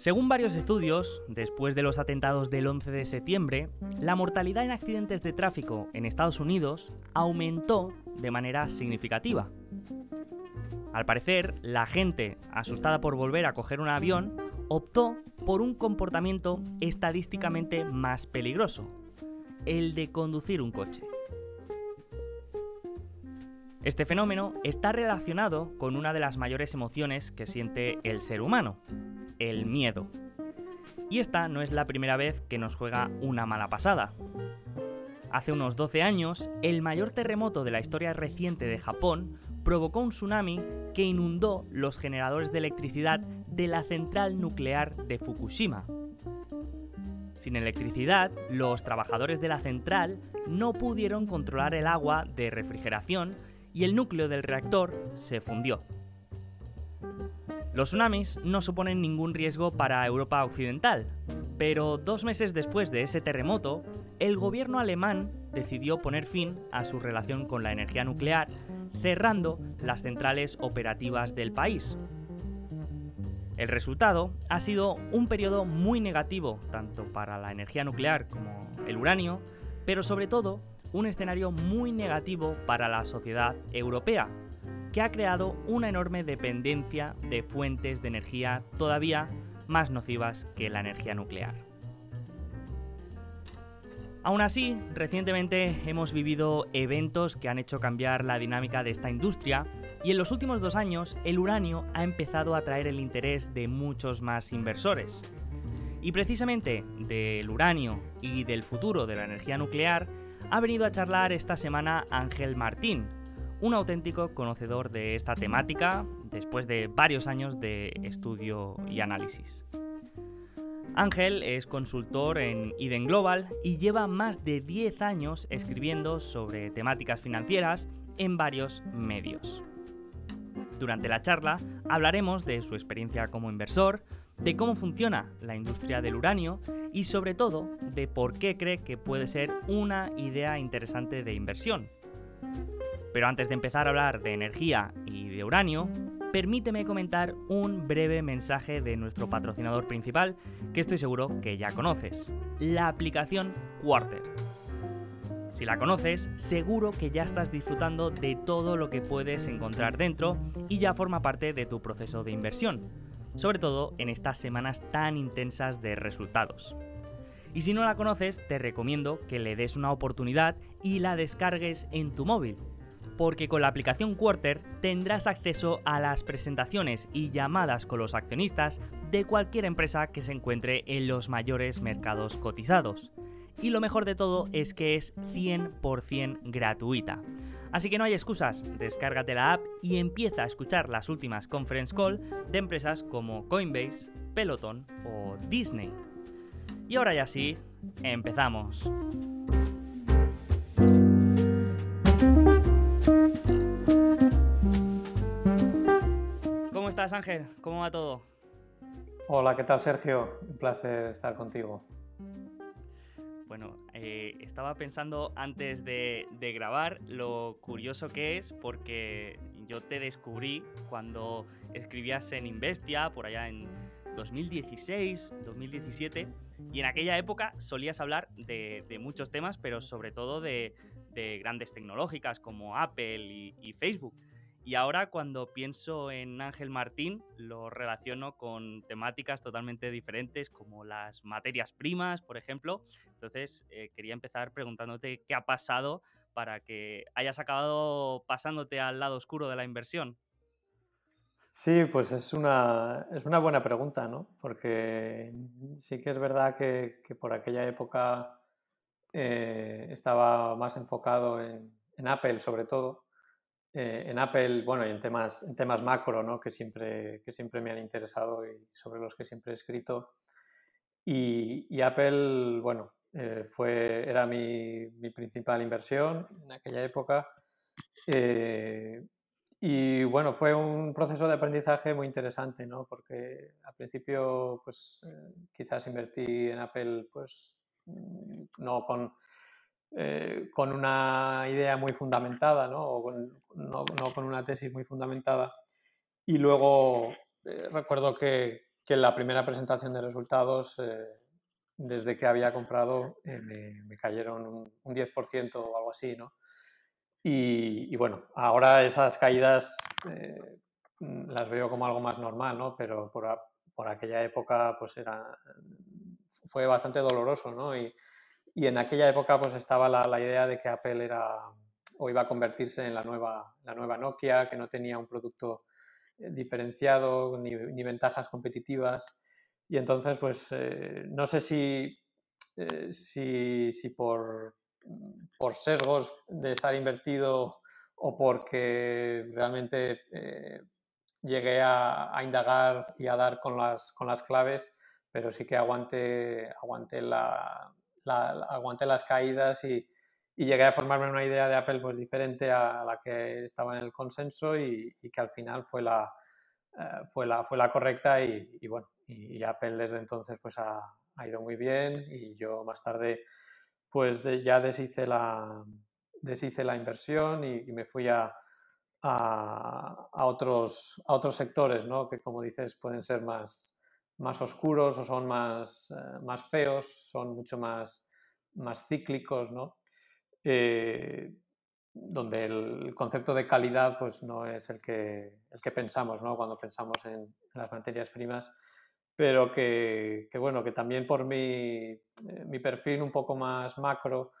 Según varios estudios, después de los atentados del 11 de septiembre, la mortalidad en accidentes de tráfico en Estados Unidos aumentó de manera significativa. Al parecer, la gente, asustada por volver a coger un avión, optó por un comportamiento estadísticamente más peligroso, el de conducir un coche. Este fenómeno está relacionado con una de las mayores emociones que siente el ser humano, el miedo. Y esta no es la primera vez que nos juega una mala pasada. Hace unos 12 años, el mayor terremoto de la historia reciente de Japón provocó un tsunami que inundó los generadores de electricidad de la central nuclear de Fukushima. Sin electricidad, los trabajadores de la central no pudieron controlar el agua de refrigeración y el núcleo del reactor se fundió. Los tsunamis no suponen ningún riesgo para Europa Occidental, pero dos meses después de ese terremoto, el gobierno alemán decidió poner fin a su relación con la energía nuclear, cerrando las centrales operativas del país. El resultado ha sido un periodo muy negativo tanto para la energía nuclear como el uranio, pero sobre todo un escenario muy negativo para la sociedad europea, que ha creado una enorme dependencia de fuentes de energía todavía más nocivas que la energía nuclear. Aún así, recientemente hemos vivido eventos que han hecho cambiar la dinámica de esta industria y en los últimos dos años el uranio ha empezado a atraer el interés de muchos más inversores. Y precisamente del uranio y del futuro de la energía nuclear ha venido a charlar esta semana Ángel Martín, un auténtico conocedor de esta temática después de varios años de estudio y análisis. Ángel es consultor en Eden Global y lleva más de 10 años escribiendo sobre temáticas financieras en varios medios. Durante la charla hablaremos de su experiencia como inversor, de cómo funciona la industria del uranio y sobre todo de por qué cree que puede ser una idea interesante de inversión. Pero antes de empezar a hablar de energía y de uranio, permíteme comentar un breve mensaje de nuestro patrocinador principal que estoy seguro que ya conoces, la aplicación Quarter. Si la conoces, seguro que ya estás disfrutando de todo lo que puedes encontrar dentro y ya forma parte de tu proceso de inversión sobre todo en estas semanas tan intensas de resultados. Y si no la conoces, te recomiendo que le des una oportunidad y la descargues en tu móvil, porque con la aplicación Quarter tendrás acceso a las presentaciones y llamadas con los accionistas de cualquier empresa que se encuentre en los mayores mercados cotizados. Y lo mejor de todo es que es 100% gratuita. Así que no hay excusas, descárgate la app y empieza a escuchar las últimas conference call de empresas como Coinbase, Peloton o Disney. Y ahora ya sí, empezamos. ¿Cómo estás Ángel? ¿Cómo va todo? Hola, ¿qué tal Sergio? Un placer estar contigo. Bueno, eh, estaba pensando antes de, grabar lo curioso que es porque yo te descubrí cuando escribías en Investia, por allá en 2016, 2017, y en aquella época solías hablar de, muchos temas, pero sobre todo de, grandes tecnológicas como Apple y Facebook. Y ahora cuando pienso en Ángel Martín, lo relaciono con temáticas totalmente diferentes como las materias primas, por ejemplo. Entonces, eh, quería empezar preguntándote qué ha pasado para que hayas acabado pasándote al lado oscuro de la inversión. Sí, pues es una, es una buena pregunta, ¿no? Porque sí que es verdad que, por aquella época eh, estaba más enfocado en, en Apple sobre todo eh, en Apple, bueno, y en temas, en temas macro, ¿no? que, siempre, que siempre me han interesado y sobre los que siempre he escrito. Y, Apple, bueno, eh, fue, era mi, mi, principal inversión en aquella época. Eh, y bueno, fue un proceso de aprendizaje muy interesante, ¿no? Porque al principio, pues quizás invertí en Apple, pues mm, no con eh, con una idea muy fundamentada, ¿no? O con, no, con una tesis muy fundamentada. Y luego eh, recuerdo que, que la primera presentación de resultados, eh, desde que había comprado, eh, me, cayeron un, 10% o algo así, ¿no? Y, bueno, ahora esas caídas las veo como algo más normal, ¿no? Pero por, por aquella época, pues era, fue bastante doloroso, ¿no? Y, y en aquella época, pues estaba la, la idea de que Apple era o iba a convertirse en la nueva, la nueva Nokia, que no tenía un producto eh, diferenciado ni, ni ventajas competitivas. Y entonces, pues eh, no sé si, eh, si, si por, por, sesgos de estar invertido o porque realmente llegué a, a, indagar y a dar con las, con las claves, pero sí que aguanté, aguanté, la, la, aguanté las caídas y, llegué a formarme una idea de Apple pues diferente a la que estaba en el consenso y, que al final fue la, eh, fue la, fue la correcta y, bueno, y, Apple desde entonces pues ha, ha, ido muy bien y yo más tarde pues ya deshice la, deshice la inversión y, me fui a, a, a, otros, a otros sectores, ¿no? que como dices pueden ser más, más oscuros o son más, eh, más feos, son mucho más, más cíclicos, ¿no? Eh, donde el concepto de calidad pues, no es el que, el que pensamos ¿no? cuando pensamos en, las materias primas, pero que, bueno, que también por mi, eh, mi, perfil un poco más macro,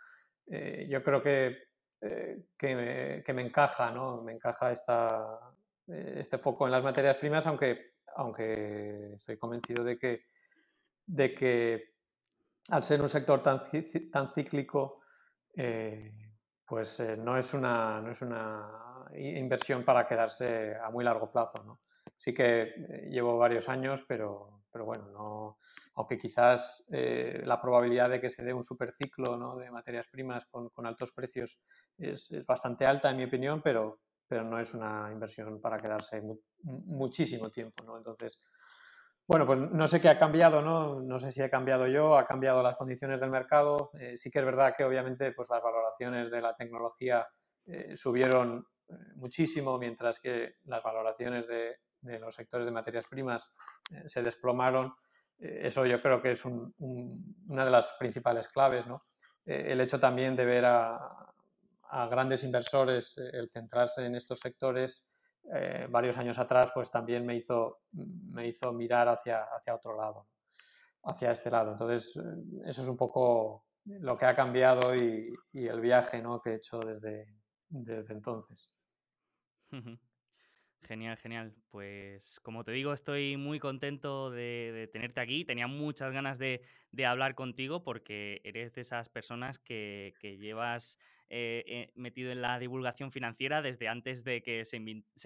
yo creo que, que me, que, me, encaja, ¿no? me encaja esta, este foco en las materias primas, aunque, aunque estoy convencido de que, de que al ser un sector tan, tan cíclico, eh, pues eh, no, es una, no es una inversión para quedarse a muy largo plazo. ¿no? Sí que eh, llevo varios años, pero, pero bueno, no, aunque quizás la probabilidad de que se dé un superciclo ¿no? de materias primas con, con altos precios es, es, bastante alta, en mi opinión, pero, pero no es una inversión para quedarse muchísimo tiempo. ¿no? Entonces, bueno, pues no sé qué ha cambiado, ¿no? No sé si he cambiado yo, ha cambiado las condiciones del mercado. Eh, sí que es verdad que obviamente pues las valoraciones de la tecnología eh, subieron eh, muchísimo, mientras que las valoraciones de, los sectores de materias primas se desplomaron. eso yo creo que es una de las principales claves, ¿no? el hecho también de ver a, a grandes inversores el centrarse en estos sectores eh, varios años atrás, pues también me hizo, me hizo mirar hacia, hacia otro lado, hacia este lado. Entonces, eh, eso es un poco lo que ha cambiado y, el viaje ¿no? que he hecho desde, desde entonces. Genial, genial. Pues como te digo, estoy muy contento de, tenerte aquí. Tenía muchas ganas de, hablar contigo porque eres de esas personas que, llevas eh, eh, metido en la divulgación financiera desde antes de que se,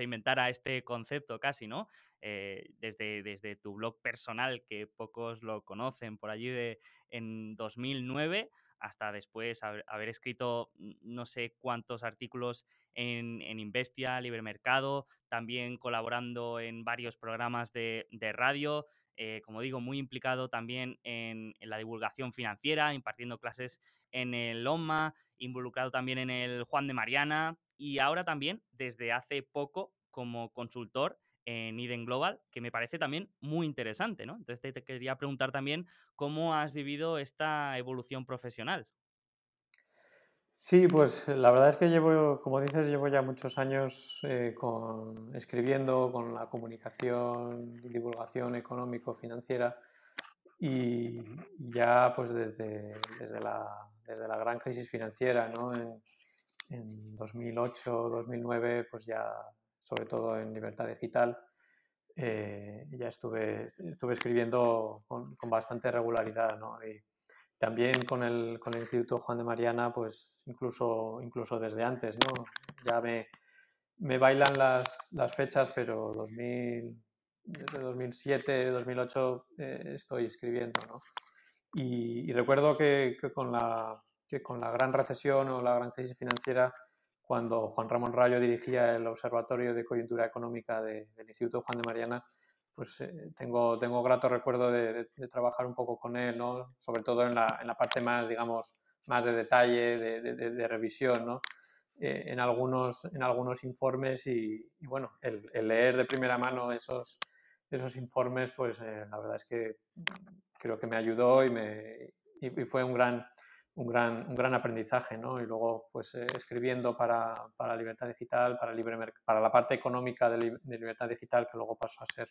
inventara este concepto casi, ¿no? Eh, desde, desde tu blog personal, que pocos lo conocen, por allí de, en 2009 hasta después haber, escrito no sé cuántos artículos en, Investia, Libre Mercado, también colaborando en varios programas de, radio, eh, como digo, muy implicado también en, la divulgación financiera, impartiendo clases en el OMA, involucrado también en el Juan de Mariana y ahora también desde hace poco como consultor en Eden Global, que me parece también muy interesante, ¿no? Entonces te, quería preguntar también cómo has vivido esta evolución profesional. Sí, pues la verdad es que llevo, como dices, llevo ya muchos años eh, con, escribiendo con la comunicación divulgación económico-financiera y, ya pues desde, desde, la, desde la gran crisis financiera, ¿no? En, en 2008, 2009, pues ya sobre todo en Libertad Digital, eh, ya estuve, estuve escribiendo con, bastante regularidad, ¿no? Y también con el, con el Instituto Juan de Mariana, pues incluso, incluso desde antes, ¿no? Ya me, me bailan las, las, fechas, pero 2000, desde 2007, 2008 eh, estoy escribiendo, ¿no? Y, recuerdo que, con la, que con la gran recesión o la gran crisis financiera, cuando Juan Ramón Rayo dirigía el Observatorio de Coyuntura Económica del Instituto Juan de Mariana, pues eh, tengo, tengo grato recuerdo de, trabajar un poco con él, ¿no? sobre todo en la, en la parte más, digamos, más de detalle, de, de revisión, ¿no? Eh, en, algunos, en algunos informes y, bueno, el, leer de primera mano esos, esos informes, pues la verdad es que creo que me ayudó y, me, y fue un gran, un gran, un gran aprendizaje, ¿no? Y luego, pues, eh, escribiendo para, para, Libertad Digital, para, libre para la parte económica de, Libertad Digital, que luego pasó a ser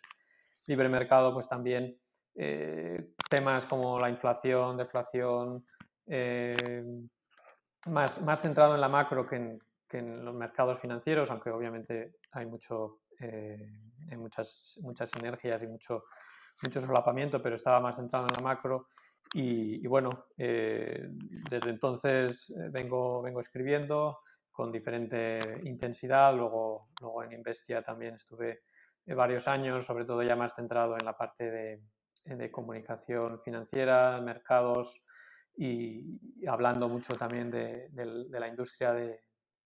Libre Mercado, pues también eh, temas como la inflación, deflación, eh, más, más centrado en la macro que en, que en los mercados financieros, aunque obviamente hay, mucho, hay muchas, muchas sinergias y mucho, mucho solapamiento, pero estaba más centrado en la macro y, bueno, eh, desde entonces eh, vengo, vengo escribiendo con diferente intensidad, luego, luego en Investia también estuve eh, varios años, sobre todo ya más centrado en la parte de, de comunicación financiera, mercados y, hablando mucho también de, de la industria de,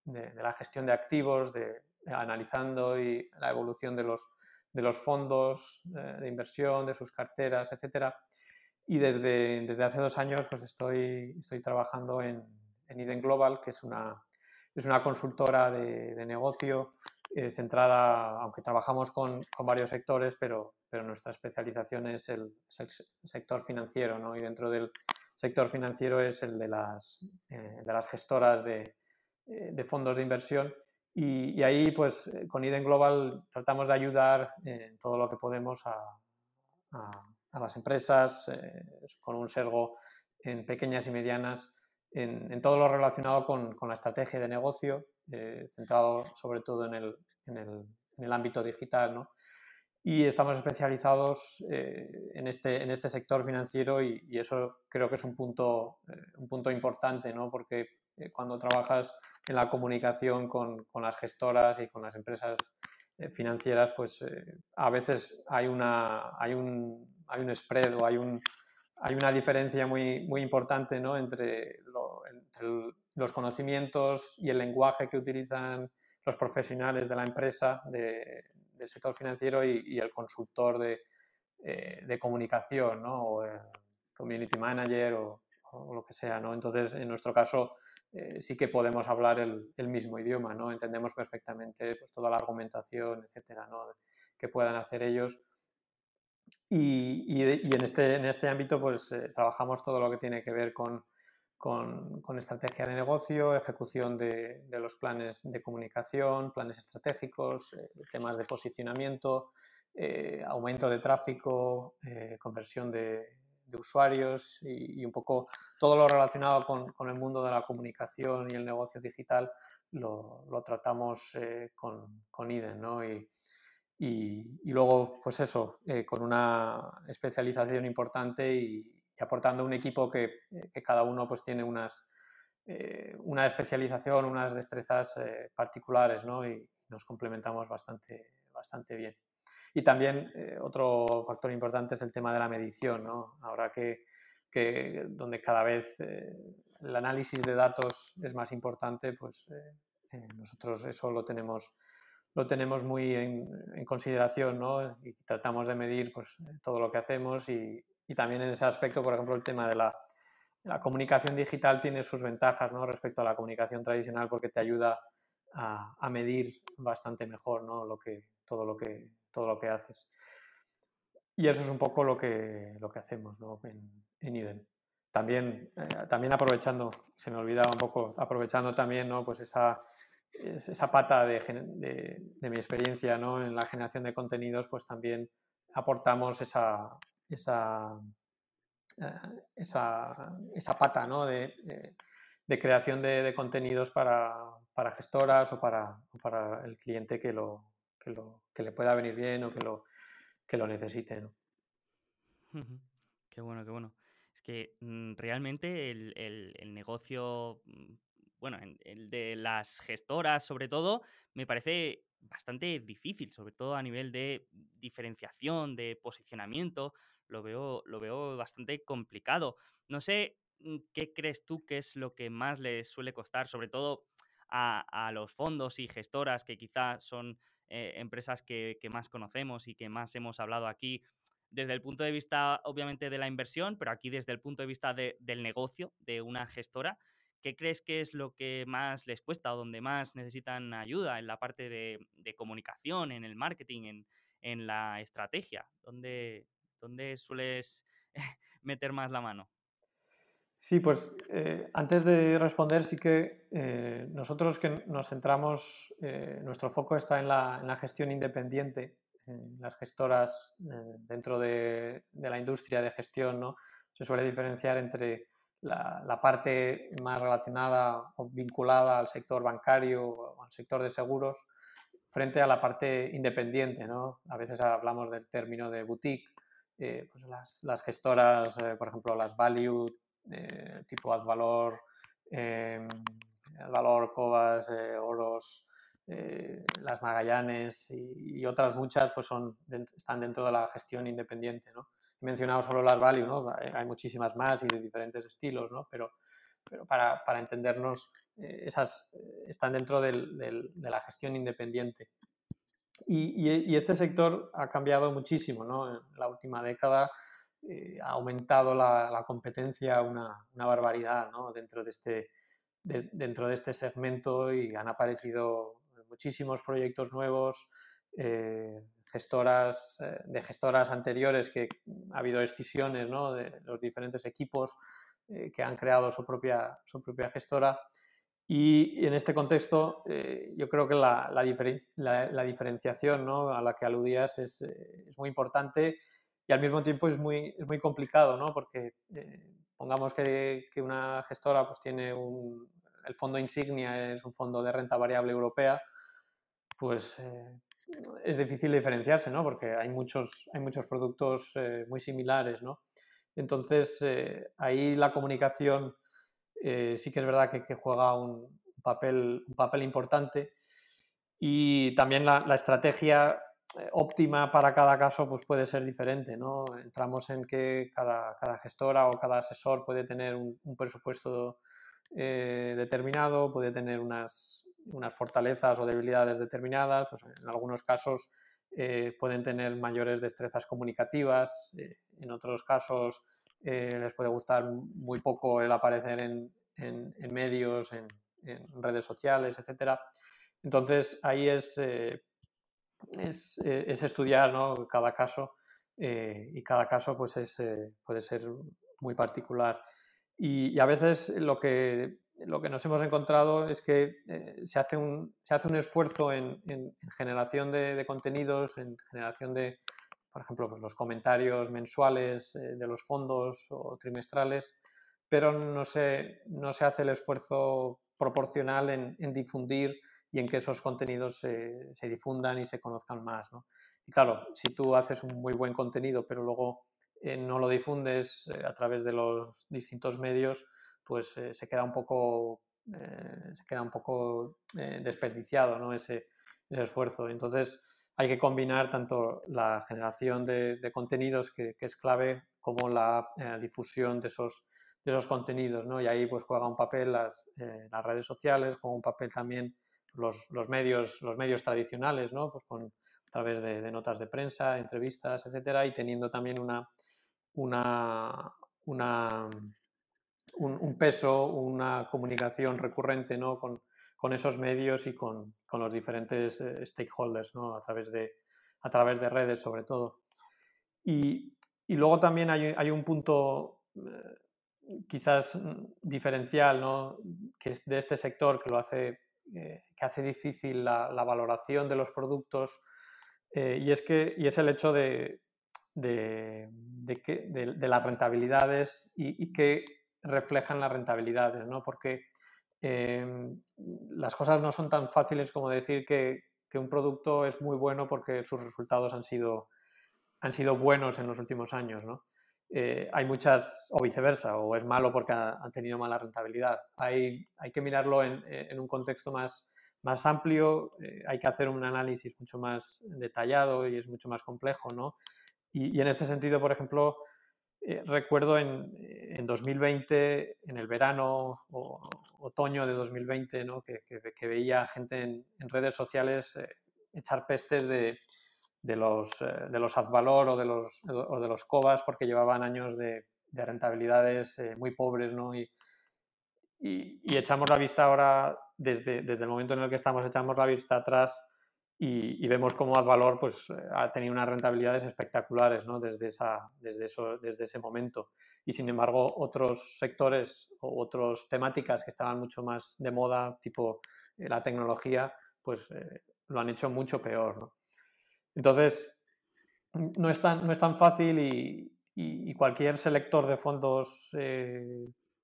la gestión de activos, de, analizando y la evolución de los, de los fondos de inversión, de sus carteras, etcétera. Y desde, desde hace dos años pues estoy, estoy trabajando en, en Eden Global, que es una, es una consultora de, de negocio eh, centrada, aunque trabajamos con, con, varios sectores, pero, pero nuestra especialización es el, sector financiero, ¿no? Y dentro del sector financiero es el de las, eh, de las gestoras de, eh, de, fondos de inversión. Y, y, ahí, pues, con Eden Global tratamos de ayudar en todo lo que podemos a, a a las empresas eh, con un sesgo en pequeñas y medianas, en, todo lo relacionado con, la estrategia de negocio, eh, centrado sobre todo en el, en el, en el ámbito digital. ¿no? Y estamos especializados eh, en, este, en este sector financiero y, eso creo que es un punto, un punto importante, ¿no? porque cuando trabajas en la comunicación con, con, las gestoras y con las empresas financieras, pues a veces hay, una, hay un, hay un spread o hay, un, hay una diferencia muy, muy importante ¿no? entre, los conocimientos y el lenguaje que utilizan los profesionales de la empresa, de, del sector financiero y, el consultor de, eh, de comunicación, ¿no? o el community manager lo que sea. ¿no? Entonces, en nuestro caso, eh, sí que podemos hablar el, mismo idioma, ¿no? entendemos perfectamente pues, toda la argumentación, etcétera, ¿no? que puedan hacer ellos y, y, en, este, en este ámbito pues eh, trabajamos todo lo que tiene que ver con, con, estrategia de negocio, ejecución de, de, los planes de comunicación, planes estratégicos, eh, temas de posicionamiento, eh, aumento de tráfico, conversión de, de usuarios y, un poco todo lo relacionado con, con, el mundo de la comunicación y el negocio digital lo, lo tratamos con, con IDEN. ¿no? Y, y, luego, pues eso, eh, con una especialización importante y, aportando un equipo que, eh, que, cada uno pues tiene unas, eh, una especialización, unas destrezas particulares, ¿no? Y nos complementamos bastante, bastante bien. Y también otro factor importante es el tema de la medición, ¿no? Ahora que, que donde cada vez el análisis de datos es más importante, pues nosotros eso lo tenemos lo tenemos muy en, consideración ¿no? y tratamos de medir pues, todo lo que hacemos y, y, también en ese aspecto, por ejemplo, el tema de la, la, comunicación digital tiene sus ventajas ¿no? respecto a la comunicación tradicional porque te ayuda a, a medir bastante mejor ¿no? lo que, todo, lo que, todo lo que haces. Y eso es un poco lo que, lo que hacemos ¿no? en, en IDEN. También, eh, también aprovechando, se me olvidaba un poco, aprovechando también ¿no? pues esa esa pata de, de, mi experiencia ¿no? en la generación de contenidos, pues también aportamos esa, esa, eh, esa, esa pata ¿no? de, de, creación de, contenidos para, para, gestoras o para, para el cliente que, lo, que, lo, que le pueda venir bien o que lo, que lo necesite. ¿no? Qué bueno, qué bueno. Es que mm, realmente el, el, negocio mm, bueno, el de las gestoras sobre todo, me parece bastante difícil, sobre todo a nivel de diferenciación, de posicionamiento, lo veo, lo veo bastante complicado. No sé mm, qué crees tú que es lo que más les suele costar, sobre todo a, los fondos y gestoras que quizás son eh, empresas que, más conocemos y que más hemos hablado aquí desde el punto de vista, obviamente, de la inversión, pero aquí desde el punto de vista del negocio de una gestora. ¿Qué crees que es lo que más les cuesta o donde más necesitan ayuda en la parte de, comunicación, en el marketing, en la estrategia? ¿Dónde, dónde sueles meter más la mano? Sí, pues eh, antes de responder, sí que eh, nosotros que nos centramos, eh, nuestro foco está en la, en la gestión independiente, en las gestoras dentro de, de, la industria de gestión, ¿no? Se suele diferenciar entre la, la, parte más relacionada o vinculada al sector bancario o al sector de seguros frente a la parte independiente, ¿no? A veces hablamos del término de boutique, pues las, las gestoras, por ejemplo, las value eh, tipo Advalor, eh, Advalor, Cobas, eh, Oros, eh, las Magallanes y, otras muchas pues son, están dentro de la gestión independiente. ¿no? He mencionado solo las Value, ¿no? hay muchísimas más y de diferentes estilos, ¿no? pero, pero para, para entendernos, esas están dentro del, del, de la gestión independiente. Y, y, y, este sector ha cambiado muchísimo ¿no? en la última década eh, ha aumentado la, competencia una, barbaridad dentro, de este, de, dentro de este segmento y han aparecido muchísimos proyectos nuevos, eh, gestoras, eh, de gestoras anteriores que ha habido escisiones ¿no? de los diferentes equipos que han creado su propia, su propia gestora. Y en este contexto, yo creo que la, la, diferen la, la diferenciación ¿no? a la que aludías es muy importante y al mismo tiempo es muy, es muy complicado, ¿no? Porque eh, pongamos que, que, una gestora pues tiene un, el fondo insignia es un fondo de renta variable europea, pues eh, es difícil diferenciarse, ¿no? Porque hay muchos, hay muchos productos eh, muy similares, ¿no? Entonces, ahí la comunicación sí que es verdad que, juega un papel, un papel importante y también la, la estrategia óptima para cada caso pues puede ser diferente, ¿no? Entramos en que cada, cada gestora o cada asesor puede tener un, presupuesto eh, determinado, puede tener unas, unas, fortalezas o debilidades determinadas, pues en algunos casos eh, pueden tener mayores destrezas comunicativas, eh, en otros casos les puede gustar muy poco el aparecer en, en, medios, en, en, redes sociales, etcétera. Entonces ahí es es, eh, es estudiar ¿no? cada caso eh, y cada caso pues es, eh, puede ser muy particular. Y, a veces lo que, lo que nos hemos encontrado es que se, hace un, se hace un esfuerzo en, en, en generación de, de, contenidos, en generación de, por ejemplo, pues los comentarios mensuales de los fondos o trimestrales, pero no se, no se hace el esfuerzo proporcional en, en difundir y en que esos contenidos se, se difundan y se conozcan más. ¿no? Y claro, si tú haces un muy buen contenido, pero luego eh, no lo difundes eh, a través de los distintos medios, pues eh, se queda un poco, se queda un poco desperdiciado ¿no? ese, esfuerzo. Entonces hay que combinar tanto la generación de, de contenidos, que, que, es clave, como la difusión de esos, de esos contenidos. ¿no? Y ahí pues juega un papel las, las redes sociales, juega un papel también los, medios, los medios tradicionales, ¿no? Pues con, a través de, notas de prensa, entrevistas, etcétera, y teniendo también una, una, un, peso, una comunicación recurrente, ¿no? Con, con esos medios y con, con los diferentes eh, stakeholders, ¿no? A través de, a través de redes, sobre todo. Y, y luego también hay, hay un punto eh, quizás diferencial, ¿no? Que es de este sector que lo hace eh, que hace difícil la, valoración de los productos eh, y, es que, y es el hecho de, de, de, que, las rentabilidades y, y, que reflejan las rentabilidades, ¿no? porque eh, las cosas no son tan fáciles como decir que, que, un producto es muy bueno porque sus resultados han sido, han sido buenos en los últimos años. ¿no? Eh, hay muchas, o viceversa, o es malo porque ha, han tenido mala rentabilidad. Hay, hay que mirarlo en, un contexto más, más amplio, eh, hay que hacer un análisis mucho más detallado y es mucho más complejo, ¿no? Y, en este sentido, por ejemplo, eh, recuerdo en, en, 2020, en el verano o otoño de 2020, ¿no? que, que, que veía gente en, redes sociales echar pestes de, de los, eh, de los Advalor o de los, o de los Cobas porque llevaban años de, de rentabilidades eh, muy pobres, ¿no? Y, y, echamos la vista ahora, desde, desde el momento en el que estamos, echamos la vista atrás y, vemos cómo Advalor pues, ha tenido unas rentabilidades espectaculares ¿no? desde, esa, desde, eso, desde ese momento. Y sin embargo, otros sectores o otras temáticas que estaban mucho más de moda, tipo eh, la tecnología, pues lo han hecho mucho peor. Entonces, no es tan, no es tan fácil y, y, cualquier selector de fondos eh,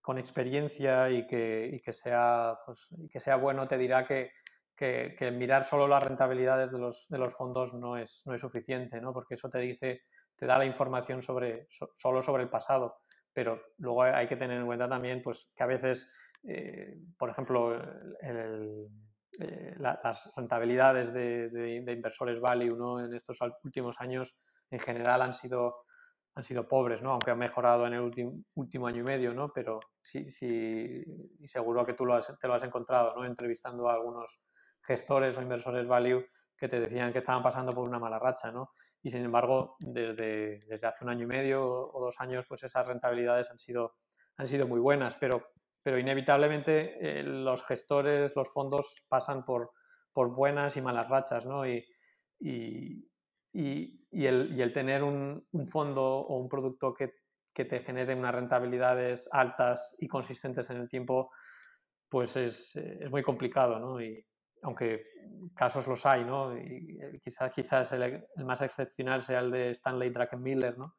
con experiencia y que, y que, sea, pues, que sea bueno te dirá que que, mirar solo las rentabilidades de los, de los fondos no es, no es suficiente, ¿no? porque eso te dice, te da la información sobre, solo sobre el pasado, pero luego hay que tener en cuenta también pues, que a veces, eh, por ejemplo, eh, las rentabilidades de, de, inversores value ¿no? en estos últimos años en general han sido, han sido pobres, ¿no? aunque han mejorado en el último, último año y medio, ¿no? pero sí, sí, y seguro que tú lo te lo has encontrado ¿no? entrevistando a algunos gestores o inversores value que te decían que estaban pasando por una mala racha, ¿no? Y sin embargo, desde, desde hace un año y medio o dos años, pues esas rentabilidades han sido, han sido muy buenas, pero, pero inevitablemente eh, los gestores, los fondos pasan por, por buenas y malas rachas, ¿no? Y, y, y, el, y el, tener un, un, fondo o un producto que, que te genere unas rentabilidades altas y consistentes en el tiempo, pues es, es muy complicado, ¿no? Y, aunque casos los hay, ¿no? Y eh, quizás, quizás el, más excepcional sea el de Stanley Druckenmiller, ¿no?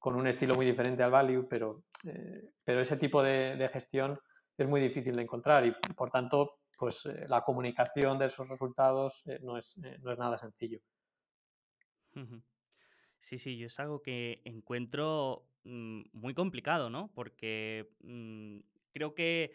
Con un estilo muy diferente al value, pero, eh, pero ese tipo de, gestión es muy difícil de encontrar y, por tanto, pues eh, la comunicación de esos resultados no, es, no es nada sencillo. Sí, sí, yo es algo que encuentro mm, muy complicado, ¿no? Porque mm, creo que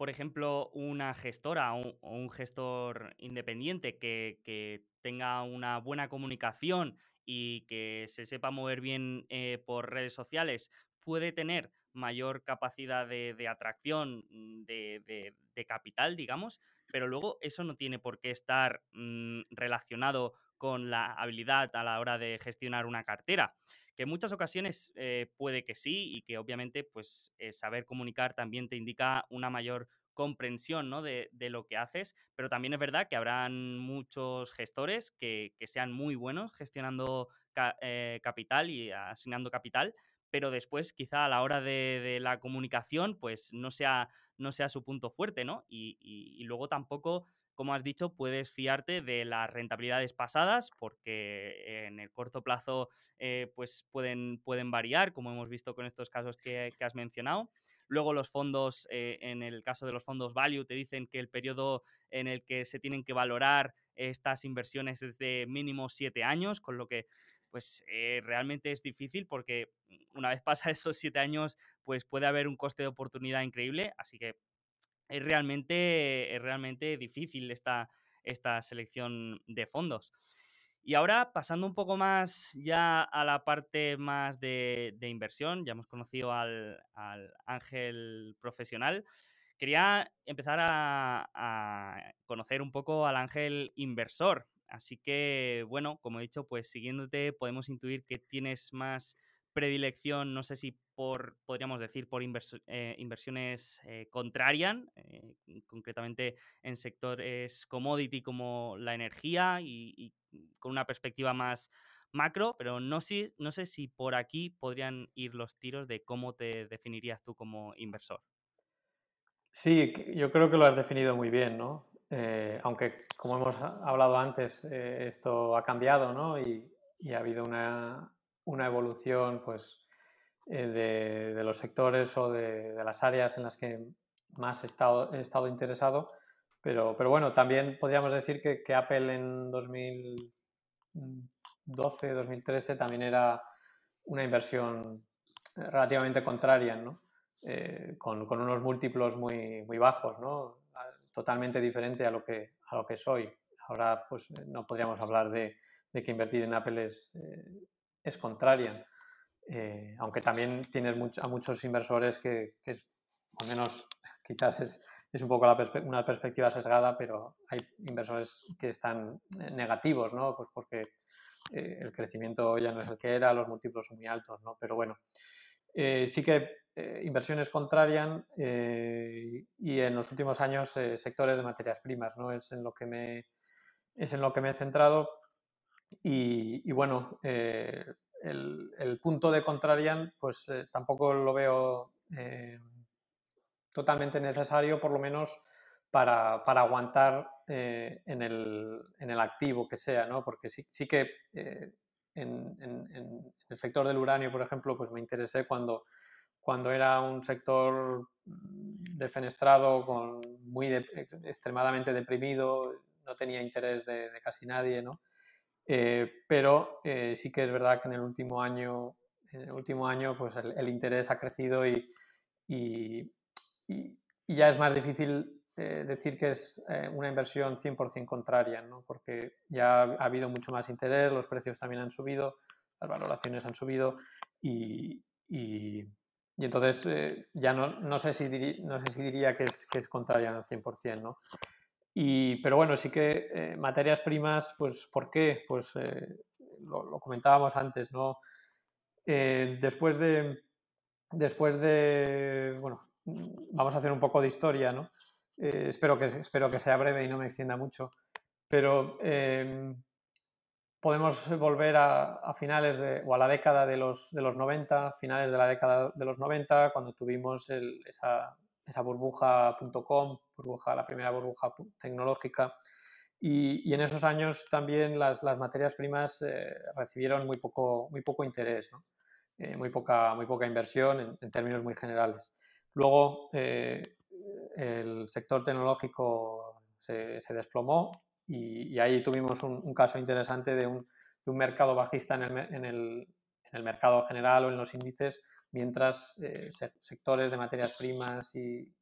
por ejemplo, una gestora o un, gestor independiente que, tenga una buena comunicación y que se sepa mover bien eh, por redes sociales, puede tener mayor capacidad de, atracción mm, de, capital, digamos, pero luego eso no tiene por qué estar mm, relacionado con la habilidad a la hora de gestionar una cartera que en muchas ocasiones eh, puede que sí y que obviamente pues eh, saber comunicar también te indica una mayor comprensión ¿no? de, lo que haces, pero también es verdad que habrán muchos gestores que, sean muy buenos gestionando eh, capital y asignando capital, pero después quizá a la hora de, la comunicación pues no sea, no sea su punto fuerte, ¿no? y luego tampoco como has dicho, puedes fiarte de las rentabilidades pasadas porque en el corto plazo eh, pues pueden, pueden variar, como hemos visto con estos casos que, has mencionado. Luego los fondos, eh, en el caso de los fondos value, te dicen que el periodo en el que se tienen que valorar estas inversiones es de mínimo siete años, con lo que pues eh, realmente es difícil porque una vez pasa esos siete años, pues puede haber un coste de oportunidad increíble. Así que es realmente, es realmente difícil esta, esta selección de fondos. Y ahora, pasando un poco más ya a la parte más de, inversión, ya hemos conocido al, ángel profesional, quería empezar a, a, conocer un poco al ángel inversor. Así que, bueno, como he dicho, pues siguiéndote podemos intuir que tienes más predilección, no sé si por, podríamos decir, por eh, inversiones eh, contrarian, eh, concretamente en sectores commodity como la energía y, con una perspectiva más macro, pero no, si, no sé si por aquí podrían ir los tiros de cómo te definirías tú como inversor. Sí, yo creo que lo has definido muy bien, ¿no? aunque, como hemos hablado antes, esto ha cambiado, ¿no? y ha habido una, una evolución pues, eh, de, los sectores o de, las áreas en las que más he estado, he estado interesado. Pero, pero, bueno, también podríamos decir que, que, Apple en 2012, 2013 también era una inversión relativamente contraria, ¿no? Eh, con, con, unos múltiplos muy, muy bajos, ¿no? totalmente diferente a lo, que, a lo que soy. Ahora pues no podríamos hablar de, de que invertir en Apple es, eh, es contraria. Eh, aunque también tienes a muchos inversores que, que es, al menos quizás es, es un poco una perspectiva sesgada, pero hay inversores que están eh, negativos, ¿no? Pues porque eh, el crecimiento ya no es el que era, los múltiplos son muy altos, ¿no? Pero bueno, sí que inversiones contrarian y en los últimos años sectores de materias primas, ¿no? Es en lo que me es en lo que me he centrado. Y, bueno, eh, el, punto de Contrarian, pues eh, tampoco lo veo totalmente necesario, por lo menos para, aguantar en el, en, el, activo que sea, ¿no? Porque sí, sí que en, en, el sector del uranio, por ejemplo, pues me interesé cuando, cuando era un sector defenestrado, con muy extremadamente deprimido, no tenía interés de, casi nadie, ¿no? Eh, pero eh, sí que es verdad que en el último año, en el último año pues el, interés ha crecido y, y, ya es más difícil eh, decir que es una inversión 100% contraria, ¿no? porque ya ha habido mucho más interés, los precios también han subido, las valoraciones han subido y, y entonces ya no, no, sé si no sé si diría que es, que es contraria al 100%, ¿no? Y, pero bueno, sí que eh, materias primas, pues ¿por qué? Pues eh, lo, comentábamos antes, ¿no? Eh, después de, después de, bueno, vamos a hacer un poco de historia, ¿no? espero, que, espero que sea breve y no me extienda mucho, pero em, podemos volver a, a, finales de, o a la década de los, de los 90, finales de la década de los 90, cuando tuvimos el, esa esa burbuja.com, burbuja, la primera burbuja tecnológica. Y, en esos años también las, materias primas eh, recibieron muy poco, muy poco interés, eh, muy, poca, muy poca inversión en, términos muy generales. Luego eh, el sector tecnológico se, desplomó y, ahí tuvimos un, caso interesante de un, mercado bajista en el, en el mercado general o en los índices mientras eh, sectores de materias primas y,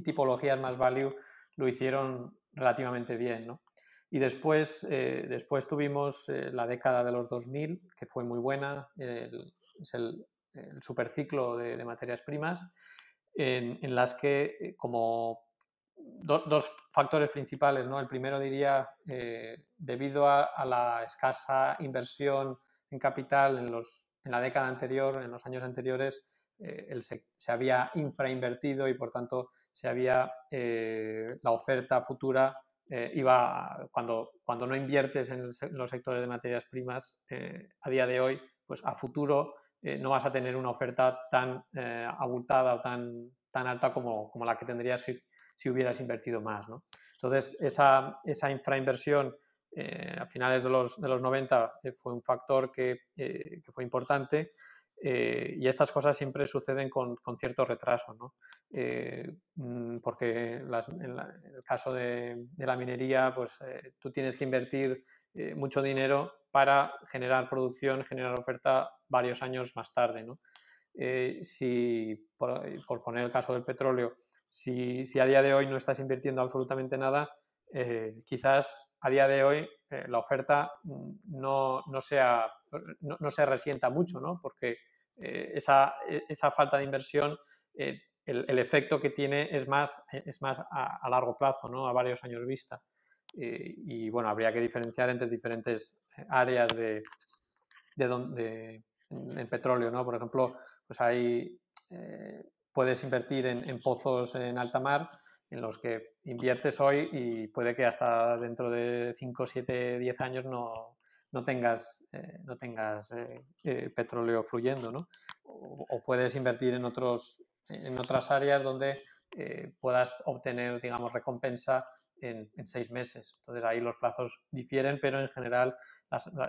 tipologías más value lo hicieron relativamente bien. ¿no? Y después, eh, después tuvimos eh, la década de los 2000, que fue muy buena, es el, superciclo de, materias primas, en, las que como dos factores principales. ¿no? El primero diría, debido a, la escasa inversión en capital en los en la década anterior, en los años anteriores, eh, se, había infrainvertido y por tanto se había eh, la oferta futura eh, iba cuando, cuando no inviertes en, los sectores de materias primas a día de hoy, pues a futuro no vas a tener una oferta tan abultada o tan, tan alta como, como la que tendrías si, si hubieras invertido más. ¿no? Entonces, esa, esa infrainversión eh, a finales de los, de los 90 eh, fue un factor que, eh, que fue importante y estas cosas siempre suceden con, con cierto retraso, ¿no? Mm, porque en, el caso de, la minería, pues tú tienes que invertir mucho dinero para generar producción, generar oferta varios años más tarde, ¿no? si, por, por, poner el caso del petróleo, si, si a día de hoy no estás invirtiendo absolutamente nada, eh, quizás a día de hoy eh, la oferta mm, no, no, sea, no, se resienta mucho, ¿no? porque eh, esa, e, esa, falta de inversión, el, el, efecto que tiene es más, es más a, largo plazo, ¿no? a varios años vista. y bueno, habría que diferenciar entre diferentes áreas de, de, donde, en petróleo, ¿no? Por ejemplo, pues puedes invertir en, en pozos en alta mar en los que inviertes hoy y puede que hasta dentro de 5, 7, 10 años no, no tengas, eh, no tengas eh, eh, petróleo fluyendo, ¿no? O, puedes invertir en, otros, en otras áreas donde puedas obtener, digamos, recompensa en, en, seis meses. Entonces ahí los plazos difieren, pero en general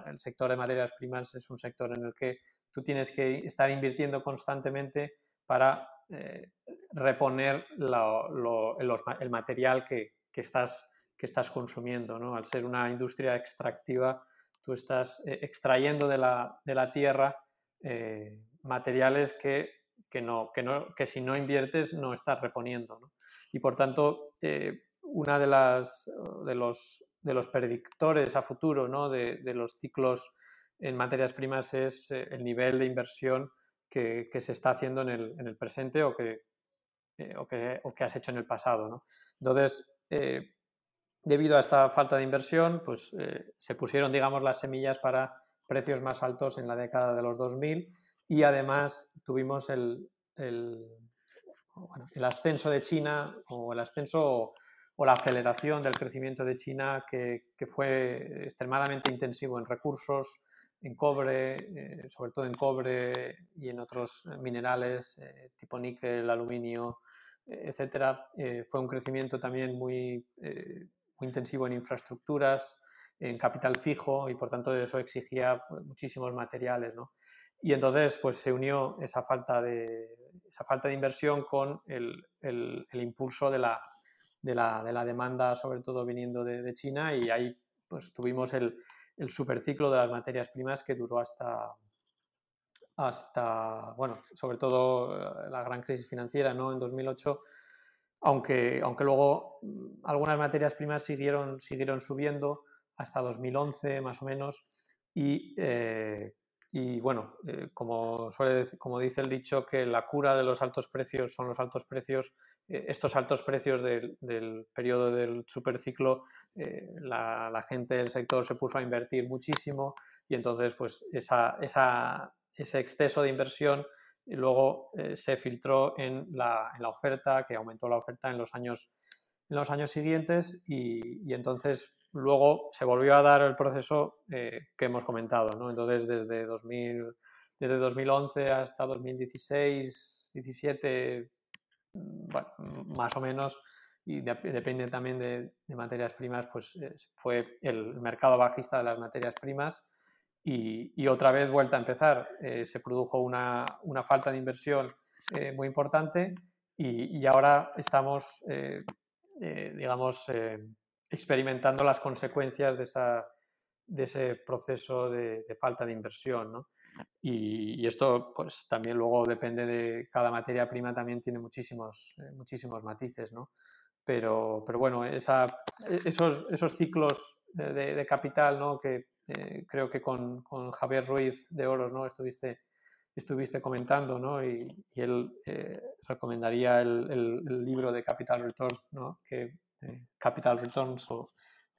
el sector de materias primas es un sector en el que tú tienes que estar invirtiendo constantemente para reponer el material que, estás, que estás consumiendo. ¿no? Al ser una industria extractiva, tú estás eh, extrayendo de la, de la tierra eh, materiales que, que, no, que, no, que si no inviertes no estás reponiendo. ¿no? Y por tanto, eh, una de, las, de, los, de los predictores a futuro ¿no? de, de los ciclos en materias primas es el nivel de inversión que, que, se está haciendo en el, en el presente o que, eh, o, que, has hecho en el pasado. ¿no? Entonces, debido a esta falta de inversión, pues eh, se pusieron, digamos, las semillas para precios más altos en la década de los 2000 y además tuvimos el, el, ascenso de China o el ascenso o la aceleración del crecimiento de China que, que fue extremadamente intensivo en recursos, en cobre, eh, sobre todo en cobre y en otros minerales eh, tipo níquel, aluminio, etcétera. fue un crecimiento también muy, intensivo en infraestructuras, en capital fijo y por tanto eso exigía pues, muchísimos materiales. ¿no? Y entonces pues se unió esa falta de, esa falta de inversión con el, el, impulso de la, de, la, de la, demanda, sobre todo viniendo de, de, China, y ahí pues tuvimos el, el superciclo de las materias primas que duró hasta, hasta, bueno, sobre todo eh, la gran crisis financiera, ¿no? En 2008, aunque, aunque luego mm, algunas materias primas siguieron, siguieron subiendo hasta 2011 más o menos y, eh, y bueno, eh, como, suele, como dice el dicho, que la cura de los altos precios son los altos precios, estos altos precios del, del periodo del superciclo, la, la, gente del sector se puso a invertir muchísimo y entonces pues esa, esa ese exceso de inversión y luego eh, se filtró en la, oferta, que aumentó la oferta en los años, en los años siguientes y, y entonces luego se volvió a dar el proceso eh, que hemos comentado. ¿no? Entonces desde, 2000, desde 2011 hasta 2016, 17, mm, bueno, más o menos, y depende también de, de, materias primas, pues eh, fue el mercado bajista de las materias primas y, otra vez vuelta a empezar. Eh, se produjo una, una, falta de inversión eh, muy importante y, y, ahora estamos, eh, digamos, experimentando las consecuencias de, esa, de ese proceso de, de, falta de inversión. ¿no? Y, y, esto pues, también luego depende de cada materia prima, también tiene muchísimos, muchísimos matices. ¿no? Pero, pero bueno, esa, esos, esos ciclos de, de capital ¿no? que eh, creo que con, con, Javier Ruiz de Oros, ¿no? Estuviste, estuviste comentando, ¿no? Y, y él eh, recomendaría el, el, libro de Capital Returns, ¿no? Que, eh, Capital Returns o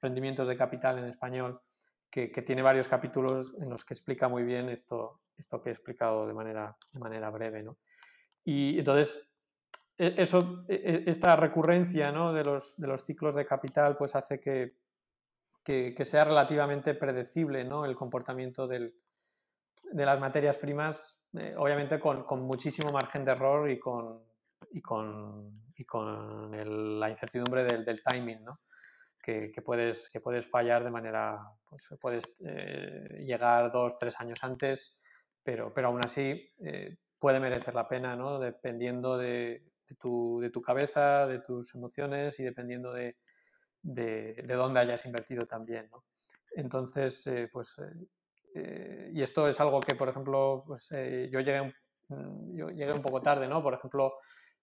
Rendimientos de Capital en español, que, que, tiene varios capítulos en los que explica muy bien esto, esto que he explicado de manera, de manera breve, ¿no? Y entonces, e, eso, e, e, esta recurrencia ¿no? de, los, de los ciclos de capital pues hace que, que, sea relativamente predecible ¿no? el comportamiento del, de las materias primas, eh, obviamente con, con, muchísimo margen de error y con, y con, y con la incertidumbre del, timing, ¿no? que, puedes, que puedes fallar de manera, pues puedes eh, llegar dos, tres años antes, pero, pero aún así eh, puede merecer la pena, ¿no? dependiendo de, de, tu, de tu cabeza, de tus emociones y dependiendo de, de, de dónde hayas invertido también. Entonces, eh, pues, eh, eh, y esto es algo que, por ejemplo, pues, yo, llegué, mm, yo llegué un poco tarde, ¿no? Por ejemplo,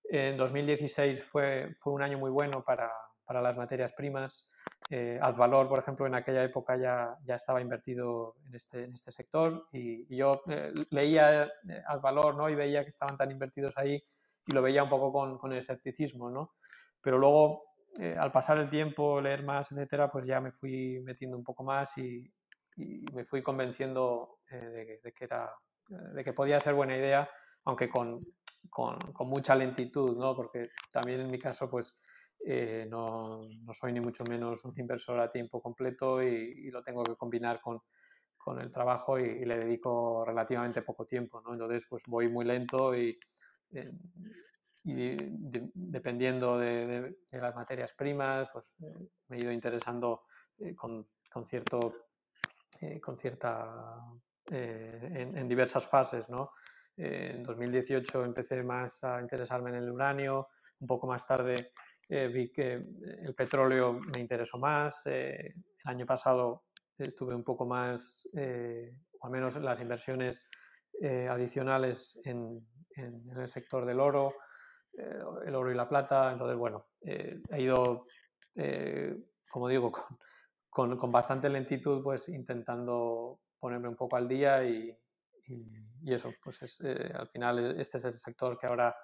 en 2016 fue, fue un año muy bueno para, para las materias primas. Eh, Advalor, por ejemplo, en aquella época ya, ya estaba invertido en este, en este sector y, yo eh, leía Advalor ¿no? y veía que estaban tan invertidos ahí y lo veía un poco con, con escepticismo, ¿no? Pero luego eh, al pasar el tiempo, leer más, etcétera, pues ya me fui metiendo un poco más y, me fui convenciendo eh, de, que era, de que podía ser buena idea, aunque con, con, mucha lentitud, ¿no? Porque también en mi caso, pues eh, no, no, soy ni mucho menos un inversor a tiempo completo y, lo tengo que combinar con, con el trabajo y, y, le dedico relativamente poco tiempo, ¿no? Entonces, pues voy muy lento y y de, dependiendo de, de, de, las materias primas, pues eh, me he ido interesando eh, con, con, cierto, eh, con cierta, eh, en, en, diversas fases, ¿no? Eh, en 2018 empecé más a interesarme en el uranio, un poco más tarde vi que el petróleo me interesó más, el año pasado estuve un poco más, o al menos las inversiones adicionales en, en, en el sector del oro, eh, el oro y la plata. Entonces, bueno, eh, he ido, eh, como digo, con, bastante lentitud, pues intentando ponerme un poco al día y, eso, pues es, eh, al final este es el sector que ahora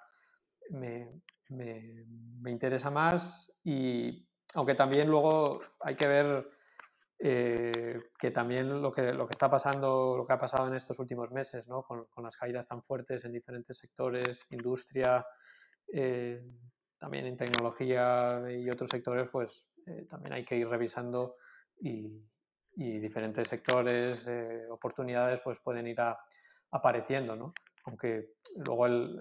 me, me, me, interesa más y aunque también luego hay que ver eh, que también lo que, lo que está pasando, lo que ha pasado en estos últimos meses, ¿no? con, con las caídas tan fuertes en diferentes sectores, industria, eh, también en tecnología y otros sectores, pues también hay que ir revisando y, diferentes sectores, oportunidades, pues pueden ir apareciendo, ¿no? Aunque luego el,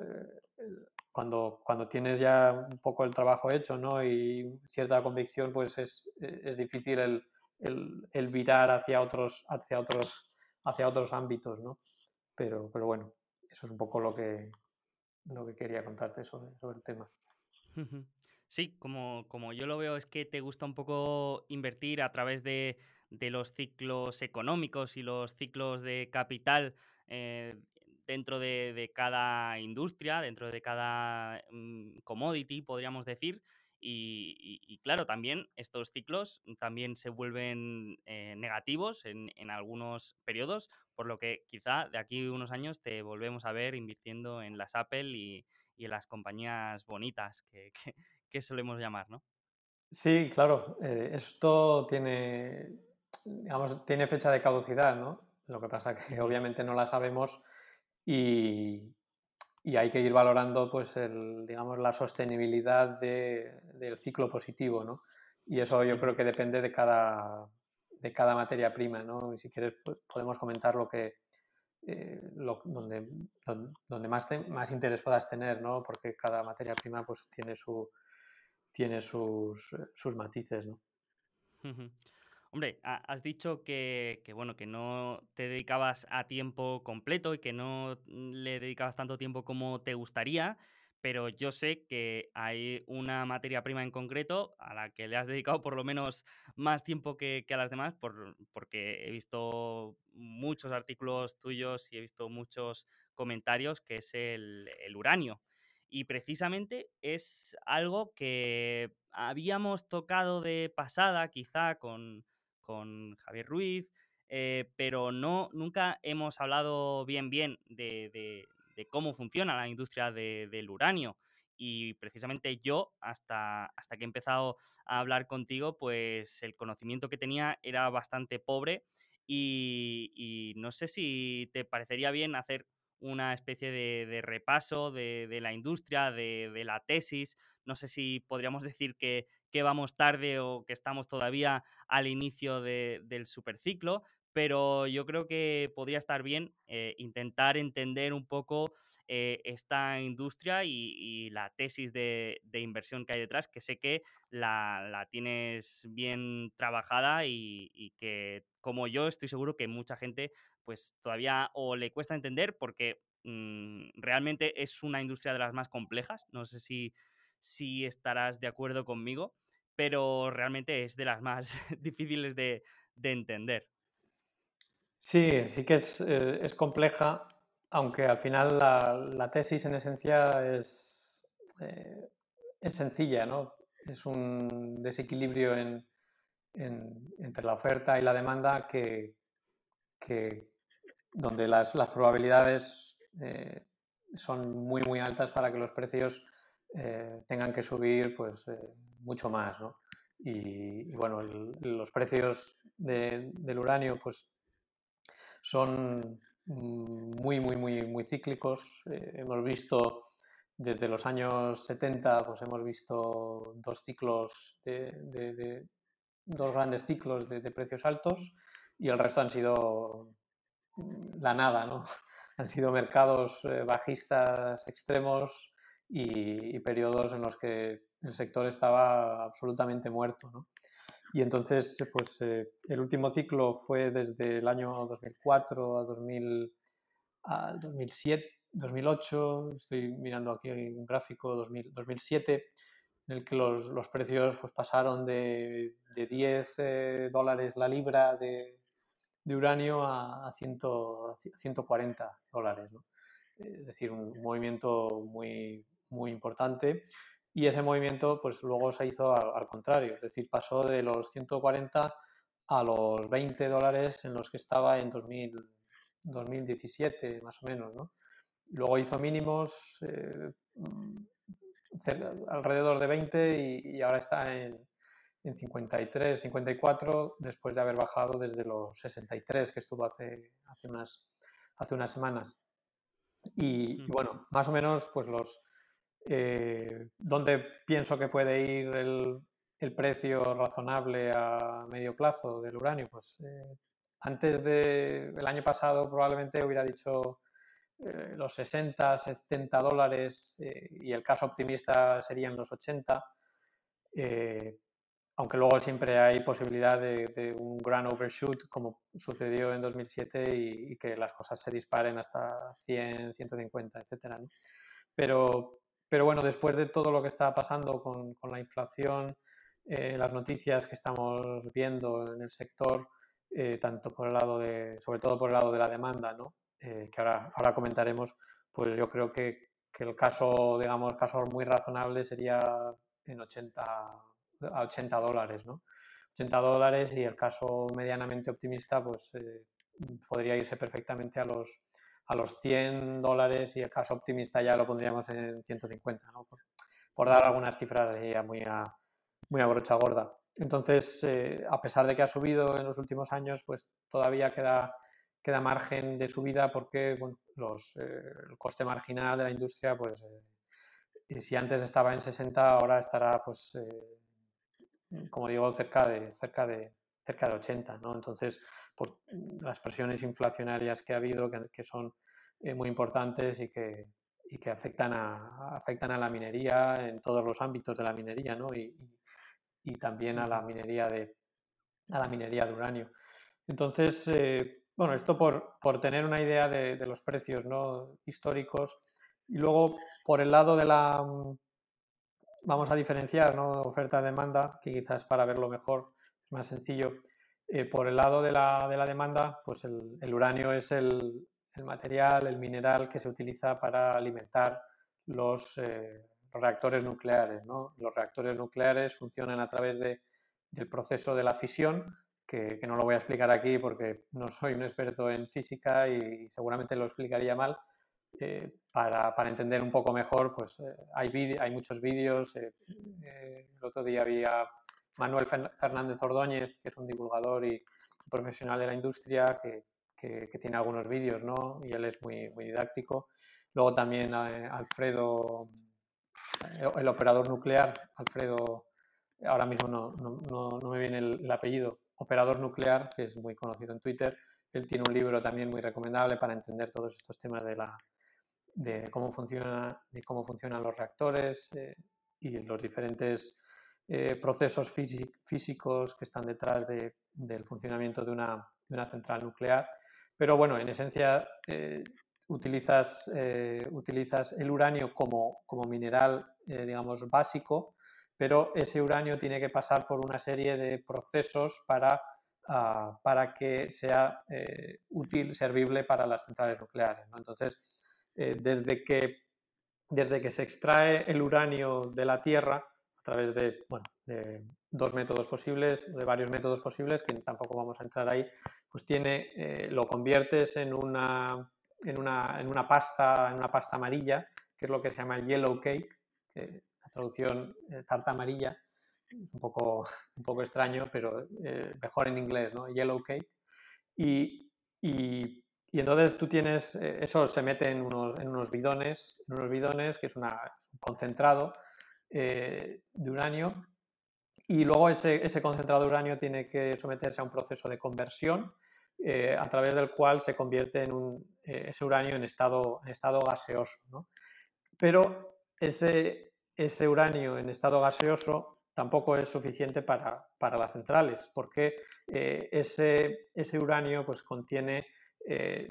cuando, cuando tienes ya un poco el trabajo hecho ¿no? y cierta convicción, pues es, es difícil el, el, el, virar hacia otros, hacia otros, hacia otros ámbitos, ¿no? Pero, pero bueno, eso es un poco lo que, lo que quería contarte sobre, sobre el tema. Sí, como, como, yo lo veo es que te gusta un poco invertir a través de, de los ciclos económicos y los ciclos de capital eh, dentro de, cada industria, dentro de cada mm, commodity, podríamos decir. Y, claro, también estos ciclos también se vuelven eh, negativos en, algunos periodos, por lo que quizá de aquí a unos años te volvemos a ver invirtiendo en las Apple y, en las compañías bonitas que, que, solemos llamar, ¿no? Sí, claro. Eh, esto tiene, digamos, tiene fecha de caducidad, ¿no? Lo que pasa que obviamente no la sabemos y, hay que ir valorando pues el, digamos, la sostenibilidad del ciclo positivo, ¿no? Y eso yo creo que depende de cada, de cada materia prima, ¿no? Y si quieres podemos comentar lo que, eh, donde, donde, más, más interés puedas tener, ¿no? Porque cada materia prima pues tiene, su, tiene sus, sus matices, ¿no? Hombre, has dicho que, bueno, que no te dedicabas a tiempo completo y que no le dedicabas tanto tiempo como te gustaría, pero yo sé que hay una materia prima en concreto a la que le has dedicado por lo menos más tiempo que, a las demás, porque he visto muchos artículos tuyos y he visto muchos comentarios, que es el uranio. Y precisamente es algo que habíamos tocado de pasada, quizá con, con Javier Ruiz, eh, pero no, nunca hemos hablado bien bien de, cómo funciona la industria del uranio. Y precisamente yo, hasta, hasta que he empezado a hablar contigo, pues el conocimiento que tenía era bastante pobre y, no sé si te parecería bien hacer una especie de, repaso de, la industria, de, la tesis. No sé si podríamos decir que, que vamos tarde o que estamos todavía al inicio del superciclo, pero yo creo que podría estar bien eh, intentar entender un poco eh, esta industria y, la tesis de, inversión que hay detrás, que sé que la, tienes bien trabajada y, que como yo estoy seguro que mucha gente pues todavía o le cuesta entender porque mm, realmente es una industria de las más complejas, no sé si si estarás de acuerdo conmigo, pero realmente es de las más difíciles de, entender. Sí, sí que es, eh, compleja, aunque al final la, tesis en esencia es, eh, es sencilla, ¿no? Es un desequilibrio entre la oferta y la demanda que, donde las, probabilidades eh, son muy, muy altas para que los precios eh, tengan que subir pues eh, mucho más, ¿no? Y, bueno, los precios del uranio pues son muy, muy, muy, muy cíclicos. Hemos visto desde los años 70, pues hemos visto dos ciclos de, dos grandes ciclos de, precios altos y el resto han sido la nada, ¿no? Han sido mercados bajistas extremos y, periodos en los que el sector estaba absolutamente muerto. ¿no? Y entonces, pues eh, el último ciclo fue desde el año 2004 a, 2000, 2007, 2008, estoy mirando aquí un gráfico, 2007, en el que los, los precios pues, pasaron de, de 10 eh, dólares la libra de, de uranio a, a, 100, 140 dólares. Es decir, un movimiento muy, muy importante y ese movimiento pues luego se hizo al, contrario, es decir, pasó de los 140 a los 20 dólares en los que estaba en 2000, 2017 más o menos, ¿no? Luego hizo mínimos eh, alrededor de 20 y, ahora está en, en 53, 54 después de haber bajado desde los 63 que estuvo hace, hace, unas, hace unas semanas. Y, y, bueno, más o menos pues los, dónde pienso que puede ir el, el, precio razonable a medio plazo del uranio. Pues antes del año pasado probablemente hubiera dicho eh, los 60, 70 dólares eh, y el caso optimista serían los 80, eh, aunque luego siempre hay posibilidad de, un gran overshoot como sucedió en 2007 y, que las cosas se disparen hasta 100, 150, etc. Pero, pero bueno, después de todo lo que está pasando con, con la inflación, las noticias que estamos viendo en el sector, tanto por el lado de, sobre todo por el lado de la demanda, ¿no? Eh, que ahora, ahora comentaremos, pues yo creo que, que, el caso, digamos, caso muy razonable sería en 80, a 80 dólares, ¿no? 80 dólares y el caso medianamente optimista, pues eh, podría irse perfectamente a los, a los 100 dólares y el caso optimista ya lo pondríamos en 150, ¿no? Por, dar algunas cifras ya muy a, muy a gorda. Entonces, eh, a pesar de que ha subido en los últimos años, pues todavía queda queda margen de subida porque los, eh, el coste marginal de la industria, pues si antes estaba en 60, ahora estará, pues, como digo, cerca de, cerca de, cerca de 80. ¿no? Entonces, por las presiones inflacionarias que ha habido, que, son muy importantes y que, y que afectan, a, afectan a la minería en todos los ámbitos de la minería ¿no? y, y, también a la minería de, a la minería de uranio. Entonces, bueno, esto por, por tener una idea de, de, los precios ¿no? históricos. Y luego, por el lado de la... Vamos a diferenciar ¿no? oferta-demanda, que quizás para verlo mejor es más sencillo. Eh, por el lado de la, de la demanda, pues el, uranio es el, material, el mineral que se utiliza para alimentar los, eh, reactores nucleares. ¿no? Los reactores nucleares funcionan a través de, del proceso de la fisión, que, no lo voy a explicar aquí porque no soy un experto en física y seguramente lo explicaría mal. Eh, para, para, entender un poco mejor, pues eh, hay, hay muchos vídeos. Eh, el otro día había Manuel Fernández Ordóñez, que es un divulgador y profesional de la industria, que, que, que tiene algunos vídeos, ¿no? Y él es muy, muy didáctico. Luego también Alfredo, el operador nuclear, Alfredo, ahora mismo no, no, no me viene el apellido, operador nuclear, que es muy conocido en Twitter. Él tiene un libro también muy recomendable para entender todos estos temas de, la, de, cómo, funciona, cómo funcionan los reactores eh, y los diferentes eh, procesos físicos que están detrás de, del funcionamiento de una, central nuclear. Pero bueno, en esencia eh, utilizas, utilizas el uranio como, como mineral, digamos, básico pero ese uranio tiene que pasar por una serie de procesos para, ah, para que sea útil, servible para las centrales nucleares. Entonces, eh, desde, que, desde que se extrae el uranio de la Tierra, a través de, bueno, de dos métodos posibles, de varios métodos posibles, que tampoco vamos a entrar ahí, pues tiene, eh, lo conviertes en una, en, una, en una pasta, en una pasta amarilla, que es lo que se llama yellow cake, que traducción eh, tarta amarilla, un poco, un poco extraño, pero eh, mejor en inglés, ¿no? Yellow cake. Y, y, y entonces tú tienes, eh, eso se mete en unos, en unos bidones, en unos bidones, que es un concentrado de uranio, y luego ese, ese, concentrado de uranio tiene que someterse a un proceso de conversión a través del cual se convierte en un, ese uranio en estado, en estado gaseoso. ¿no? Pero ese, ese uranio en estado gaseoso tampoco es suficiente para, las centrales, porque eh, ese, ese, uranio pues, contiene, eh,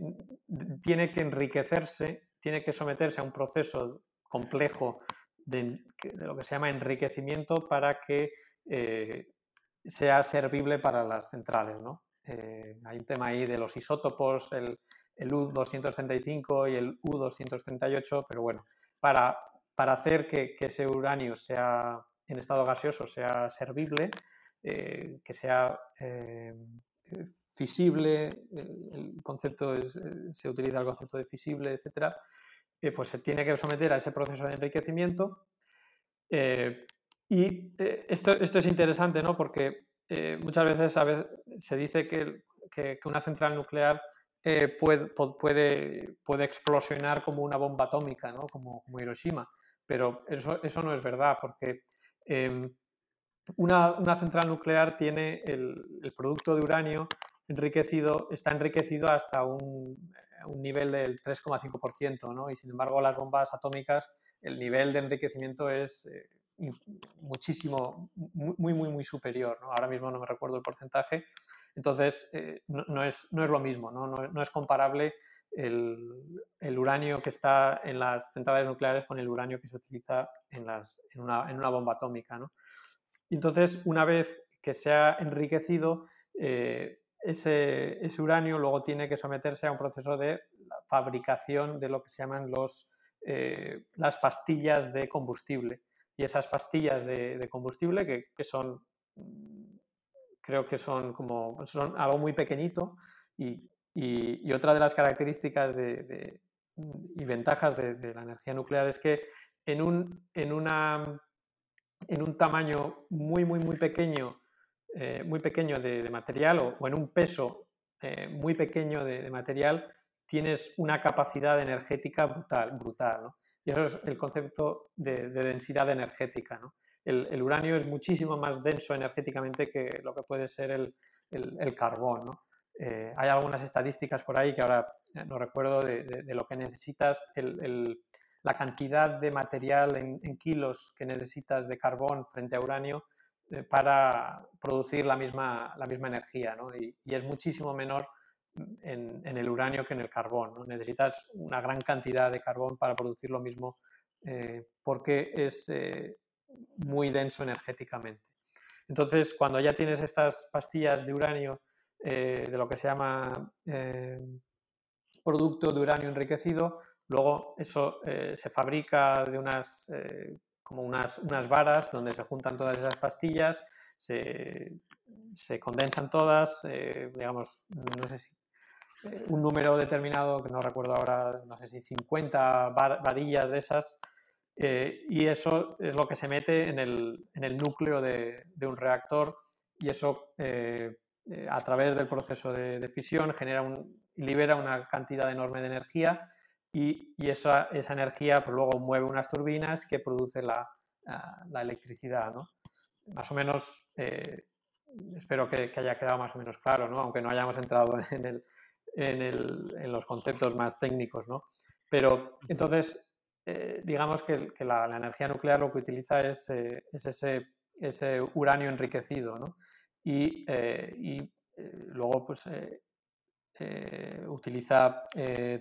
tiene que enriquecerse, tiene que someterse a un proceso complejo de, lo que se llama enriquecimiento para que eh, sea servible para las centrales. hay un tema ahí de los isótopos, el, el U-235 y el U-238, pero bueno, para para hacer que, ese uranio sea en estado gaseoso sea servible, eh, que sea eh, fisible, el concepto es, eh, se utiliza el concepto de fisible, etcétera, pues se tiene que someter a ese proceso de enriquecimiento. y esto, esto, es interesante, ¿no? Porque muchas veces, a veces, se dice que, que, una central nuclear puede, puede, puede, explosionar como una bomba atómica, ¿no? como, como Hiroshima pero eso, eso no es verdad, porque em, una, central nuclear tiene el, producto de uranio enriquecido, está enriquecido hasta un, nivel del 3,5%, ¿no? y sin embargo las bombas atómicas, el nivel de enriquecimiento es eh, muchísimo, muy, muy, muy superior. Ahora mismo no me recuerdo el porcentaje, entonces eh, no, es, no, es, lo mismo, no, no es comparable el, uranio que está en las centrales nucleares con el uranio que se utiliza en, las, en, una, en una, bomba atómica. ¿no? Entonces, una vez que se ha enriquecido, eh, ese, uranio luego tiene que someterse a un proceso de fabricación de lo que se llaman los, eh, las pastillas de combustible. Y esas pastillas de, combustible, que, que, son, creo que son como, son algo muy pequeñito y y, otra de las características de, y ventajas de, la energía nuclear es que en un, en una, en un tamaño muy, muy, muy pequeño, eh, muy pequeño de, material o, en un peso eh, muy pequeño de, material, tienes una capacidad energética brutal. brutal ¿no? Y eso es el concepto de, densidad energética. ¿no? El, uranio es muchísimo más denso energéticamente que lo que puede ser el, el, el carbón. ¿no? Eh, hay algunas estadísticas por ahí que ahora eh, no recuerdo de, lo que necesitas, la cantidad de material en, kilos que necesitas de carbón frente a uranio para producir la misma, la misma energía, ¿no? y, es muchísimo menor en, el uranio que en el carbón. Necesitas una gran cantidad de carbón para producir lo mismo porque es muy denso energéticamente. Entonces, cuando ya tienes estas pastillas de uranio eh, de lo que se llama eh, producto de uranio enriquecido. Luego eso eh, se fabrica de unas, como unas, unas, varas donde se juntan todas esas pastillas, se, se condensan todas, digamos, no sé si un número determinado, que no recuerdo ahora, no sé si 50 varillas de esas, y eso es lo que se mete en el, en el núcleo de, de, un reactor y eso eh, a través del proceso de, fisión genera un, libera una cantidad enorme de energía y, esa, esa, energía pues, luego mueve unas turbinas que produce la, la, electricidad. ¿no? Más o menos, eh, espero que, haya quedado más o menos claro, ¿no? aunque no hayamos entrado en, el, en, el, en los conceptos más técnicos. ¿no? Pero entonces, eh, digamos que, que la, energía nuclear lo que utiliza es, es ese, ese uranio enriquecido. ¿no? y, eh, eh, luego pues eh, utiliza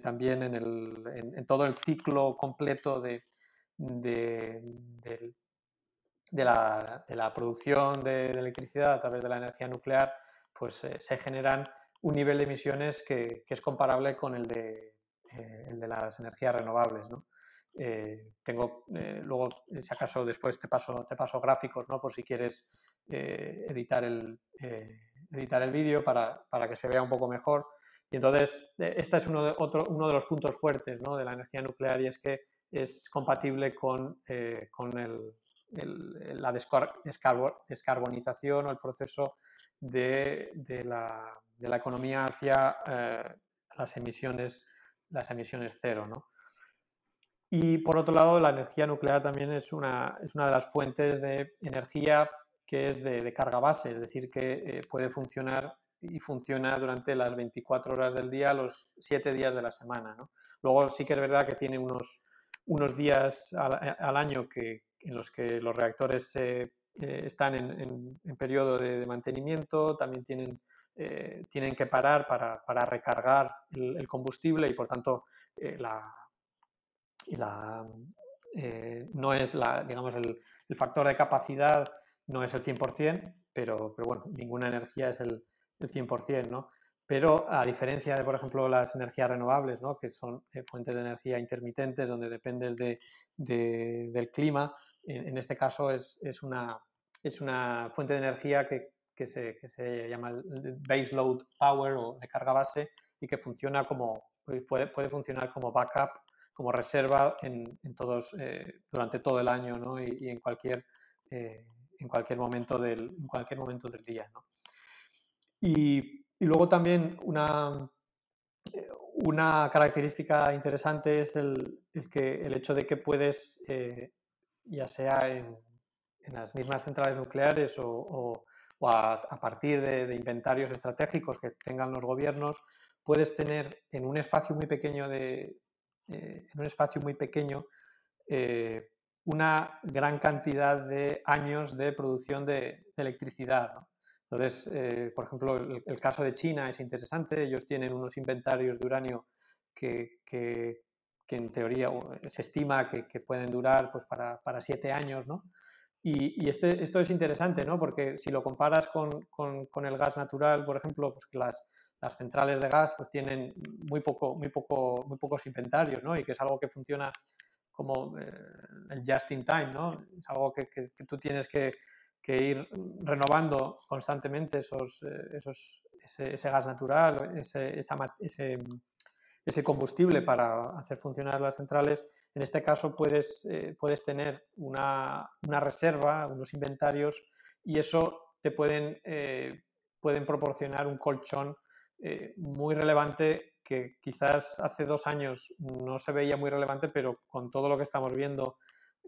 también en, el, en, todo el ciclo completo de, de, de, la, de la, producción de, electricidad a través de la energía nuclear, pues se generan un nivel de emisiones que, es comparable con el de, el de las energías renovables. ¿no? Eh, tengo eh, luego, si acaso después te paso, te paso gráficos, ¿no? Por si quieres eh, editar el, editar el vídeo para, para, que se vea un poco mejor. Y entonces, este es uno de, otro, uno de los puntos fuertes ¿no? de la energía nuclear y es que es compatible con, con el, la descarbonización o el proceso de, de, la, de la, economía hacia las emisiones, las emisiones cero. ¿no? Y por otro lado, la energía nuclear también es una, es una de las fuentes de energía que es de, carga base, es decir, que eh, puede funcionar y funciona durante las 24 horas del día, los 7 días de la semana. ¿no? Luego sí que es verdad que tiene unos, unos días al, año que, en los que los reactores eh, están en, periodo de, mantenimiento, también tienen, eh, tienen que parar para, para recargar el, combustible y por tanto y la, eh, no es digamos, el, el, factor de capacidad no es el 100%, pero, pero bueno, ninguna energía es el, el 100%, ¿no? Pero a diferencia de, por ejemplo, las energías renovables, ¿no? que son eh, fuentes de energía intermitentes donde dependes de, de, del clima, en, este caso es, es, una, es una fuente de energía que, que, se, que se llama base load power o de carga base y que funciona como, puede, puede funcionar como backup como reserva en, todos, eh, durante todo el año ¿no? y, en, cualquier, eh, en, cualquier momento del, en cualquier momento del día. ¿no? Y, luego también una, una característica interesante es el, que, el hecho de que puedes, eh, ya sea en, las mismas centrales nucleares o, a, partir de, inventarios estratégicos que tengan los gobiernos, puedes tener en un espacio muy pequeño de, eh, en un espacio muy pequeño eh, una gran cantidad de años de producción de, electricidad. Entonces, eh, por ejemplo, el, caso de China es interesante. Ellos tienen unos inventarios de uranio que, en teoría se estima que, pueden durar pues, para, siete años. ¿no? Y, este, esto es interesante, ¿no? porque si lo comparas con, el gas natural, por ejemplo, pues que las, las centrales de gas pues, tienen muy, poco, muy, poco, muy pocos inventarios ¿no? y que es algo que funciona como eh, el just in time, ¿no? es algo que tú tienes que que ir renovando constantemente esos, eh, ese, gas natural, ese, ese, combustible para hacer funcionar las centrales, en este caso puedes, eh, puedes tener una, una, reserva, unos inventarios y eso te pueden, eh, pueden proporcionar un colchón muy relevante que quizás hace dos años no se veía muy relevante, pero con todo lo que estamos viendo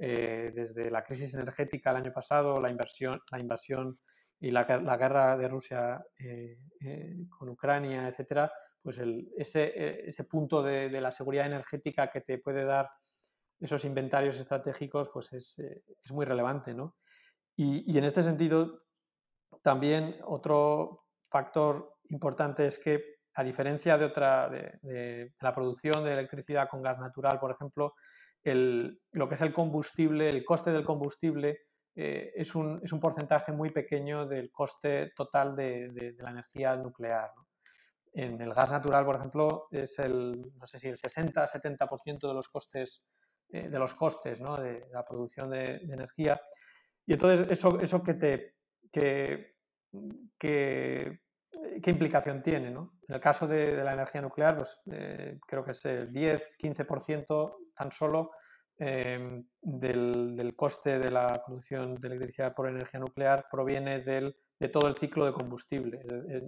eh, desde la crisis energética el año pasado, la, inversión, la invasión y la, guerra de Rusia eh, eh, con Ucrania, etcétera, pues ese, ese, punto de, la seguridad energética que te puede dar esos inventarios estratégicos, pues es, es muy relevante. ¿no? Y, y, en este sentido, también otro factor importante es que, a diferencia de, otra, de, de la producción de electricidad con gas natural, por ejemplo, lo que es el combustible, el coste del combustible eh, es, un, es, un, porcentaje muy pequeño del coste total de, la energía nuclear. En el gas natural, por ejemplo, es el, no sé si el 60-70% de los costes, eh, de, los costes de, la producción de, energía. Y entonces, eso, eso que te... Que, que, ¿Qué implicación tiene? ¿no? En el caso de, la energía nuclear, pues, eh, creo que es el 10-15% tan solo em, del, coste de la producción de electricidad por energía nuclear proviene del, de todo el ciclo de combustible,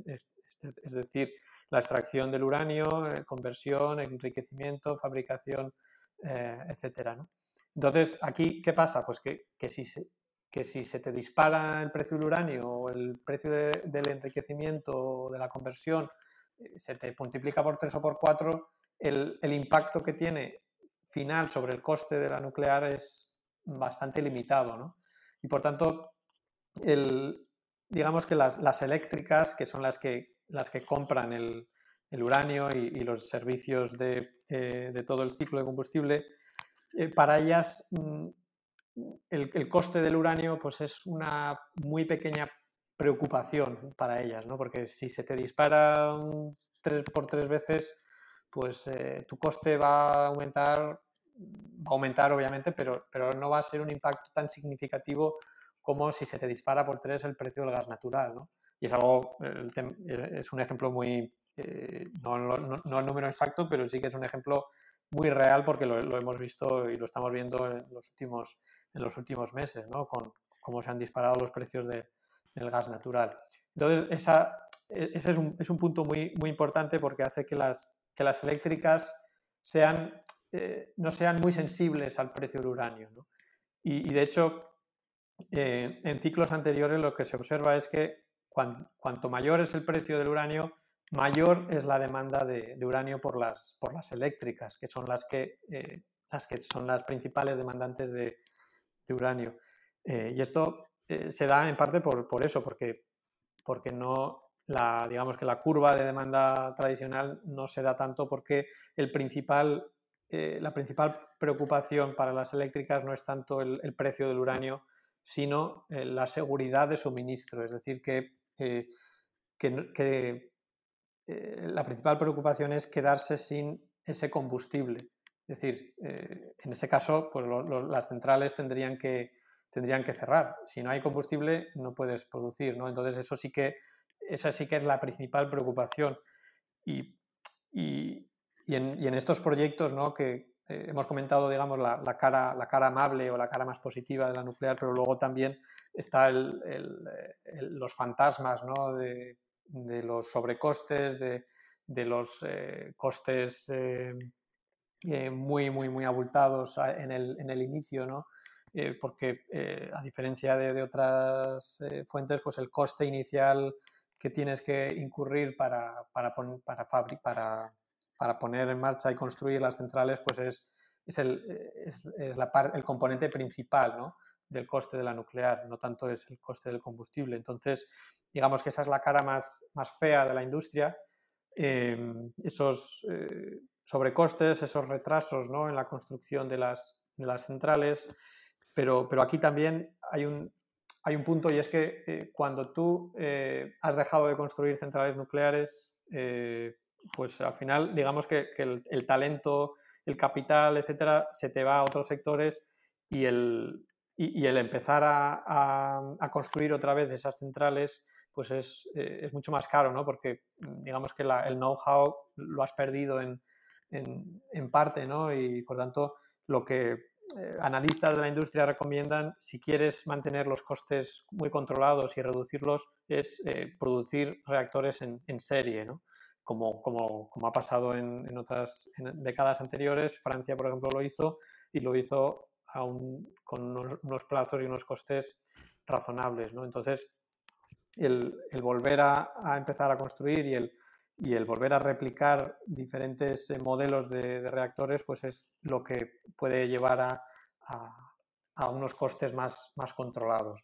es, decir, la extracción del uranio, eh, conversión, enriquecimiento, fabricación, eh, etc. Entonces, aquí, ¿qué pasa? Pues que, si se, que si se te dispara el precio del uranio o el precio del enriquecimiento o de la conversión, eh, se te multiplica por tres o por cuatro, el, el impacto que tiene final sobre el coste de la nuclear es bastante limitado. ¿no? Y por tanto, el, digamos que las, las, eléctricas, que son las que, las que compran el, el uranio y, los servicios de, eh, de, todo el ciclo de combustible, eh, para ellas mm, el, el, coste del uranio pues es una muy pequeña preocupación para ellas, ¿no? porque si se te dispara tres por tres veces, pues eh, tu coste va a aumentar, va a aumentar obviamente, pero, pero no va a ser un impacto tan significativo como si se te dispara por tres el precio del gas natural. ¿no? Y es algo, es un ejemplo muy, eh, no, no, el número exacto, pero sí que es un ejemplo muy real porque lo, lo, hemos visto y lo estamos viendo en los últimos, en los últimos meses, ¿no? con cómo se han disparado los precios de, del gas natural. Entonces, esa, e, ese es un, es un punto muy, muy importante porque hace que las, que las eléctricas sean, eh, no sean muy sensibles al precio del uranio. Y, de hecho, eh, en ciclos anteriores lo que se observa es que cuanto mayor es el precio del uranio, mayor es la demanda de, uranio por las, por las eléctricas, que son las que, eh, las que son las principales demandantes de, uranio. y esto se da en parte por, por eso, porque, porque no, la, digamos que la curva de demanda tradicional no se da tanto porque el principal, eh, la principal preocupación para las eléctricas no es tanto el, precio del uranio, sino eh, la seguridad de suministro. Es decir, que, eh, que, la principal preocupación es quedarse sin ese combustible. Es decir, en ese caso, pues las centrales tendrían que, tendrían que cerrar. Si no hay combustible, no puedes producir. ¿no? Entonces, eso sí que esa sí que es la principal preocupación. Y, en, estos proyectos ¿no? que eh, hemos comentado, digamos, la, cara, la cara amable o la cara más positiva de la nuclear, pero luego también está los fantasmas ¿no? de, los sobrecostes, de, de los costes muy, muy, muy abultados en el, en el inicio, ¿no? porque a diferencia de, de otras fuentes, pues el coste inicial que tienes que incurrir para, para, para, para, para poner en marcha y construir las centrales, pues es, es, el, es, la el componente principal ¿no? del coste de la nuclear, no tanto es el coste del combustible. Entonces, digamos que esa es la cara más, más fea de la industria. Em, esos eh, sobrecostes, esos retrasos ¿no? en la construcción de las, de las centrales, pero, pero aquí también hay un, hay un punto y es que eh, cuando tú eh, has dejado de construir centrales nucleares, eh, pues al final digamos que, el, talento, el capital, etcétera, se te va a otros sectores y el, y, el empezar a, construir otra vez esas centrales pues es, mucho más caro, ¿no? Porque digamos que el know-how lo has perdido en, en, en, parte, ¿no? Y por tanto, lo que analistas de la industria recomiendan, si quieres mantener los costes muy controlados y reducirlos, es eh, producir reactores en, serie, ¿no? Como, como, como, ha pasado en, en otras décadas anteriores. Francia, por ejemplo, lo hizo y lo hizo aún con unos, plazos y unos costes razonables. ¿no? Entonces, el, el volver a, a, empezar a construir y el, y el volver a replicar diferentes eh, modelos de, reactores pues es lo que puede llevar a, unos costes más, controlados.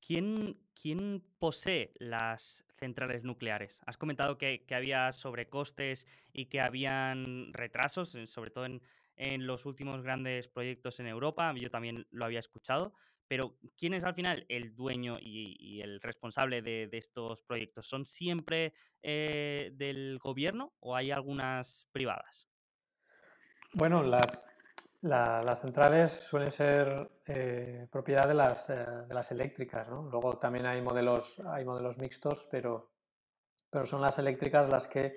¿Quién, ¿Quién, posee las centrales nucleares? Has comentado que, que, había sobrecostes y que habían retrasos, sobre todo en los últimos grandes proyectos en Europa. Yo también lo había escuchado. Pero ¿quién es al final el dueño y, el responsable de, estos proyectos? ¿Son siempre eh, del gobierno o hay algunas privadas? Bueno, las, centrales suelen ser eh, propiedad de las, eh, de las eléctricas, ¿no? Luego también hay modelos, hay modelos mixtos, pero, pero son las eléctricas las que,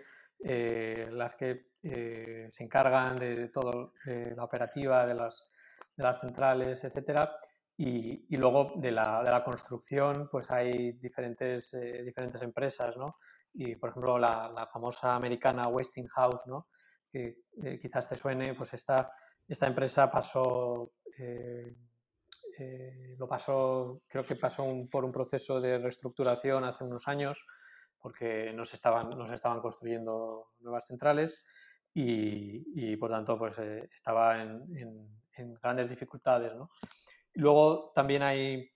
las que se encargan de, de toda la operativa de las, de las centrales, etcétera. Y, luego de la, de la, construcción, pues hay diferentes, eh, diferentes empresas, ¿no? Y por ejemplo, la, la famosa americana Westinghouse, ¿no? Que eh, quizás te suene, pues esta, esta empresa pasó, eh, lo pasó, creo que pasó por un proceso de reestructuración hace unos años, porque no se estaban, no se estaban construyendo nuevas centrales y, y por tanto, pues estaba en, en, en grandes dificultades, ¿no? Luego también hay,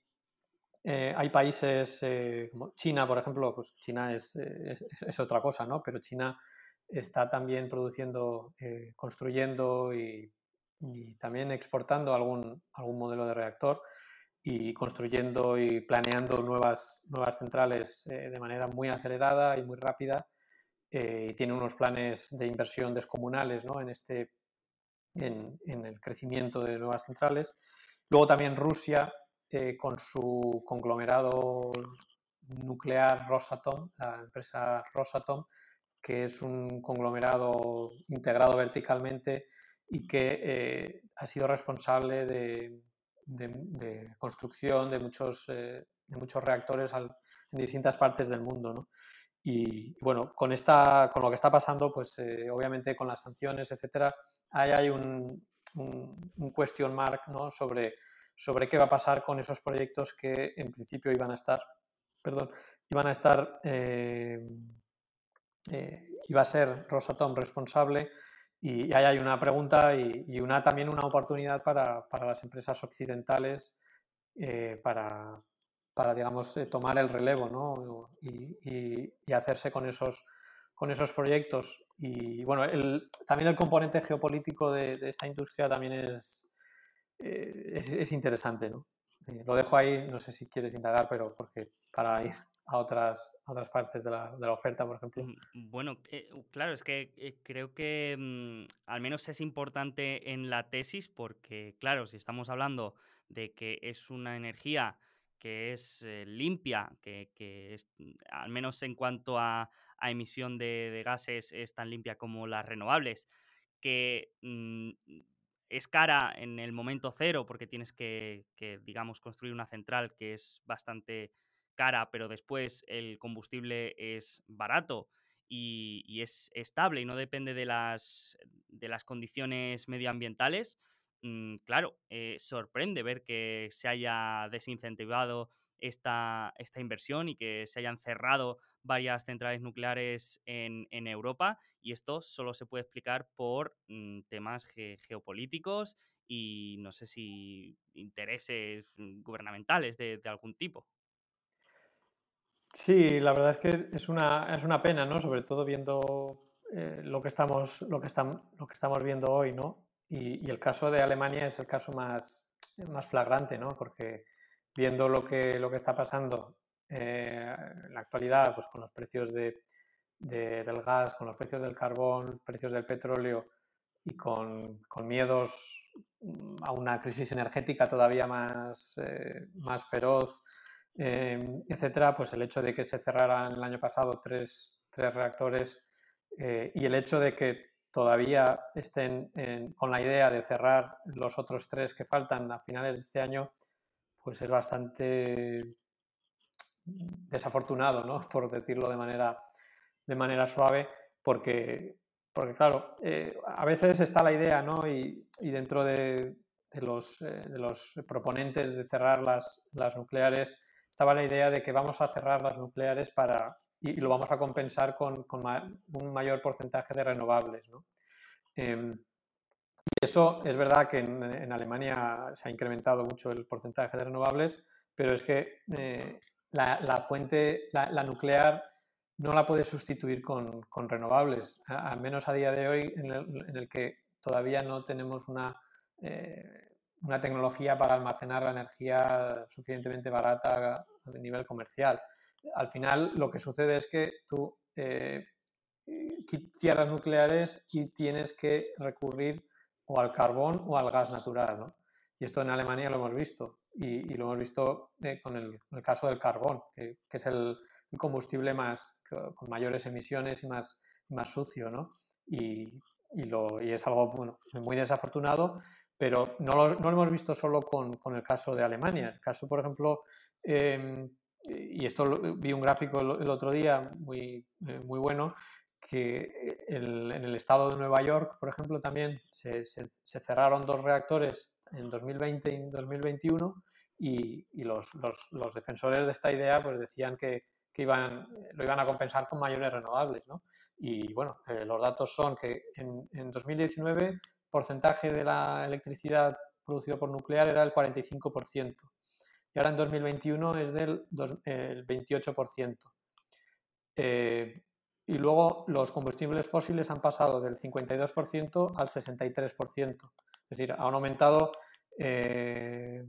eh, hay países eh, como China, por ejemplo, pues China es, es, otra cosa, ¿no? Pero China está también produciendo, eh, construyendo y, también exportando algún, algún modelo de reactor y construyendo y planeando nuevas, nuevas centrales de manera muy acelerada y muy rápida. y tiene unos planes de inversión descomunales ¿no? en, este, en, en el crecimiento de nuevas centrales. Luego también Rusia, eh, con su conglomerado nuclear Rosatom, la empresa Rosatom, que es un conglomerado integrado verticalmente y que eh, ha sido responsable de, construcción de muchos, eh, de muchos reactores en distintas partes del mundo. Y bueno, con, esta, con lo que está pasando, pues obviamente con las sanciones, etcétera, ahí hay un, un, question mark ¿no? sobre, sobre qué va a pasar con esos proyectos que en principio iban a estar, perdón, iban a estar, eh, eh, iba a ser Rosatom responsable y, ahí hay una pregunta y, una, también una oportunidad para, para las empresas occidentales eh, para, para, digamos, tomar el relevo ¿no? y, y, hacerse con esos, con esos proyectos. Y bueno, el, también el componente geopolítico de, esta industria también es, eh, es, interesante, ¿no? Eh, lo dejo ahí, no sé si quieres indagar, pero porque para ir a otras, otras partes de la, de la, oferta, por ejemplo. Mm, bueno, eh, claro, es que creo que mm, al menos es importante en la tesis porque, claro, si estamos hablando de que es una energía que es limpia, que, que es, al menos en cuanto a, a emisión de, gases es tan limpia como las renovables, que mm, es cara en el momento cero porque tienes que, digamos, construir una central que es bastante cara, pero después el combustible es barato y, es estable y no depende de las, de las condiciones medioambientales, mm, claro, eh, sorprende ver que se haya desincentivado esta, esta, inversión y que se hayan cerrado varias centrales nucleares en, Europa y esto solo se puede explicar por mm, temas geopolíticos y no sé si intereses mm, gubernamentales de algún tipo. Sí, la verdad es que es una, es una pena, ¿no? Sobre todo viendo eh, lo, que estamos, lo, que lo que estamos viendo hoy, ¿no? Y, el caso de Alemania es el caso más, más flagrante, ¿no? Porque viendo lo que, lo que está pasando eh, en la actualidad, pues con los precios de, del gas, con los precios del carbón, precios del petróleo y con, con miedos a una crisis energética todavía más, eh, más feroz, Em, etcétera, pues el hecho de que se cerraran el año pasado tres, tres reactores eh, y el hecho de que todavía estén con la idea de cerrar los otros tres que faltan a finales de este año, pues es bastante desafortunado, ¿no? por decirlo de manera, de manera suave, porque, porque claro, eh, a veces está la idea, ¿no? y, dentro de, de, los, eh, de, los, proponentes de cerrar las, las nucleares, estaba la idea de que vamos a cerrar las nucleares para, y, lo vamos a compensar con, con un mayor porcentaje de renovables. ¿no? Y eso es verdad que en, Alemania se ha incrementado mucho el porcentaje de renovables, pero es que eh, la, la, fuente, la, nuclear, no la puede sustituir con, con renovables, al menos a día de hoy en el, en el que todavía no tenemos una, eh, una tecnología para almacenar la energía suficientemente barata a nivel comercial. Al final lo que sucede es que tú eh, cierras nucleares y tienes que recurrir o al carbón o al gas natural. Y esto en Alemania lo hemos visto y, lo hemos visto eh, con el, caso del carbón, que, es el, combustible más, con mayores emisiones y más, más sucio. ¿no? Y, es algo bueno, muy desafortunado pero no lo, no lo hemos visto solo con, con, el caso de Alemania. El caso, por ejemplo, eh, y esto vi un gráfico el, otro día muy, eh, muy bueno, que el, en el estado de Nueva York, por ejemplo, también se, cerraron dos reactores en 2020 y en 2021 y, y los, los, los, defensores de esta idea pues decían que, que, iban, lo iban a compensar con mayores renovables. ¿no? Y bueno, eh, los datos son que en, en 2019 porcentaje de la electricidad producida por nuclear era el 45%. Y ahora en 2021 es del 28%. Eh, y luego los combustibles fósiles han pasado del 52% al 63%. Es decir, han aumentado eh,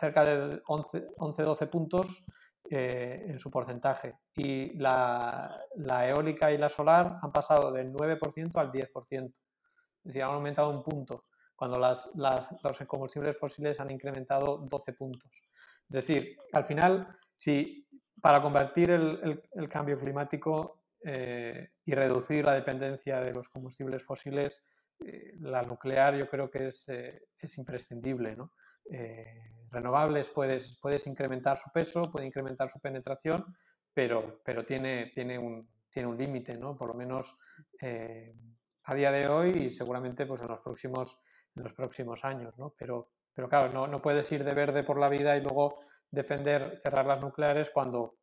cerca de 11-12 puntos eh, en su porcentaje. Y la, eólica y la solar han pasado del 9% al 10% es decir, han aumentado un punto, cuando las, los combustibles fósiles han incrementado 12 puntos. Es decir, al final, si para combatir el, cambio climático eh, y reducir la dependencia de los combustibles fósiles, eh, la nuclear yo creo que es, eh, es imprescindible. ¿no? renovables puedes, puedes incrementar su peso, puede incrementar su penetración, pero, pero tiene, tiene un, tiene un límite, ¿no? por lo menos a día de hoy y seguramente pues, en, los próximos, en los próximos años. ¿no? Pero, pero claro, no, no puedes ir de verde por la vida y luego defender cerrar las nucleares cuando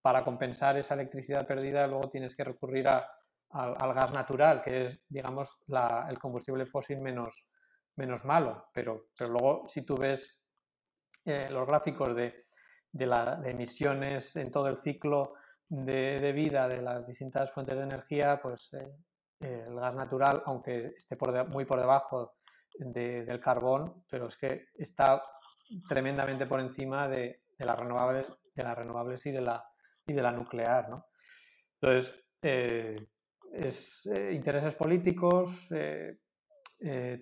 para compensar esa electricidad perdida luego tienes que recurrir a, al gas natural, que es, digamos, la, el combustible fósil menos, menos malo. Pero, pero luego, si tú ves eh, los gráficos de, de, la, de, emisiones en todo el ciclo de, de, vida de las distintas fuentes de energía, pues eh, el gas natural, aunque esté por muy por debajo del carbón, pero es que está tremendamente por encima de, las renovables, de las renovables y de la, y de la nuclear. ¿no? Entonces, eh, es eh, intereses políticos, eh,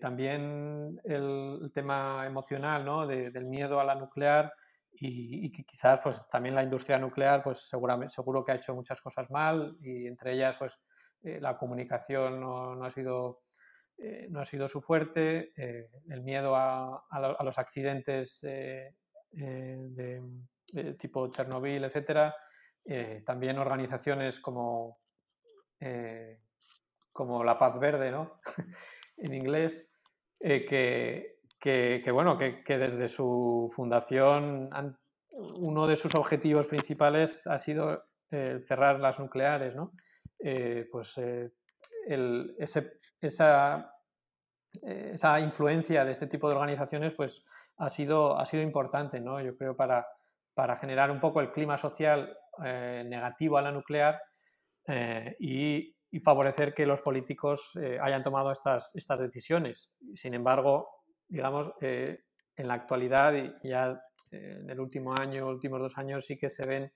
también el, tema emocional ¿no? del miedo a la nuclear y, que quizás pues, también la industria nuclear pues, seguro que ha hecho muchas cosas mal y entre ellas pues, la comunicación no, ha sido, eh, no ha sido su fuerte, eh, el miedo a, los accidentes de, tipo Chernobyl, etc. también organizaciones como, como la paz verde, ¿no? en inglés, que, que, bueno, que, desde su fundación uno de sus objetivos principales ha sido cerrar las nucleares, ¿no? pues esa, esa influencia de este tipo de organizaciones pues ha sido, ha sido importante, ¿no? Yo creo, para, para generar un poco el clima social eh, negativo a la nuclear eh, y, favorecer que los políticos eh, hayan tomado estas, estas decisiones. Sin embargo, digamos, en la actualidad y ya en el último año, últimos dos años, sí que se ven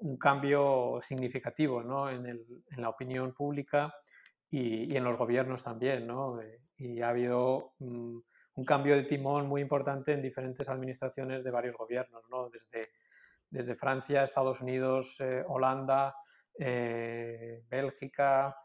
un cambio significativo ¿no? en, el, en, la opinión pública y, en los gobiernos también. ¿no? y ha habido mm, un cambio de timón muy importante en diferentes administraciones de varios gobiernos, ¿no? desde, desde Francia, Estados Unidos, eh, Holanda, eh, Bélgica,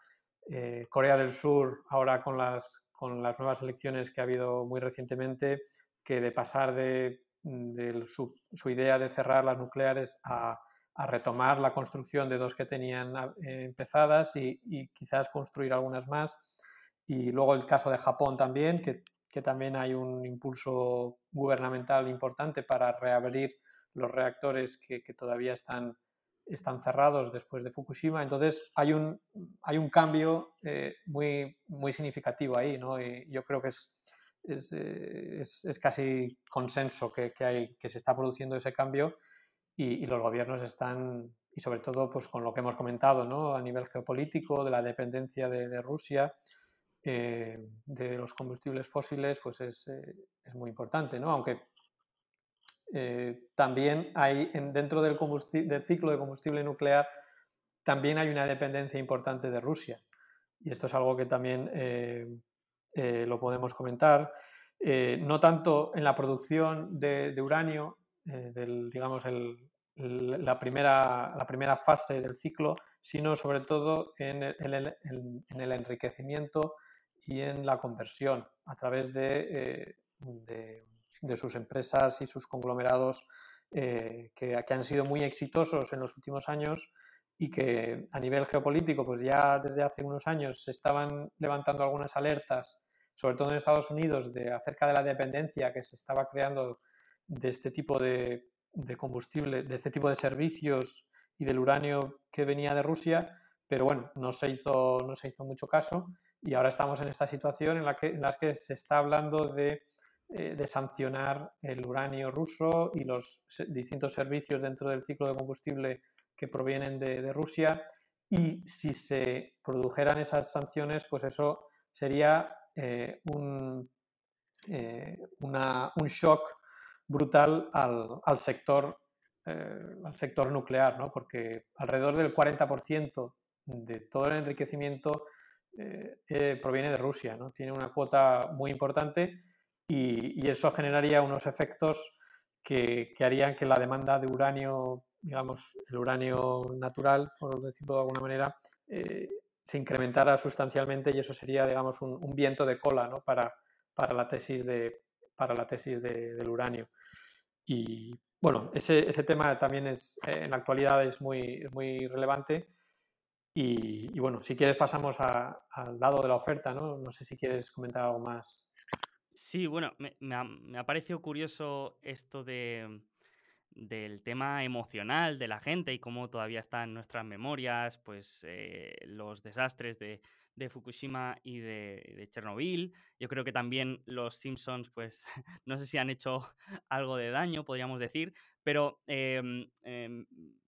eh, Corea del Sur, ahora con las, con las nuevas elecciones que ha habido muy recientemente, que de pasar de, de su, su, idea de cerrar las nucleares a, a, retomar la construcción de dos que tenían empezadas y, y quizás construir algunas más. Y luego el caso de Japón también, que que también hay un impulso gubernamental importante para reabrir los reactores que, todavía están, están cerrados después de Fukushima. Entonces hay un, hay un cambio eh, muy, muy significativo ahí, ¿no? Y yo creo que es, es, eh, es, es casi consenso que, que, hay, que se está produciendo ese cambio y, los gobiernos están, y sobre todo pues, con lo que hemos comentado ¿no? a nivel geopolítico, de la dependencia de, de Rusia, eh, de los combustibles fósiles pues es, eh, es muy importante, ¿no? Aunque eh, también hay en, dentro del, del, ciclo de combustible nuclear también hay una dependencia importante de Rusia y esto es algo que también lo podemos comentar no tanto en la producción de, de uranio del, digamos el, la primera, la primera fase del ciclo, sino sobre todo en el, en el, en el enriquecimiento y en la conversión a través de, eh, de, sus empresas y sus conglomerados eh, que, que, han sido muy exitosos en los últimos años y que a nivel geopolítico, pues ya desde hace unos años se estaban levantando algunas alertas, sobre todo en Estados Unidos, de, acerca de la dependencia que se estaba creando de este tipo de, de combustible, de este tipo de servicios y del uranio que venía de Rusia, pero bueno, no se hizo, no se hizo mucho caso y ahora estamos en esta situación en la que, en las que se está hablando de, eh, de sancionar el uranio ruso y los distintos servicios dentro del ciclo de combustible que provienen de, de Rusia. Y si se produjeran esas sanciones, pues eso sería eh, un, eh, un, shock brutal al, sector, eh, al sector nuclear, ¿no? porque alrededor del 40% de todo el enriquecimiento eh, eh, proviene de Rusia, ¿no? tiene una cuota muy importante y, eso generaría unos efectos que, que, harían que la demanda de uranio, digamos, el uranio natural, por decirlo de alguna manera, se incrementara sustancialmente y eso sería, digamos, un, un viento de cola ¿no? para, para, la tesis, de, para la tesis de, del uranio. Y bueno, ese, ese tema también es, en la actualidad es muy, muy relevante y, bueno, si quieres pasamos al lado de la oferta, ¿no? No sé si quieres comentar algo más. Sí, bueno, me, me, ha, me ha, parecido curioso esto de, del tema emocional de la gente y cómo todavía está en nuestras memorias, pues eh, los desastres de, de, Fukushima y de, Chernobyl. Yo creo que también los Simpsons, pues no sé si han hecho algo de daño, podríamos decir, pero eh, eh,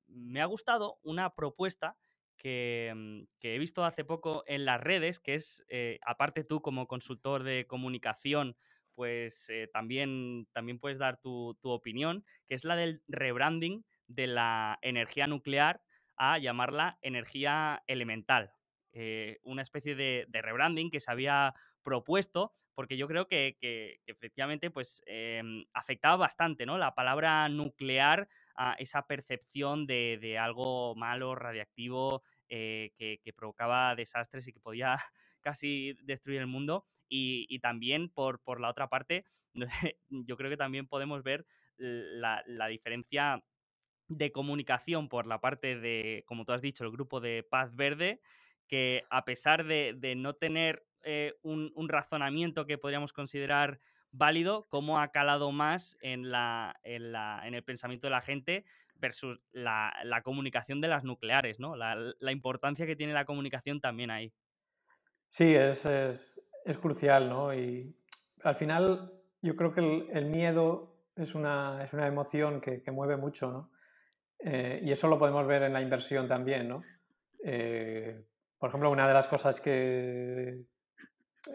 me ha gustado una propuesta que, mm, que, he visto hace poco en las redes, que es, eh, aparte tú como consultor de comunicación, pues eh, también, también puedes dar tu, opinión, que es la del rebranding de la energía nuclear a llamarla energía elemental. Eh, una especie de, de, rebranding que se había propuesto, porque yo creo que, que, que efectivamente pues, em, afectaba bastante ¿no? la palabra nuclear a esa percepción de, de algo malo, radiactivo, eh, que, que, provocaba desastres y que podía casi destruir el mundo. Y, y también por, por, la otra parte, yo creo que también podemos ver la, la diferencia de comunicación por la parte de, como tú has dicho, el grupo de Paz Verde, que a pesar de, no tener eh, un, razonamiento que podríamos considerar válido, cómo ha calado más en, la, en, la, en el pensamiento de la gente versus la, comunicación de las nucleares, ¿no? La, importancia que tiene la comunicación también ahí. Sí, es, es, crucial, ¿no? Y al final yo creo que el, miedo es una, es una emoción que, que, mueve mucho, ¿no? Eh, y eso lo podemos ver en la inversión también, ¿no? Eh, por ejemplo, una de las cosas que,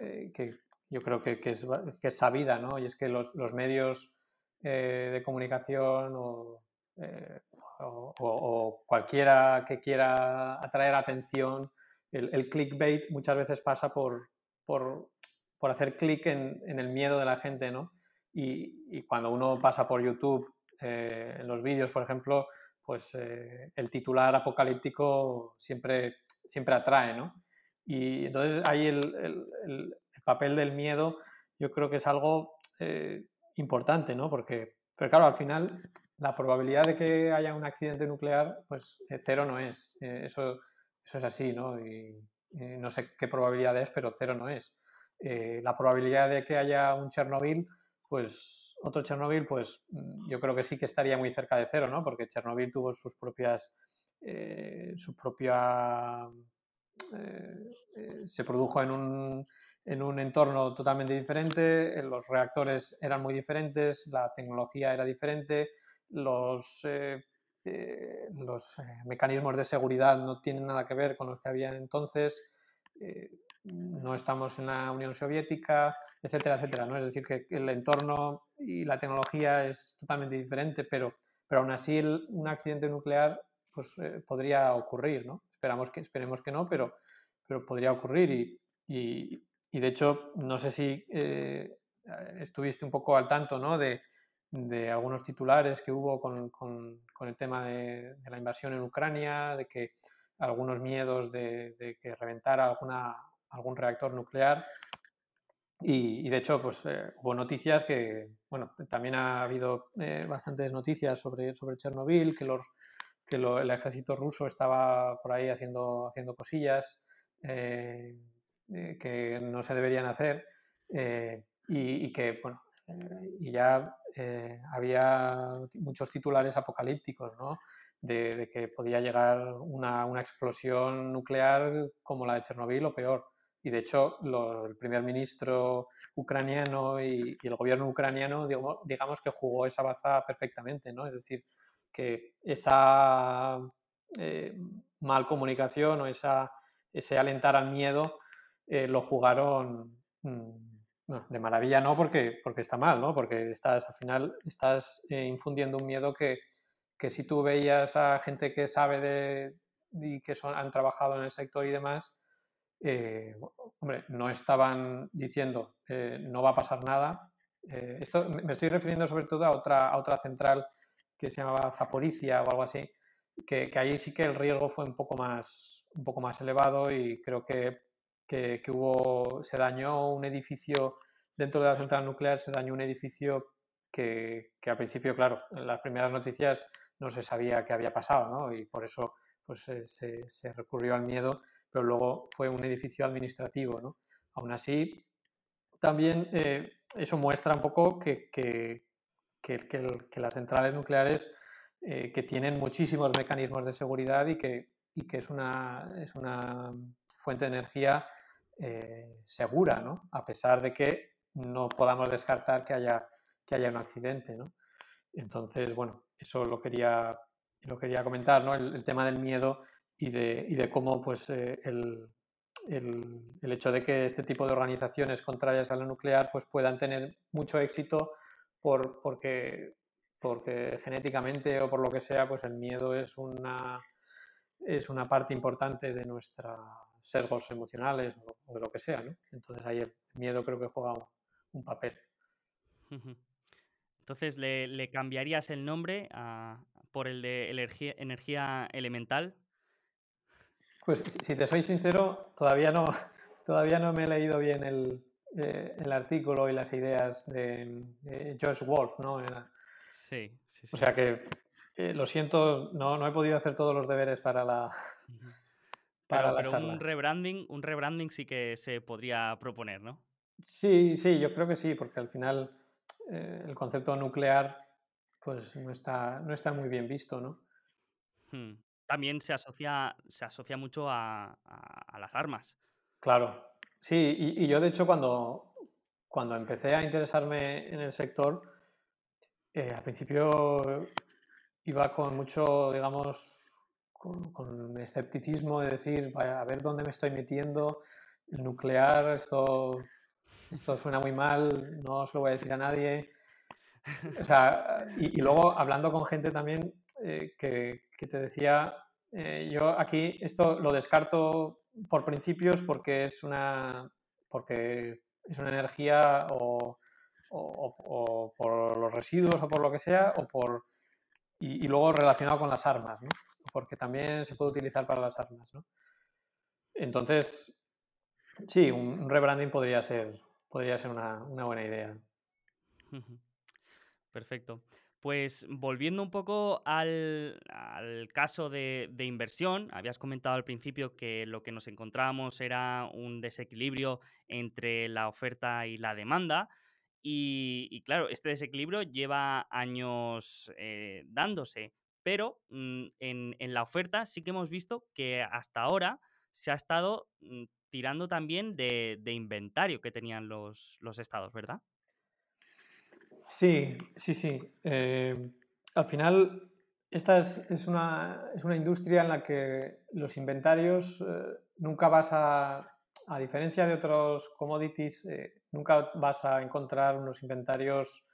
eh, que yo creo que, que, es, que, es, sabida, ¿no? Y es que los, los medios de comunicación o, o, cualquiera que quiera atraer atención, el, el clickbait muchas veces pasa por, por, por hacer clic en, en, el miedo de la gente, ¿no? Y, y cuando uno pasa por YouTube, en los vídeos, por ejemplo, pues eh, el titular apocalíptico siempre, siempre atrae, ¿no? Y entonces ahí el, el, papel del miedo yo creo que es algo eh, importante, ¿no? Porque, pero claro, al final la probabilidad de que haya un accidente nuclear, pues eh, cero no es. eso, eso es así, ¿no? Y, no sé qué probabilidad es, pero cero no es. la probabilidad de que haya un Chernobyl, pues otro Chernobyl, pues mm, yo creo que sí que estaría muy cerca de cero, ¿no? Porque Chernobyl tuvo sus propias, eh, su propia, eh, eh, se produjo en un, en un entorno totalmente diferente, los reactores eran muy diferentes, la tecnología era diferente, los, los mecanismos de seguridad no tienen nada que ver con los que había entonces no estamos en la Unión Soviética, etcétera, etcétera. ¿no? Es decir, que el entorno y la tecnología es totalmente diferente, pero, pero aún así un accidente nuclear pues, eh, podría ocurrir. ¿no? Esperamos que, esperemos que no, pero, pero podría ocurrir. Y, y, de hecho, no sé si eh, estuviste un poco al tanto ¿no? de, de algunos titulares que hubo con, con, con el tema de, de, la invasión en Ucrania, de que algunos miedos de, de que reventara alguna, algún reactor nuclear. Y, de hecho, pues eh, hubo noticias que, bueno, también ha habido eh, bastantes noticias sobre, sobre Chernobyl, que, los, que el ejército ruso estaba por ahí haciendo, haciendo cosillas eh, que no se deberían hacer y, que, bueno, y ya había muchos titulares apocalípticos, ¿no? De, de que podía llegar una, una, explosión nuclear como la de Chernobyl o peor. Y de hecho, el primer ministro ucraniano y, el gobierno ucraniano, digamos, que jugó esa baza perfectamente, ¿no? Es decir, que esa eh, mal comunicación o esa, ese alentar al miedo eh, lo jugaron mm, de maravilla, no porque, porque está mal, ¿no? Porque estás, al final, estás eh, infundiendo un miedo que, que, si tú veías a gente que sabe de y que son, han trabajado en el sector y demás, eh, hombre, no estaban diciendo no va a pasar nada. Esto me estoy refiriendo sobre todo a otra, a otra central que se llamaba Zaporicia o algo así, que, que, ahí sí que el riesgo fue un poco más, un poco más elevado y creo que, que, que hubo, se dañó un edificio dentro de la central nuclear, se dañó un edificio que, que al principio, claro, en las primeras noticias no se sabía qué había pasado, ¿no? Y por eso pues, se, recurrió al miedo pero luego fue un edificio administrativo. ¿no? Aún así, también eh, eso muestra un poco que, que, que, las centrales nucleares eh, que tienen muchísimos mecanismos de seguridad y que, y que es, una, es una fuente de energía eh, segura, ¿no? a pesar de que no podamos descartar que haya, que haya un accidente. ¿no? Entonces, bueno, eso lo quería, lo quería comentar, ¿no? el, el tema del miedo y de, y de cómo pues, eh, el, el, el, hecho de que este tipo de organizaciones contrarias a la nuclear pues, puedan tener mucho éxito por, porque, porque genéticamente o por lo que sea, pues el miedo es una, es una parte importante de nuestros sesgos emocionales o, de lo que sea. ¿no? Entonces ahí el miedo creo que juega un, papel. Entonces, ¿le, ¿le, cambiarías el nombre a, por el de energía, energía elemental? Pues si te soy sincero, todavía no, todavía no me he leído bien el, eh, el artículo y las ideas de, Josh Wolf, ¿no? Sí, sí, O sea que lo siento, no, no he podido hacer todos los deberes para la, para pero, un rebranding, un rebranding sí que se podría proponer, ¿no? Sí, sí, yo creo que sí, porque al final el concepto nuclear pues no está, no está muy bien visto, ¿no? Hmm. También se asocia, se asocia mucho a, las armas. Claro, sí, y, yo de hecho cuando, cuando empecé a interesarme en el sector, eh, al principio iba con mucho, digamos, con, escepticismo de decir, a ver dónde me estoy metiendo, el nuclear, esto, esto suena muy mal, no se lo voy a decir a nadie. O sea, y, luego hablando con gente también eh, que, te decía, eh, yo aquí esto lo descarto por principios porque es una, porque es una energía o, por los residuos o por lo que sea, o por, y, luego relacionado con las armas, ¿no? porque también se puede utilizar para las armas. ¿no? Entonces, sí, un, rebranding podría ser, podría ser una, una buena idea. Perfecto. Pues volviendo un poco al, caso de, inversión, habías comentado al principio que lo que nos encontrábamos era un desequilibrio entre la oferta y la demanda. Y, claro, este desequilibrio lleva años eh, dándose, pero mm, en, la oferta sí que hemos visto que hasta ahora se ha estado mm, tirando también de, inventario que tenían los estados, ¿verdad? Sí, sí, sí. Eh, al final, esta es, una, industria en la que los inventarios eh, nunca vas a, a diferencia de otros commodities, eh, nunca vas a encontrar unos inventarios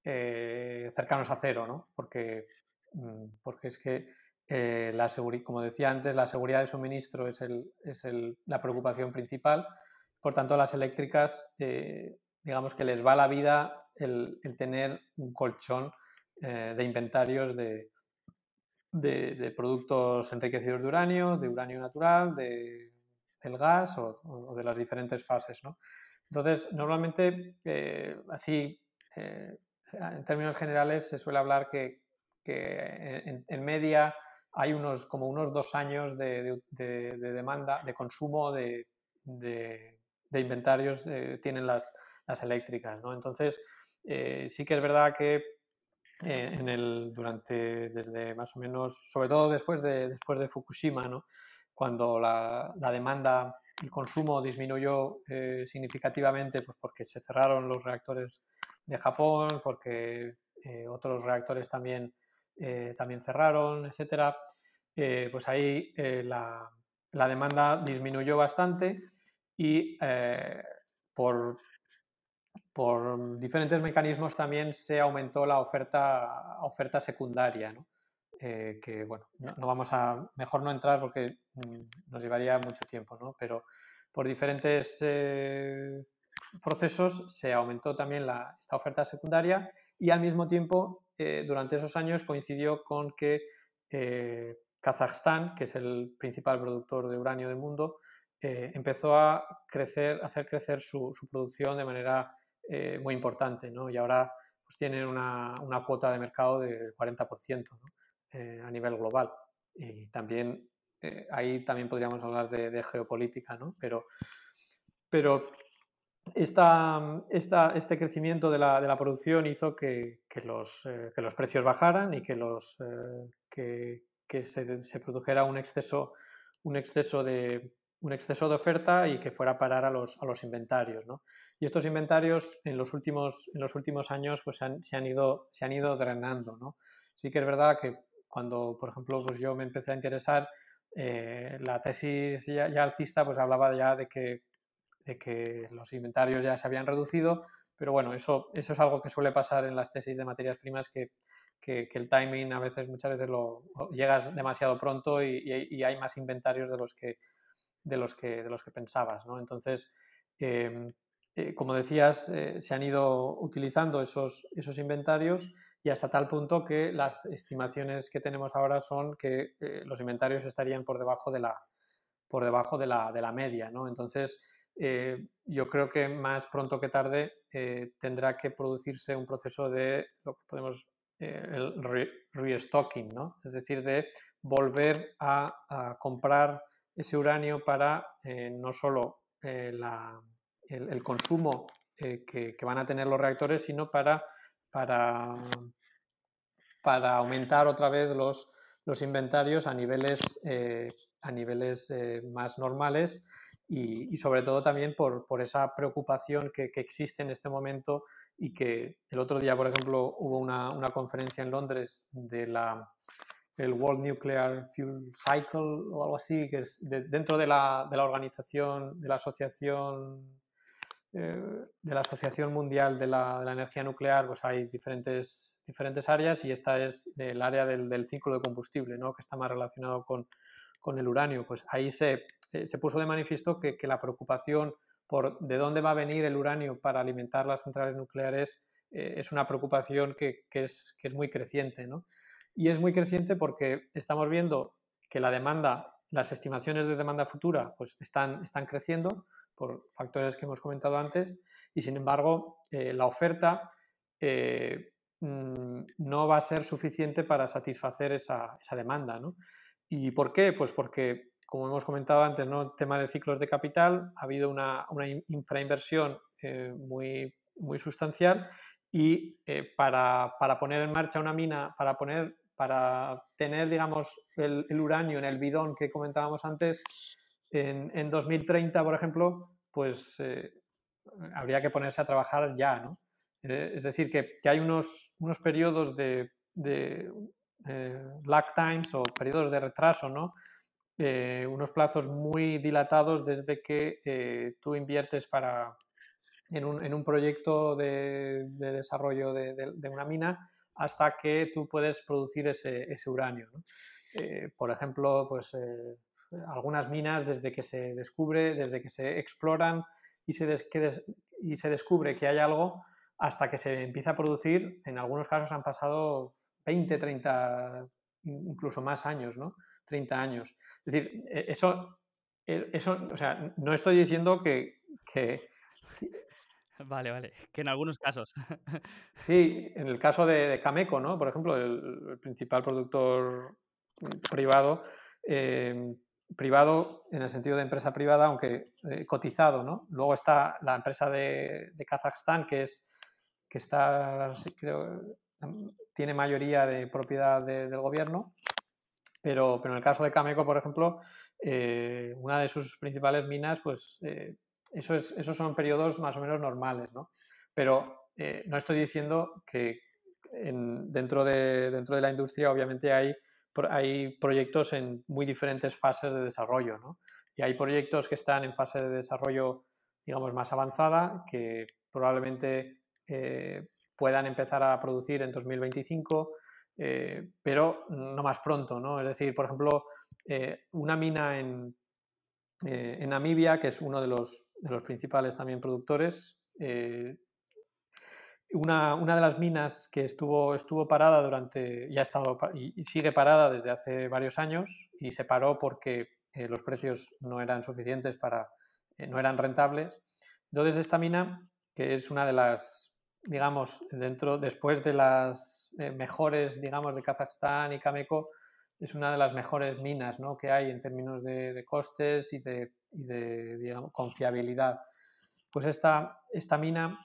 cercanos a cero, ¿no? Porque, mm, porque es que la como decía antes, la seguridad de suministro es, es la preocupación principal. Por tanto, las eléctricas, digamos que les va la vida el, tener un colchón eh, de inventarios de, de, productos enriquecidos de uranio, de uranio natural, de, del gas o, de las diferentes fases. ¿no? Entonces, normalmente, eh, así, eh, en términos generales, se suele hablar que, que en, media hay unos, como unos dos años de, demanda, de consumo de, inventarios, tienen las, las eléctricas. ¿no? Entonces, eh, sí que es verdad que eh, en el, durante, desde más o menos, sobre todo después de, después de Fukushima, ¿no? cuando la, la demanda, el consumo disminuyó eh, significativamente pues porque se cerraron los reactores de Japón, porque otros reactores también, también cerraron, etc. pues ahí la, la, demanda disminuyó bastante y por, por diferentes mecanismos también se aumentó la oferta, oferta secundaria. Eh, que bueno, no, vamos a, mejor no entrar porque mm, nos llevaría mucho tiempo, ¿no? Pero por diferentes eh, procesos se aumentó también la, esta oferta secundaria y al mismo tiempo eh, durante esos años coincidió con que Kazajstán, que es el principal productor de uranio del mundo, empezó a crecer, hacer crecer su producción de manera eh, muy importante, ¿no? Y ahora pues tienen una, una cuota de mercado del 40% eh, a nivel global. Y también eh, ahí también podríamos hablar de, geopolítica, ¿no? Pero, pero esta, esta, este crecimiento de la, de la producción hizo que, que, los, que, los, precios bajaran y que, los, que, que se, se, produjera un exceso, un exceso de, un exceso de oferta y que fuera a parar a los, a los inventarios. ¿no? Y estos inventarios en los últimos, en los últimos años pues, se, han, se, han ido, se han ido drenando. ¿no? Sí que es verdad que cuando, por ejemplo, pues yo me empecé a interesar, eh, la tesis ya, alcista pues hablaba ya de que, de que los inventarios ya se habían reducido, pero bueno, eso, eso es algo que suele pasar en las tesis de materias primas, que, que, el timing a veces, muchas veces lo llegas demasiado pronto y, y, hay más inventarios de los que, de los que, de los que pensabas. ¿no? Entonces, em, eh, como decías, eh, se han ido utilizando esos, esos inventarios y hasta tal punto que las estimaciones que tenemos ahora son que eh, los inventarios estarían por debajo de la, por debajo de la, de la media. ¿no? Entonces, yo creo que más pronto que tarde tendrá que producirse un proceso de lo que podemos el restocking, ¿no? es decir, de volver a, comprar ese uranio para eh, no solo eh, el, consumo que, van a tener los reactores, sino para, para, para aumentar otra vez los, los inventarios a niveles, a niveles más normales y, sobre todo también por, por esa preocupación que, que, existe en este momento y que el otro día, por ejemplo, hubo una, una conferencia en Londres de la el World Nuclear Fuel Cycle o algo así, que es dentro de la, de la, organización, de la asociación eh, de la Asociación Mundial de la, de la, Energía Nuclear, pues hay diferentes, diferentes áreas y esta es el área del, del ciclo de combustible, ¿no? que está más relacionado con, con el uranio. Pues ahí se, eh, se puso de manifiesto que, la preocupación por de dónde va a venir el uranio para alimentar las centrales nucleares eh, es una preocupación que, es, es, muy creciente. ¿no? Y es muy creciente porque estamos viendo que la demanda, las estimaciones de demanda futura pues están, están creciendo por factores que hemos comentado antes y sin embargo eh, la oferta mm, no va a ser suficiente para satisfacer esa, esa demanda. ¿no? ¿Y por qué? Pues porque como hemos comentado antes, ¿no? el tema de ciclos de capital, ha habido una, infrainversión eh, muy, muy sustancial y eh, para, poner en marcha una mina, para, poner, para tener digamos, el, uranio en el bidón que comentábamos antes, en, 2030, por ejemplo, pues eh, habría que ponerse a trabajar ya. ¿no? es decir, que, hay unos, unos periodos de, de lag times o periodos de retraso, ¿no? Eh, unos plazos muy dilatados desde que eh, tú inviertes para, en, un, en un proyecto de, de desarrollo de, de, una mina hasta que tú puedes producir ese, ese uranio. Eh, por ejemplo, pues, algunas minas desde que se descubre, desde que se exploran y se, y se descubre que hay algo hasta que se empieza a producir, en algunos casos han pasado 20, 30, incluso más años, ¿no? 30 años. Es decir, e, eso, e, eso o sea, no estoy diciendo que, Vale, vale, que en algunos casos. Sí, en el caso de, Cameco, ¿no? Por ejemplo, el, principal productor privado, em, privado en el sentido de empresa privada, aunque eh, cotizado, ¿no? Luego está la empresa de, Kazajstán, que es que está, creo, tiene mayoría de propiedad del gobierno pero, pero en el caso de Cameco, por ejemplo, eh, una de sus principales minas, pues eh, eso es, esos son periodos más o menos normales, ¿no? Pero eh, no estoy diciendo que dentro, de, dentro de la industria obviamente hay, hay proyectos en muy diferentes fases de desarrollo, ¿no? Y hay proyectos que están en fase de desarrollo, digamos, más avanzada, que probablemente puedan empezar a producir en 2025 eh, pero no más pronto, ¿no? Es decir, por ejemplo, eh, una mina en, eh, en, Namibia, que es uno de los, de los principales también productores, una, una, de las minas que estuvo, estuvo parada durante, ya ha estado y, sigue parada desde hace varios años y se paró porque los precios no eran suficientes para, no eran rentables. Entonces esta mina, que es una de las, digamos, dentro, después de las eh, mejores, digamos, de Kazajstán y Cameco, es una de las mejores minas ¿no? que hay en términos de, costes y de, y de digamos, confiabilidad. Pues esta, esta mina,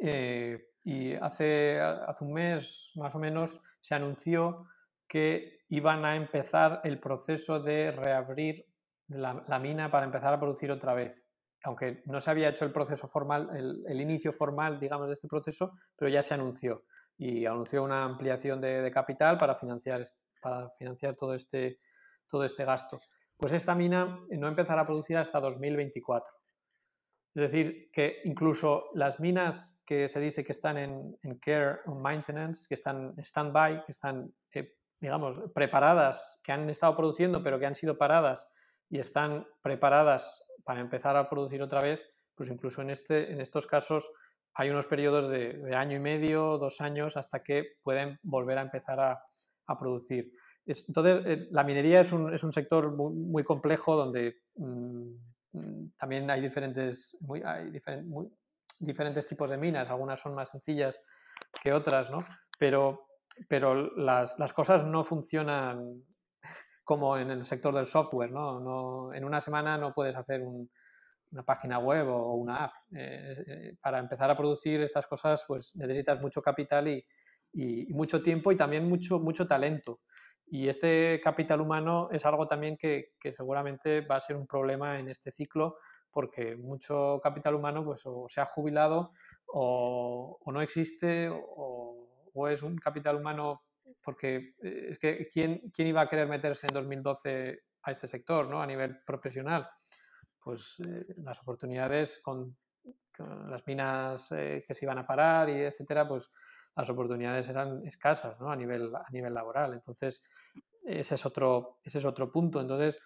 eh, y hace, hace un mes más o menos, se anunció que iban a empezar el proceso de reabrir la, la, mina para empezar a producir otra vez. Aunque no se había hecho el proceso formal, el, el, inicio formal, digamos, de este proceso, pero ya se anunció y anunció una ampliación de, capital para financiar, para financiar todo, este, todo este gasto. Pues esta mina no empezará a producir hasta 2024. Es decir, que incluso las minas que se dice que están en, care o maintenance, que están stand-by, que están, eh, digamos, preparadas, que han estado produciendo pero que han sido paradas y están preparadas para empezar a producir otra vez, pues incluso en, este, en estos casos hay unos periodos de, año y medio, dos años, hasta que pueden volver a empezar a, producir. entonces, eh, la minería es un, sector muy, complejo donde mm, mm, también hay diferentes, muy, hay diferentes tipos de minas, algunas son más sencillas que otras, ¿no? Pero pero las, las, cosas no funcionan como en el sector del software, ¿no? no en una semana no puedes hacer una página web o una app. Eh, eh, para empezar a producir estas cosas, pues necesitas mucho capital y, y, mucho tiempo y también mucho, mucho talento. Y este capital humano es algo también que, que, seguramente va a ser un problema en este ciclo porque mucho capital humano pues o se ha jubilado o, o no existe o, o, es un capital humano porque eh, es que ¿quién, ¿quién, iba a querer meterse en 2012 a este sector ¿no? a nivel profesional? Pues eh, las oportunidades con, con las minas eh, que se iban a parar y etcétera, pues las oportunidades eran escasas ¿no? a, nivel, a nivel laboral. Entonces, ese es otro, ese es otro punto. Entonces,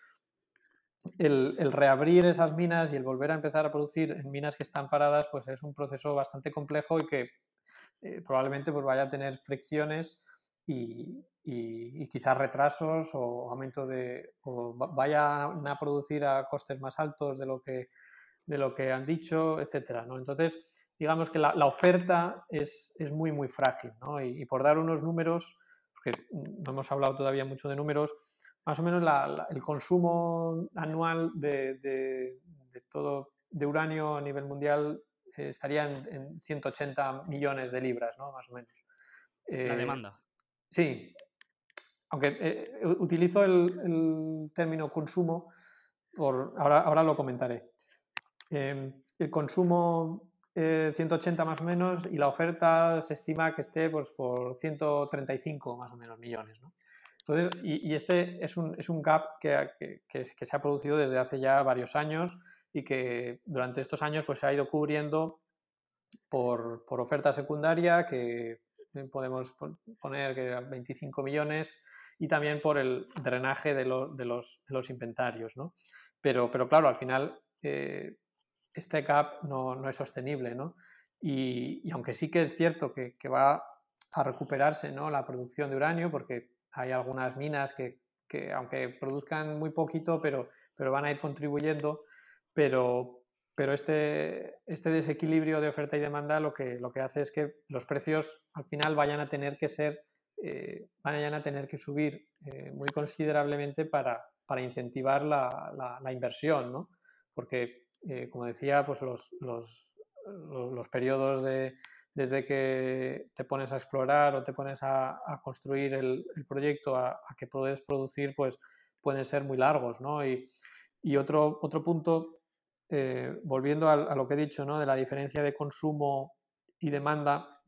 el, el, reabrir esas minas y el volver a empezar a producir en minas que están paradas, pues es un proceso bastante complejo y que eh, probablemente pues vaya a tener fricciones y, y, y, quizás retrasos o aumento de o vayan a producir a costes más altos de lo que de lo que han dicho, etcétera, ¿no? Entonces, digamos que la, la oferta es, es, muy, muy frágil. ¿no? Y, y, por dar unos números, porque no hemos hablado todavía mucho de números, más o menos la, la, el consumo anual de, de, de, todo de uranio a nivel mundial eh, estaría en, en, 180 millones de libras, ¿no? más o menos. Eh, la demanda. Sí, aunque eh, utilizo el, el, término consumo, por, ahora, ahora lo comentaré. Eh, el consumo eh, 180 más o menos y la oferta se estima que esté pues, por 135 más o menos millones. Entonces, y, este es un, es un gap que, que, se ha producido desde hace ya varios años y que durante estos años pues, se ha ido cubriendo por, por oferta secundaria, que podemos poner que 25 millones, y también por el drenaje de, los, de los, inventarios. ¿no? Pero, pero claro, al final eh, este gap no, no es sostenible, ¿no? Y, y, aunque sí que es cierto que, que, va a recuperarse ¿no? la producción de uranio, porque hay algunas minas que, que, aunque produzcan muy poquito, pero, pero van a ir contribuyendo, pero, pero este, este desequilibrio de oferta y demanda lo que, lo que hace es que los precios al final vayan a tener que ser, eh, vayan a tener que subir eh, muy considerablemente para, para incentivar la, la, la inversión, ¿no? Porque eh, como decía, pues los, los, los, periodos de, desde que te pones a explorar o te pones a, construir el, proyecto a, a, que puedes producir, pues pueden ser muy largos, ¿no? Y, y otro, otro punto, eh, volviendo a, lo que he dicho, ¿no? De la diferencia de consumo y demanda,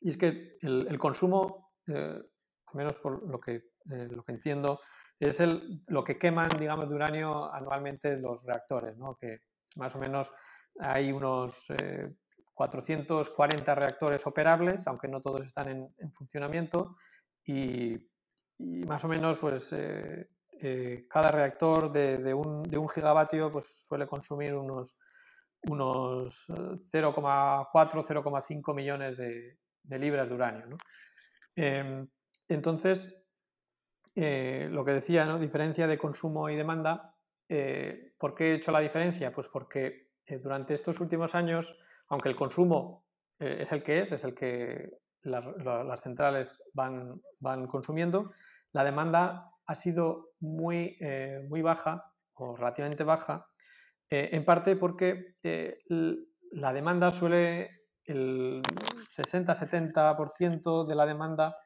y es que el, el consumo, eh, al menos por lo que, eh, lo que entiendo, es el, lo que queman, digamos, de uranio anualmente los reactores, ¿no? Que más o menos hay unos eh, 440 reactores operables, aunque no todos están en, en funcionamiento, y, más o menos pues, eh, eh, cada reactor de, un, de, un, gigavatio pues, suele consumir unos, unos 0,4-0,5 millones de, libras de uranio. Eh, entonces, eh, lo que decía, ¿no? diferencia de consumo y demanda, eh, ¿Por qué he hecho la diferencia? Pues porque eh, durante estos últimos años, aunque el consumo eh, es el que es, es el que la, la, las centrales van, consumiendo, la demanda ha sido muy, eh, muy baja o relativamente baja, en parte porque la demanda suele, el 60-70% de la demanda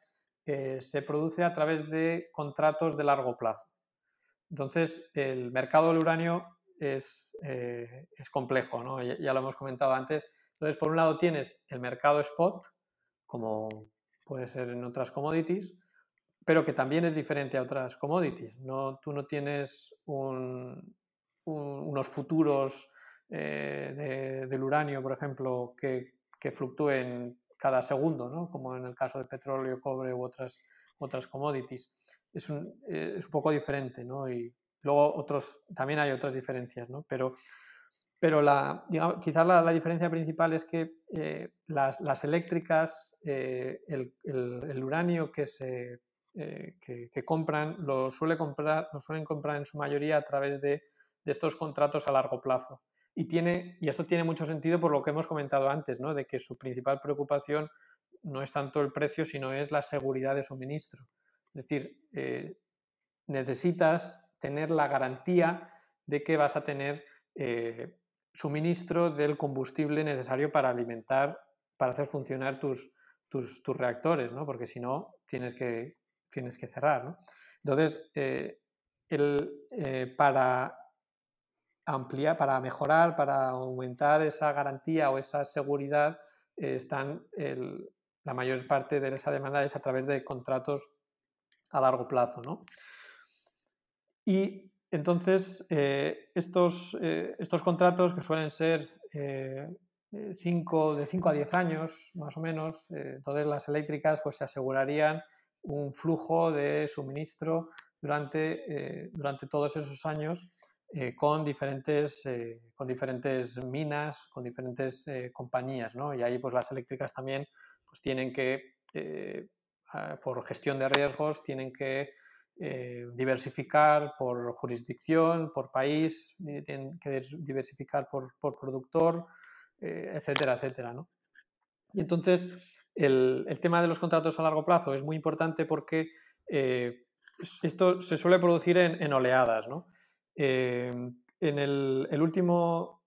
se produce a través de contratos de largo plazo. Entonces, el mercado del uranio es, eh, es complejo, ¿no? ya, lo hemos comentado antes. Entonces, por un lado tienes el mercado spot, como puede ser en otras commodities, pero que también es diferente a otras commodities. No, tú no tienes un, un, unos futuros eh, de, del uranio, por ejemplo, que, que fluctúen cada segundo, ¿no? como en el caso de petróleo, cobre u otras, otras commodities es un, eh, es un poco diferente, ¿no? Y luego otros, también hay otras diferencias, ¿no? Pero, pero la, digamos, quizás la, la, diferencia principal es que eh, las, eléctricas, eh, el, el, uranio que, se, que, compran lo, suele comprar, lo suelen comprar en su mayoría a través de, de, estos contratos a largo plazo. Y, tiene, y esto tiene mucho sentido por lo que hemos comentado antes, ¿no? de que su principal preocupación no es tanto el precio, sino es la seguridad de suministro. Es decir, eh, necesitas tener la garantía de que vas a tener eh, suministro del combustible necesario para alimentar, para hacer funcionar tus, tus, reactores, ¿no? porque si no, tienes que, tienes que cerrar. Entonces, el, para ampliar, para mejorar, para aumentar esa garantía o esa seguridad, eh, están la mayor parte de esa demanda es a través de contratos a largo plazo. ¿no? Y entonces, eh, estos, eh, estos, contratos que suelen ser cinco, de 5 a 10 años, más o menos, entonces las eléctricas pues, se asegurarían un flujo de suministro durante, durante todos esos años eh, con, diferentes, eh, con diferentes minas, con diferentes eh, compañías, ¿no? Y ahí pues las eléctricas también pues tienen que, por gestión de riesgos, tienen que diversificar por jurisdicción, por país, tienen que diversificar por, por productor, etcétera, etcétera, ¿no? Y entonces el, el, tema de los contratos a largo plazo es muy importante porque esto se suele producir en, en oleadas, ¿no? En el, último,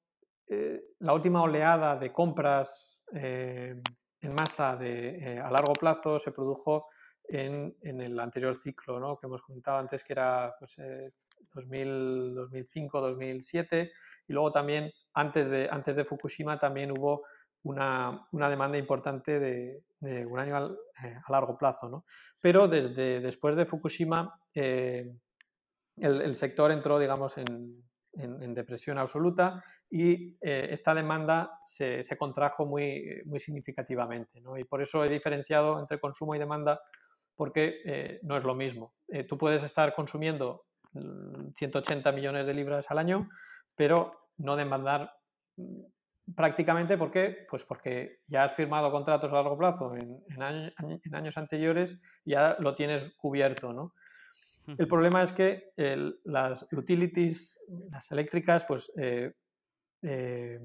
eh, la última oleada de compras en masa de, eh, a largo plazo se produjo en, el anterior ciclo ¿no? que hemos comentado antes, que era pues, 2005, eh, 2007, y luego también antes de, antes de Fukushima también hubo una, demanda importante de, un año a largo plazo. ¿no? Pero desde después de Fukushima el, sector entró, digamos, en, depresión absoluta y eh, esta demanda se, contrajo muy, muy significativamente. Y por eso he diferenciado entre consumo y demanda porque eh, no es lo mismo. Eh, tú puedes estar consumiendo 180 mm, millones de libras al año, pero no demandar mm, prácticamente ¿por qué? Pues porque ya has firmado contratos a largo plazo en, en, años anteriores, ya lo tienes cubierto, ¿no? El problema es que las utilities, las eléctricas, pues eh, eh,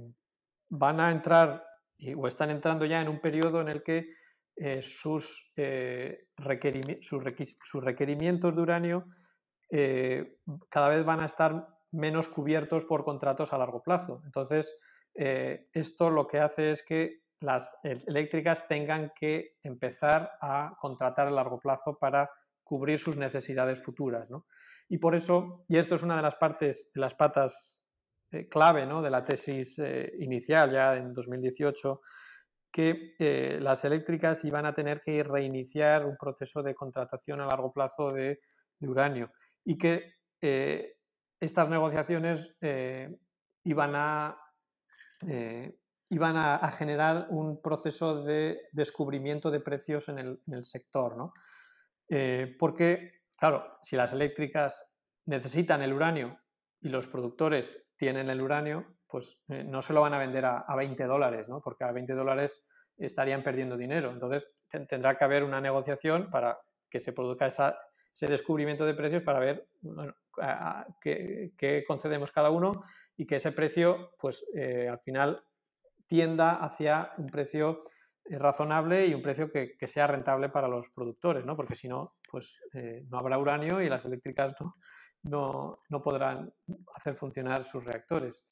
van a entrar o están entrando ya en un periodo en el que eh, sus, sus, requerimientos de uranio cada vez van a estar menos cubiertos por contratos a largo plazo. Entonces, esto lo que hace es que las eléctricas tengan que empezar a contratar a largo plazo para cubrir sus necesidades futuras. ¿no? Y por eso, y esto es una de las partes, de las patas eh, clave ¿no? de la tesis eh, inicial ya en 2018, que eh, las eléctricas iban a tener que reiniciar un proceso de contratación a largo plazo de, uranio y que estas negociaciones iban a iban a, generar un proceso de descubrimiento de precios en el, en el sector. ¿no? Eh, porque, claro, si las eléctricas necesitan el uranio y los productores tienen el uranio, pues eh, no se lo van a vender a, 20 dólares, ¿no? porque a 20 dólares estarían perdiendo dinero. Entonces tendrá que haber una negociación para que se produzca ese descubrimiento de precios para ver qué, concedemos cada uno y que ese precio, pues eh, al final tienda hacia un precio razonable y un precio que, sea rentable para los productores, ¿no? porque si no, pues eh, no habrá uranio y las eléctricas ¿no? No, podrán hacer funcionar sus reactores.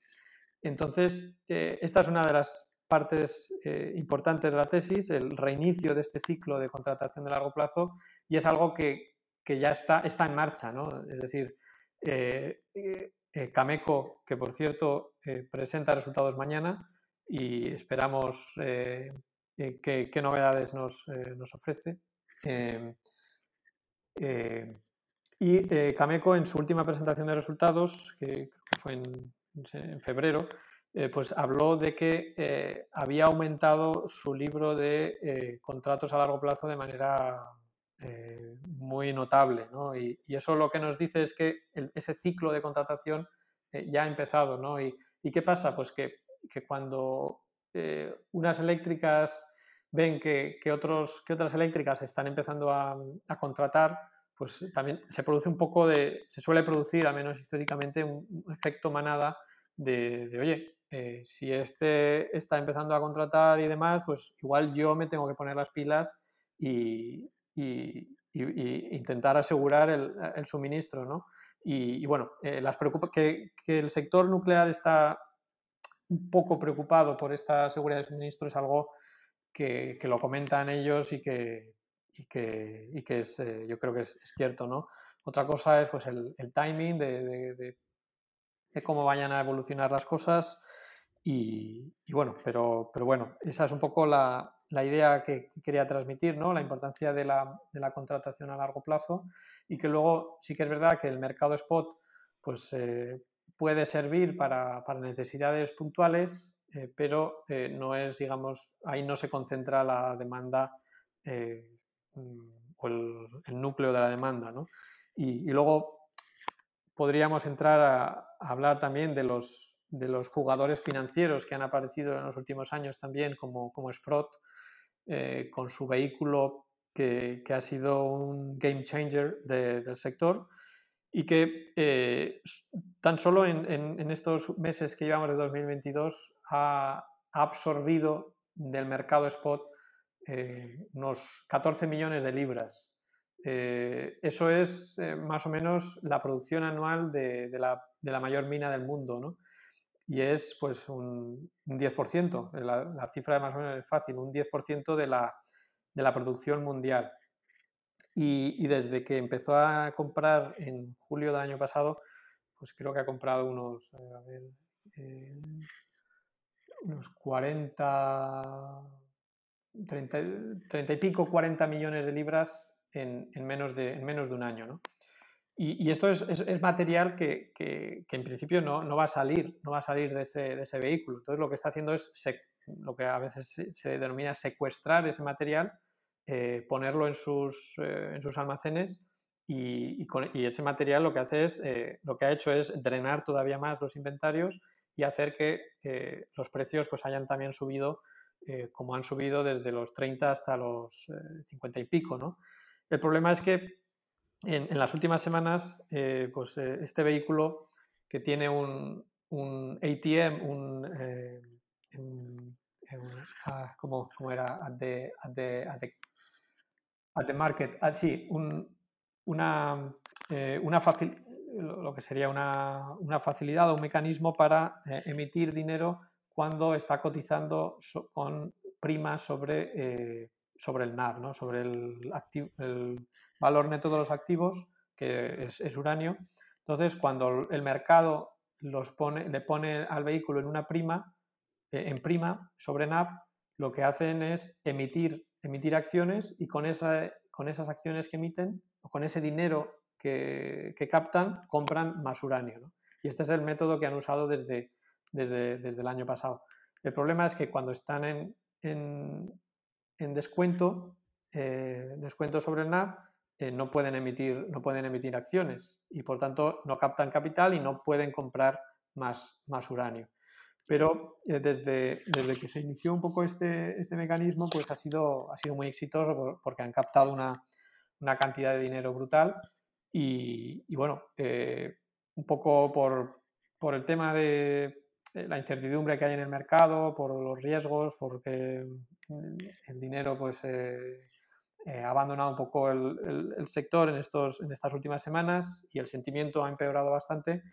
Entonces, eh, esta es una de las partes eh, importantes de la tesis, el reinicio de este ciclo de contratación de largo plazo, y es algo que, ya está, está en marcha. ¿no? Es decir, Cameco, que por cierto presenta resultados mañana, y esperamos qué, novedades nos, eh, ofrece. Em, eh, y eh, Cameco, en su última presentación de resultados, que fue en, febrero, pues habló de que había aumentado su libro de contratos a largo plazo de manera muy notable. Y, eso lo que nos dice es que ese ciclo de contratación ya ha empezado. ¿no? Y, qué pasa? Pues que, que cuando eh, unas eléctricas ven que, otros, que otras eléctricas están empezando a, contratar, pues también se produce un poco de, se suele producir, al menos históricamente, un, efecto manada de, oye, si este está empezando a contratar y demás, pues igual yo me tengo que poner las pilas y, intentar asegurar el, suministro, ¿no? Y, bueno, las preocupa que, que, el sector nuclear está un poco preocupado por esta seguridad de suministro es algo que, que lo comentan ellos y que, y que, y que es, yo creo que es, cierto, ¿no? Otra cosa es pues el, el timing de, de, de, cómo vayan a evolucionar las cosas y, y, bueno, pero, pero bueno, esa es un poco la, la idea que, quería transmitir, ¿no? La importancia de la, de la, contratación a largo plazo y que luego sí que es verdad que el mercado spot pues eh, puede servir para, para, necesidades puntuales, eh, pero eh, no es, digamos, ahí no se concentra la demanda mm, o el, el, núcleo de la demanda, ¿no? Y, y luego podríamos entrar a, a, hablar también de los, de los jugadores financieros que han aparecido en los últimos años también, como, como Sprott, eh, con su vehículo que, que, ha sido un game changer de, del sector y que eh, tan solo en, en, en, estos meses que llevamos de 2022 ha, absorbido del mercado spot eh, unos 14 millones de libras. Eh, eso es eh, más o menos la producción anual de, de, la, de, la, mayor mina del mundo, ¿no? Y es pues un, un 10%, la, la, cifra más o menos es fácil, un 10% de la, de la producción mundial. Y, y, desde que empezó a comprar en julio del año pasado, pues creo que ha comprado unos, unos 40, 30, 30, y pico, 40 millones de libras en, en, menos, de, en menos de un año. ¿no? Y, y, esto es, es, material que, que, que, en principio no, no, va a salir, no va a salir de ese, de ese vehículo. Entonces lo que está haciendo es lo que a veces se, denomina secuestrar ese material, eh, ponerlo en sus, eh, en sus almacenes y, y, ese material lo que hace es, eh, lo que ha hecho es drenar todavía más los inventarios y hacer que eh, los precios pues hayan también subido eh, como han subido desde los 30 hasta los 50 y pico, ¿no? El problema es que en, las últimas semanas, eh, pues eh, este vehículo que tiene un, un ATM, un, eh, un, ah, ¿cómo, ¿cómo, era? At the, at the, at the, at the market, ah, sí, una, eh, una facil, lo que sería una, una, facilidad o un mecanismo para eh, emitir dinero cuando está cotizando con prima sobre eh, sobre el NAV, ¿no? sobre el, activo, el, valor neto de los activos, que es, es, uranio. Entonces, cuando el mercado los pone, le pone al vehículo en una prima, eh, en prima sobre NAV, lo que hacen es emitir, emitir acciones y con, esa, con esas acciones que emiten, o con ese dinero que, que captan, compran más uranio. ¿no? Y este es el método que han usado desde, desde, desde el año pasado. El problema es que cuando están en, en, en descuento, eh, descuento sobre el NAV, eh, no, pueden emitir, no pueden emitir acciones y por tanto no captan capital y no pueden comprar más, más uranio. Pero eh, desde, desde, que se inició un poco este, este mecanismo, pues ha sido, ha sido muy exitoso por, porque han captado una, una, cantidad de dinero brutal y, bueno, eh, un poco por, por el tema de la incertidumbre que hay en el mercado, por los riesgos, porque el dinero pues eh, eh, ha abandonado un poco el, sector en, estos, en estas últimas semanas y el sentimiento ha empeorado bastante,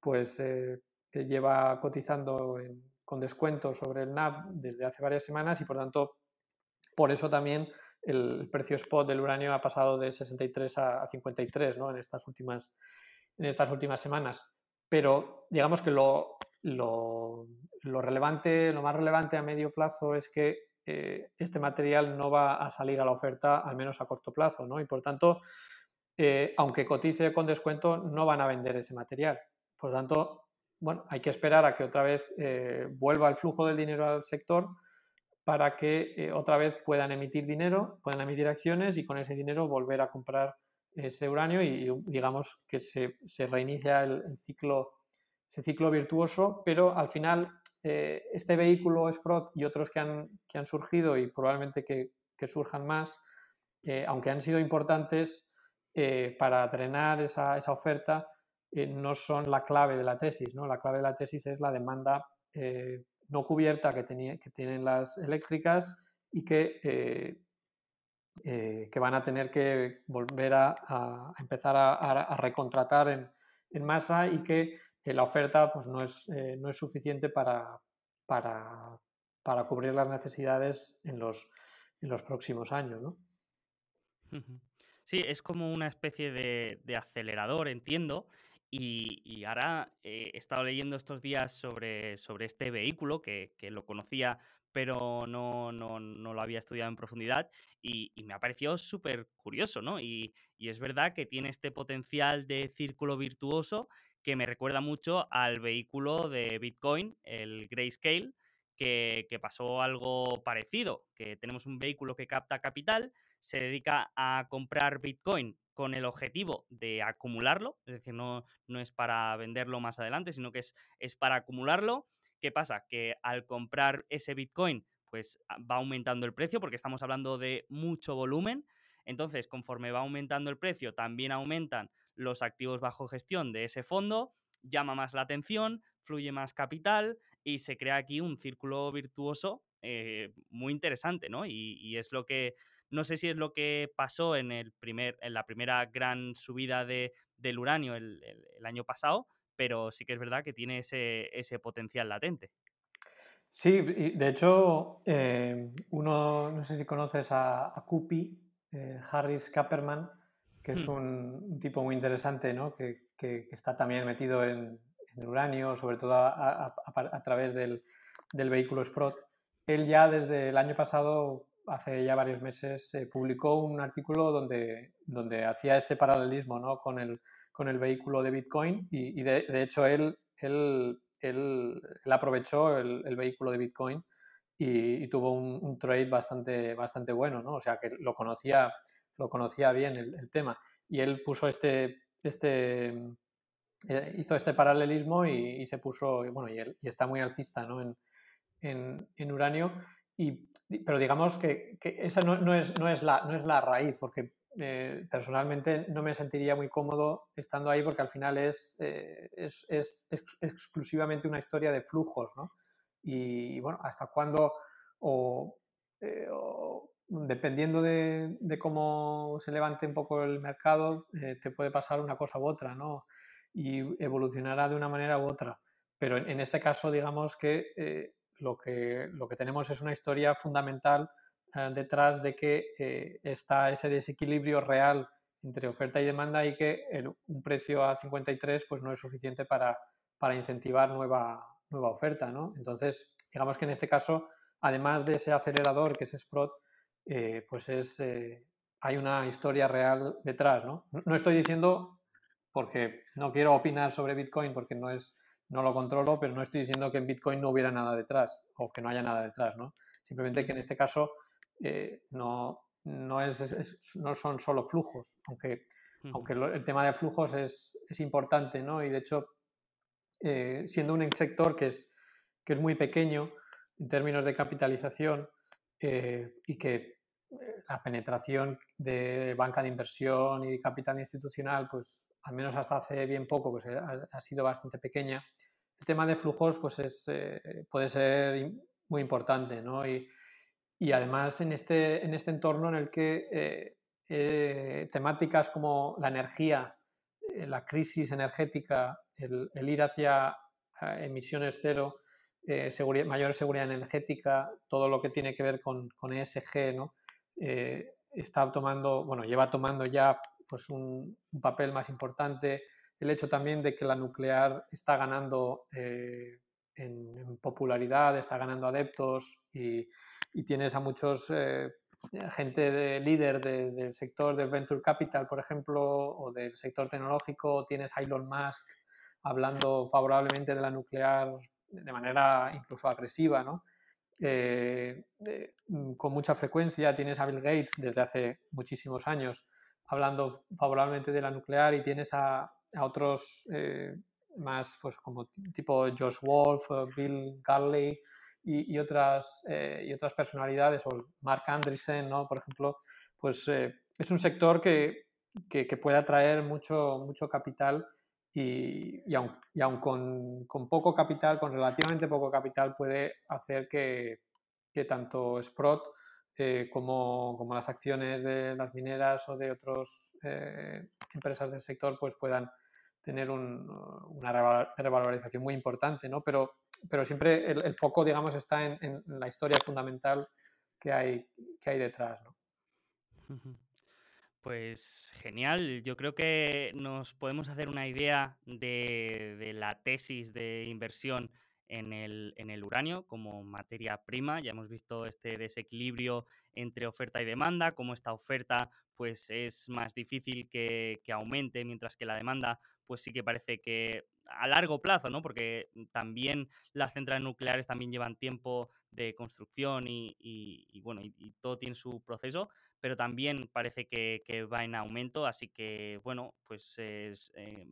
pues eh, lleva cotizando con descuento sobre el NAV desde hace varias semanas y por tanto por eso también el precio spot del uranio ha pasado de 63 a 53 ¿no? en, estas últimas, en estas últimas semanas. Pero digamos que lo, lo, lo relevante, lo más relevante a medio plazo es que eh, este material no va a salir a la oferta, al menos a corto plazo, ¿no? Y por tanto, eh, aunque cotice con descuento, no van a vender ese material. Por tanto, bueno, hay que esperar a que otra vez eh, vuelva el flujo del dinero al sector para que eh, otra vez puedan emitir dinero, puedan emitir acciones y con ese dinero volver a comprar ese uranio y digamos que se, reinicia el, ciclo, ese ciclo virtuoso, pero al final eh, este vehículo Sprott y otros que han, que han surgido y probablemente que, que surjan más, eh, aunque han sido importantes para drenar esa, esa, oferta, no son la clave de la tesis, ¿no? La clave de la tesis es la demanda no cubierta que, que, tienen las eléctricas y que eh, que van a tener que volver a, empezar a, recontratar en, masa y que eh, la oferta pues, no, es, eh, no es suficiente para, para, para, cubrir las necesidades en los, en los próximos años. ¿no? Sí, es como una especie de, de acelerador, entiendo. Y, y ahora he estado leyendo estos días sobre, sobre este vehículo que, lo conocía pero no, no, lo había estudiado en profundidad y, me ha parecido súper curioso, ¿no? Y, es verdad que tiene este potencial de círculo virtuoso que me recuerda mucho al vehículo de Bitcoin, el Grayscale, que, que pasó algo parecido, que tenemos un vehículo que capta capital, se dedica a comprar Bitcoin con el objetivo de acumularlo, es decir, no, no es para venderlo más adelante, sino que es, es para acumularlo ¿Qué pasa? Que al comprar ese Bitcoin, pues ah, va aumentando el precio porque estamos hablando de mucho volumen. Entonces, conforme va aumentando el precio, también aumentan los activos bajo gestión de ese fondo, llama más la atención, fluye más capital y se crea aquí un círculo virtuoso eh, muy interesante, ¿no? Y, es lo que, no sé si es lo que pasó en, el primer, en la primera gran subida de, del uranio el año pasado, pero sí que es verdad que tiene ese, potencial latente. Sí, de hecho, eh, uno, no sé si conoces a, a eh, Harris Kapperman, que es hmm. un, tipo muy interesante, ¿no? que, está también metido en, el uranio, sobre todo a, través del, del, vehículo Sprott. Él ya desde el año pasado, hace ya varios meses, eh, publicó un artículo donde, donde hacía este paralelismo ¿no? con el con el vehículo de Bitcoin y, de, hecho él, él, él, aprovechó el, vehículo de Bitcoin y, tuvo un, trade bastante, bastante bueno, ¿no? O sea que lo conocía, lo conocía bien el, tema. Y él puso este, este eh, hizo este paralelismo y, se puso, bueno, y, él, y está muy alcista ¿no? en, en, en uranio. Y, pero digamos que, esa no, es, no, es la, no es la raíz, porque eh, personalmente no me sentiría muy cómodo estando ahí porque al final es, eh, es, es, exclusivamente una historia de flujos, ¿no? Y, bueno, hasta cuándo o, eh, dependiendo de, de, cómo se levante un poco el mercado, te puede pasar una cosa u otra, ¿no? Y evolucionará de una manera u otra. Pero en, en este caso, digamos que, lo que lo que tenemos es una historia fundamental eh, detrás de que eh, está ese desequilibrio real entre oferta y demanda y que un precio a 53 pues no es suficiente para, para incentivar nueva, nueva oferta. ¿no? Entonces, digamos que en este caso, además de ese acelerador que es Sprott, eh, pues es, hay una historia real detrás. ¿no? no estoy diciendo, porque no quiero opinar sobre Bitcoin porque no es no lo controlo, pero no estoy diciendo que en Bitcoin no hubiera nada detrás o que no haya nada detrás, ¿no? Simplemente que en este caso eh, no, no, es, no son solo flujos, aunque, aunque el tema de flujos es, es importante, ¿no? Y de hecho, eh, siendo un sector que es, que es muy pequeño en términos de capitalización eh, y que la penetración de banca de inversión y capital institucional, pues al menos hasta hace bien poco, pues ha, sido bastante pequeña. El tema de flujos, pues es, puede ser muy importante, ¿no? Y, además en este, en este entorno en el que eh, eh, temáticas como la energía, eh, la crisis energética, el, ir hacia emisiones cero, mayor seguridad energética, todo lo que tiene que ver con, con ESG, ¿no? está tomando, bueno, lleva tomando ya pues un, papel más importante. El hecho también de que la nuclear está ganando en, popularidad, está ganando adeptos y, tienes a muchos eh, gente de, líder del sector del venture capital, por ejemplo, o del sector tecnológico, tienes a Elon Musk hablando favorablemente de la nuclear de manera incluso agresiva, ¿no? Eh, con mucha frecuencia tienes a Bill Gates desde hace muchísimos años hablando favorablemente de la nuclear y tienes a, a otros eh, más pues como tipo Josh Wolf, Bill Garley y, otras, eh, y otras personalidades, o Mark Andreessen, ¿no? por ejemplo, pues eh, es un sector que, que, puede atraer mucho, mucho capital y, y aun, con, poco capital, con relativamente poco capital, puede hacer que, tanto Sprott eh, como, las acciones de las mineras o de otras eh, empresas del sector pues puedan tener una revalorización muy importante, ¿no? Pero, pero siempre el, foco, digamos, está en, la historia fundamental que hay, que hay detrás, ¿no? Pues genial, yo creo que nos podemos hacer una idea de, la tesis de inversión en el, en el, uranio como materia prima. Ya hemos visto este desequilibrio entre oferta y demanda, como esta oferta pues es más difícil que, que, aumente, mientras que la demanda pues sí que parece que a largo plazo, ¿no? Porque también las centrales nucleares también llevan tiempo de construcción y, bueno, y, todo tiene su proceso, pero también parece que, va en aumento, así que bueno, pues eh,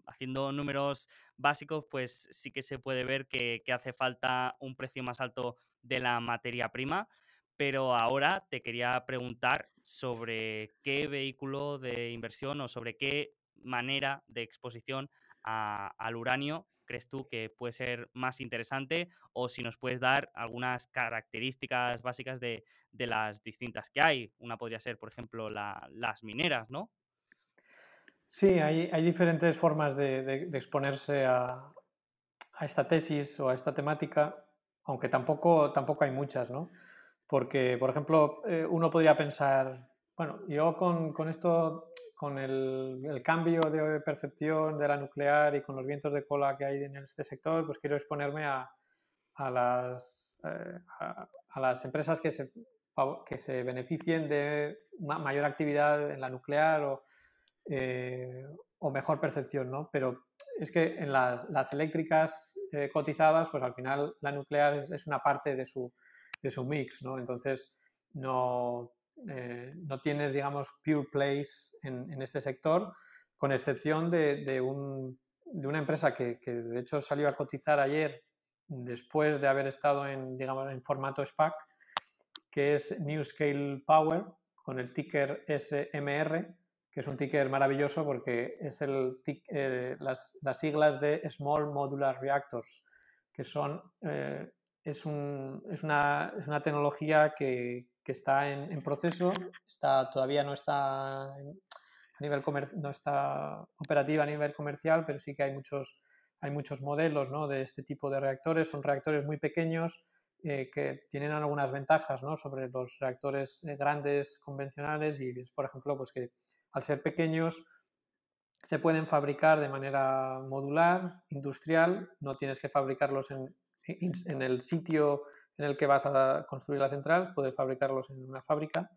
haciendo números básicos, pues sí que se puede ver que, que hace falta un precio más alto de la materia prima. Pero ahora te quería preguntar sobre qué vehículo de inversión o sobre qué manera de exposición al uranio crees tú que puede ser más interesante o si nos puedes dar algunas características básicas de, las distintas que hay. Una podría ser, por ejemplo, las mineras, ¿no? Sí, hay, diferentes formas de, exponerse a, esta tesis o a esta temática, aunque tampoco, tampoco hay muchas, ¿no? Porque, por ejemplo, eh, uno podría pensar, bueno, yo con, con esto con el, cambio de percepción de la nuclear y con los vientos de cola que hay en este sector, pues quiero exponerme a, a, las, eh, a, las, empresas que se, que se beneficien de una mayor actividad en la nuclear o, eh, o mejor percepción, ¿no? Pero es que en las, las eléctricas eh, cotizadas, pues al final la nuclear es, es, una parte de su, de su mix, ¿no? Entonces, no, eh, no tienes, digamos, pure plays en, este sector, con excepción de, una empresa que, de hecho salió a cotizar ayer después de haber estado en, digamos, en formato SPAC, que es New Scale Power, con el ticker SMR, que es un ticker maravilloso porque es el eh, las, siglas de Small Modular Reactors, que son, eh, es, una, es, una, tecnología que, que está en, proceso, está, todavía no está, a nivel no está operativa a nivel comercial, pero sí que hay muchos, hay muchos modelos ¿no? de este tipo de reactores. Son reactores muy pequeños eh, que tienen algunas ventajas ¿no? sobre los reactores eh, grandes convencionales y es, por ejemplo, pues que al ser pequeños se pueden fabricar de manera modular, industrial, no tienes que fabricarlos en, en el sitio en el que vas a construir la central, puedes fabricarlos en una fábrica.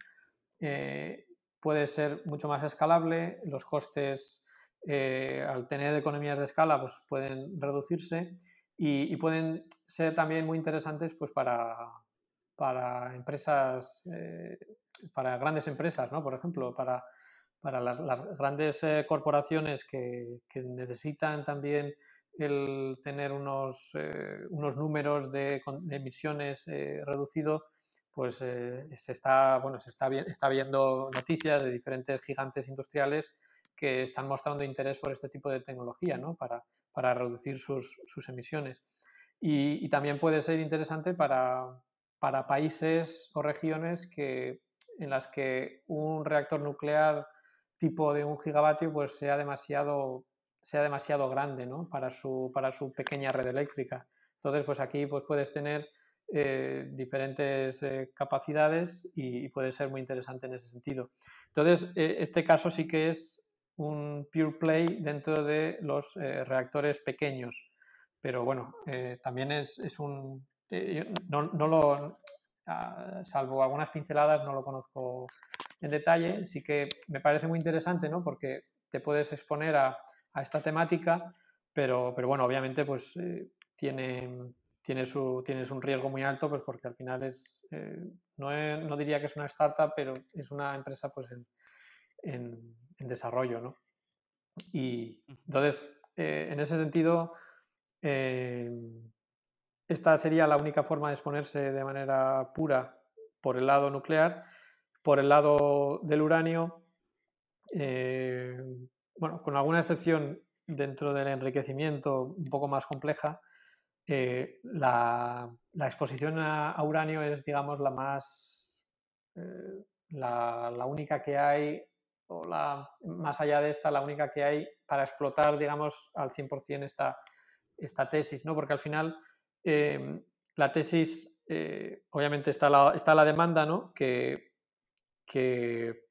Eh, puede ser mucho más escalable, los costes eh, al tener economías de escala pues pueden reducirse y, pueden ser también muy interesantes pues para, para empresas, eh, para grandes empresas, ¿no? por ejemplo, para, para las, grandes corporaciones que necesitan también el tener unos, eh, unos números de, emisiones eh, reducido, pues eh, se, está, bueno, se está, está viendo noticias de diferentes gigantes industriales que están mostrando interés por este tipo de tecnología ¿no? para, para reducir sus, sus emisiones. Y, y, también puede ser interesante para, para países o regiones que, en las que un reactor nuclear tipo de un gigavatio pues sea demasiado sea demasiado grande ¿no? para, su, para su pequeña red eléctrica. Entonces, pues aquí pues puedes tener eh, diferentes eh, capacidades y, puede ser muy interesante en ese sentido. Entonces, eh, este caso sí que es un pure play dentro de los reactores pequeños, pero bueno, también es, es un... No, no, lo... Salvo algunas pinceladas, no lo conozco en detalle, sí que me parece muy interesante, ¿no? Porque te puedes exponer a, a esta temática, pero, pero bueno, obviamente pues eh, tiene, tiene su, tienes un riesgo muy alto, pues porque al final es, eh, no, no, diría que es una startup, pero es una empresa pues en, en, desarrollo, ¿no? Y entonces, eh, en ese sentido, esta sería la única forma de exponerse de manera pura por el lado nuclear. Por el lado del uranio, bueno, con alguna excepción dentro del enriquecimiento un poco más compleja, eh, la, exposición a, uranio es, digamos, la más, eh, la, única que hay, o la, más allá de esta, la única que hay para explotar, digamos, al 100% esta, esta tesis, ¿no? Porque al final em, la tesis, eh, obviamente está la, está la demanda, ¿no? Que, que,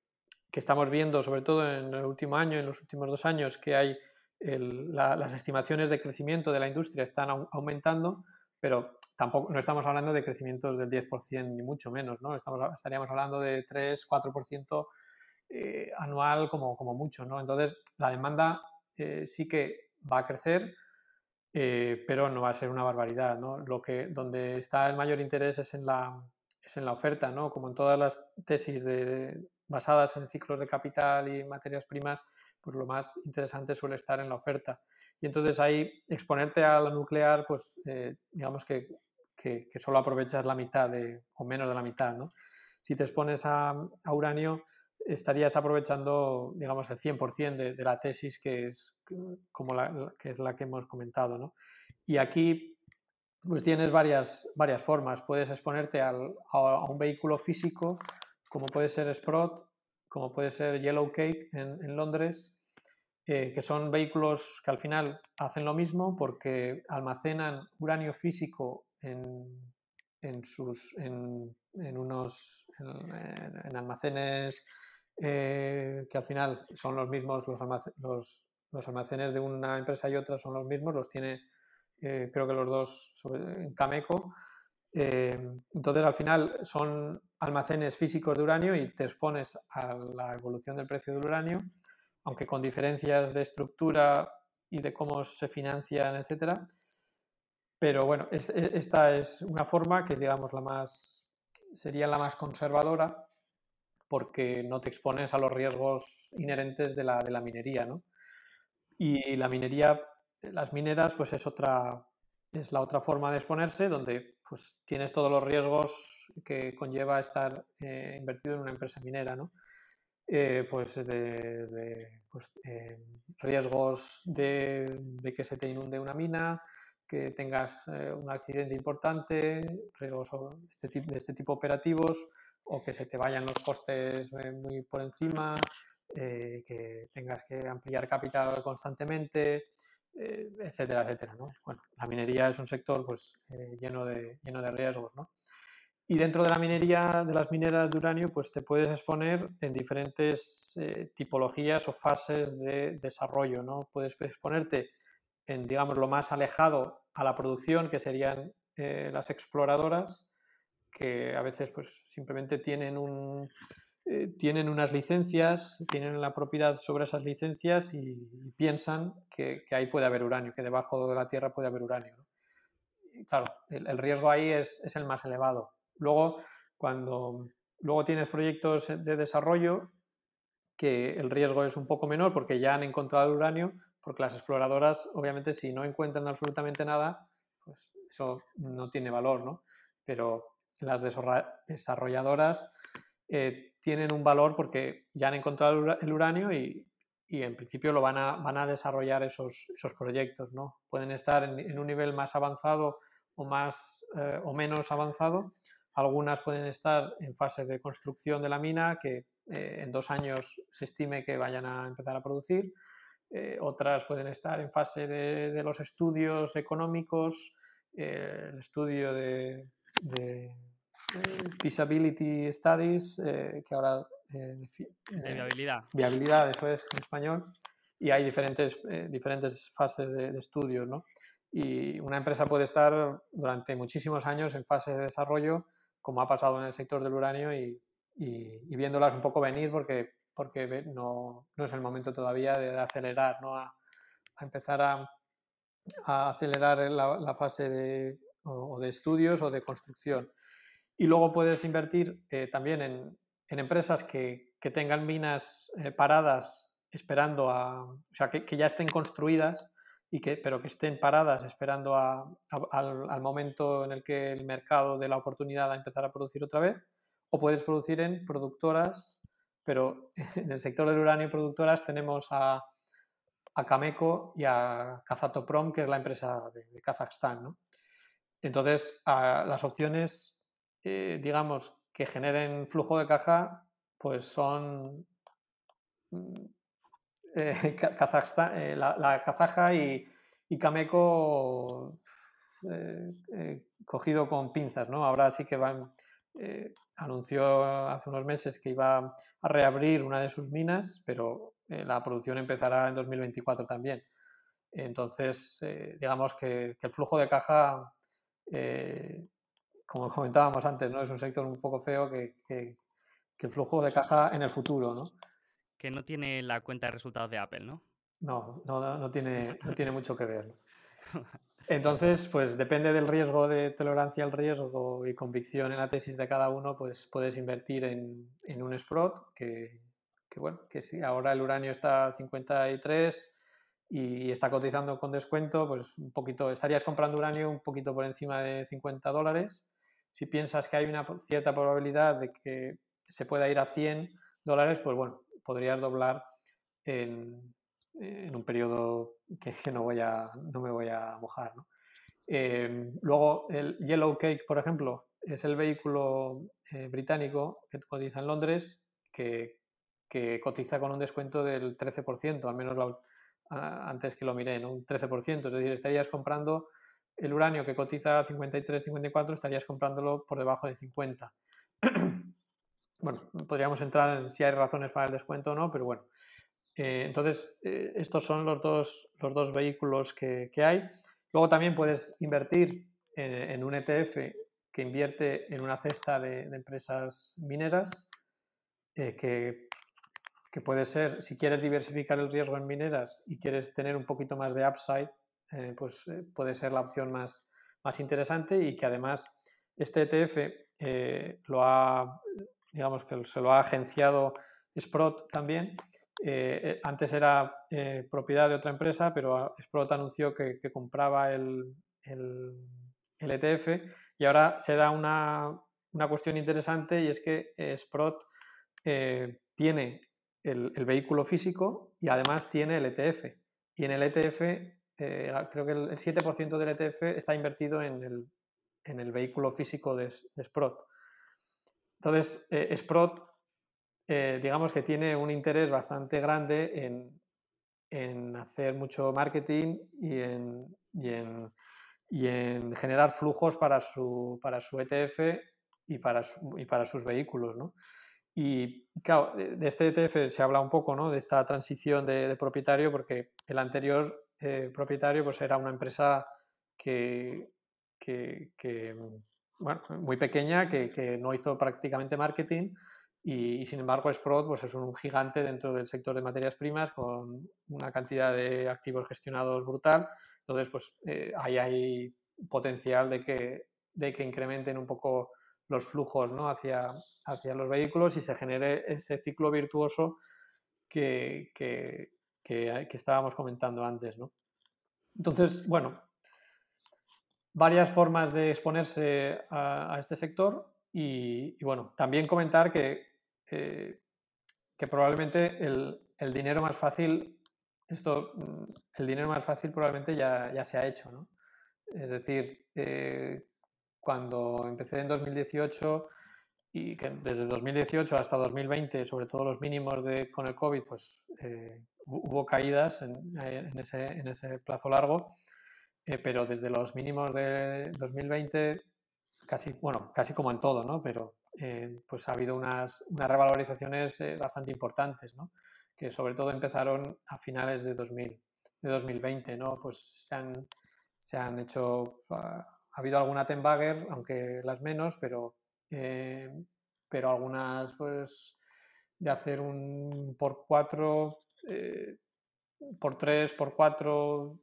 estamos viendo, sobre todo en el último año, en los últimos dos años, que hay las estimaciones de crecimiento de la industria están aumentando, pero tampoco no estamos hablando de crecimientos del 10% ni mucho menos, ¿no? Estamos, estaríamos hablando de 3, 4% eh, anual como, como mucho, ¿no? Entonces, la demanda eh, sí que va a crecer, eh, pero no va a ser una barbaridad, ¿no? Lo que, donde está el mayor interés es en la, es en la oferta, ¿no? Como en todas las tesis de, basadas en ciclos de capital y materias primas, pues lo más interesante suele estar en la oferta. Y entonces ahí exponerte a la nuclear, pues eh, digamos que, que, solo aprovechas la mitad de, o menos de la mitad, ¿no? Si te expones a, uranio, estarías aprovechando, digamos, el 100% de, de, la tesis que es, como la, que es la que hemos comentado, ¿no? Y aquí pues tienes varias, varias formas. Puedes exponerte al, a, un vehículo físico como puede ser Sprott, como puede ser Yellow Cake en, Londres, eh, que son vehículos que al final hacen lo mismo porque almacenan uranio físico en, sus, en, unos en, almacenes eh, que al final son los mismos, los, los, almacenes de una empresa y otra son los mismos, los tiene eh, creo que los dos en Cameco. Entonces al final son almacenes físicos de uranio y te expones a la evolución del precio del uranio, aunque con diferencias de estructura y de cómo se financian, etcétera. Pero bueno, e, esta es una forma que digamos la más sería la más conservadora porque no te expones a los riesgos inherentes de la, de la minería, ¿no? Y la minería, las mineras, pues es otra, es la otra forma de exponerse, donde pues, tienes todos los riesgos que conlleva estar eh, invertido en una empresa minera, ¿no? Eh, pues de, pues, eh, riesgos de, que se te inunde una mina, que tengas un accidente importante, riesgos este de este tipo operativos, o que se te vayan los costes muy por encima, que tengas que ampliar capital constantemente, eh, etcétera, etcétera. ¿no? Bueno, la minería es un sector pues, eh, lleno, de, lleno de riesgos. ¿no? Y dentro de la minería, de las mineras de uranio, pues te puedes exponer en diferentes eh, tipologías o fases de desarrollo. ¿no? Puedes exponerte en, digamos, lo más alejado a la producción, que serían las exploradoras, que a veces pues, simplemente tienen un, eh, tienen unas licencias, tienen la propiedad sobre esas licencias y, piensan que, ahí puede haber uranio, que debajo de la Tierra puede haber uranio. claro, el, riesgo ahí es, el más elevado. Luego, cuando luego tienes proyectos de desarrollo, que el riesgo es un poco menor porque ya han encontrado el uranio, porque las exploradoras, obviamente, si no encuentran absolutamente nada, pues eso no tiene valor, ¿no? Pero las desarrolladoras eh, tienen un valor porque ya han encontrado el uranio y, en principio lo van a, van a desarrollar esos, esos proyectos. ¿no? Pueden estar en, un nivel más avanzado o, más, eh, o menos avanzado. Algunas pueden estar en fase de construcción de la mina, que eh, en dos años se estime que vayan a empezar a producir. otras pueden estar en fase de, los estudios económicos, el estudio de Feasibility Studies, eh, que ahora... Eh, de viabilidad. Viabilidad, eso es en español. Y hay diferentes, eh, diferentes fases de, estudios, ¿no? Y una empresa puede estar durante muchísimos años en fase de desarrollo, como ha pasado en el sector del uranio, y, y, viéndolas un poco venir porque, porque no, no, es el momento todavía de, acelerar, ¿no? A, empezar a, a acelerar la, la fase de, o de estudios o de construcción. Y luego puedes invertir eh, también en, empresas que, tengan minas eh, paradas esperando a, o sea, que, ya estén construidas, y que, pero que estén paradas esperando al, momento en el que el mercado de la oportunidad a empezar a producir otra vez. O puedes producir en productoras, pero en el sector del uranio productoras tenemos a, a Cameco y a Kazatoprom, que es la empresa de, Kazajstán. Entonces, las opciones, eh, digamos, que generen flujo de caja, pues son mm, eh, Kazajstán, eh, la, kazaja y, y Cameco cogido con pinzas, ¿no? Ahora sí que anunció hace unos meses que iba a reabrir una de sus minas, pero la producción empezará en 2024 también. Entonces, digamos que, el flujo de caja, como comentábamos antes, ¿no? es un sector un poco feo que, el flujo de caja en el futuro. ¿no? Que no tiene la cuenta de resultados de Apple, ¿no? No, no, no tiene, no tiene mucho que ver. Entonces, pues depende del riesgo de tolerancia al riesgo y convicción en la tesis de cada uno, pues puedes invertir en, en un Sprott que, que bueno, que si ahora el uranio está a 53 y está cotizando con descuento, pues un poquito, estarías comprando uranio un poquito por encima de 50 dólares. Si piensas que hay una cierta probabilidad de que se pueda ir a 100 dólares, pues bueno, podrías doblar en, un periodo que, no, me voy a mojar. Em, luego, el Yellow Cake, por ejemplo, es el vehículo eh, británico que cotiza en Londres, que cotiza con un descuento del 13%, al menos antes que lo miré, un 13%. Es decir, estarías comprando el uranio que cotiza 53-54, estarías comprándolo por debajo de 50. bueno, podríamos entrar en si hay razones para el descuento o no, pero bueno. Eh, entonces, eh, estos son los dos, los dos vehículos que, hay. Luego también puedes invertir en, un ETF que invierte en una cesta de, empresas mineras eh, que que puede ser, si quieres diversificar el riesgo en mineras y quieres tener un poquito más de upside, eh, pues eh, puede ser la opción más, más interesante y que además este ETF eh, lo ha, digamos que se lo ha agenciado Sprott también. antes era propiedad de otra empresa, pero Sprott anunció que, compraba el, el, ETF y ahora se da una, una cuestión interesante y es que Sprott tiene el, vehículo físico y además tiene el ETF. Y en el ETF, eh, creo que el, 7% del ETF está invertido en el, vehículo físico de, Sprott. Entonces, eh, Sprott, eh, digamos que tiene un interés bastante grande en, hacer mucho marketing y en, y en, generar flujos para su, para su ETF y para, y para sus vehículos. ¿no? Y claro, de este ETF se habla un poco ¿no? de esta transición de, propietario, porque el anterior eh, propietario pues era una empresa que, que, bueno, muy pequeña, que, no hizo prácticamente marketing y, sin embargo Sprott pues, es un gigante dentro del sector de materias primas con una cantidad de activos gestionados brutal. Entonces, pues eh, ahí hay potencial de que, de que incrementen un poco los flujos ¿no? hacia, hacia los vehículos y se genere ese ciclo virtuoso que, que, que, estábamos comentando antes. ¿no? Entonces, bueno, varias formas de exponerse a, este sector y, bueno, también comentar que, eh, que probablemente el, el, dinero más fácil, esto, mm, el dinero más fácil probablemente ya, ya se ha hecho, ¿no? Es decir, eh, cuando empecé en 2018 y que desde 2018 hasta 2020, sobre todo los mínimos de, con el COVID, pues eh, hubo caídas en, ese, en, ese, plazo largo, eh, pero desde los mínimos de 2020, casi, bueno, casi como en todo, ¿no? Pero eh, pues ha habido unas, unas revalorizaciones bastante importantes, ¿no? Que sobre todo empezaron a finales de, 2000, de 2020, ¿no? Pues se han, se han hecho... Ah, ha habido alguna Tenbagger, aunque las menos, pero, eh, pero algunas pues de hacer un por 4, eh, por 3, por 4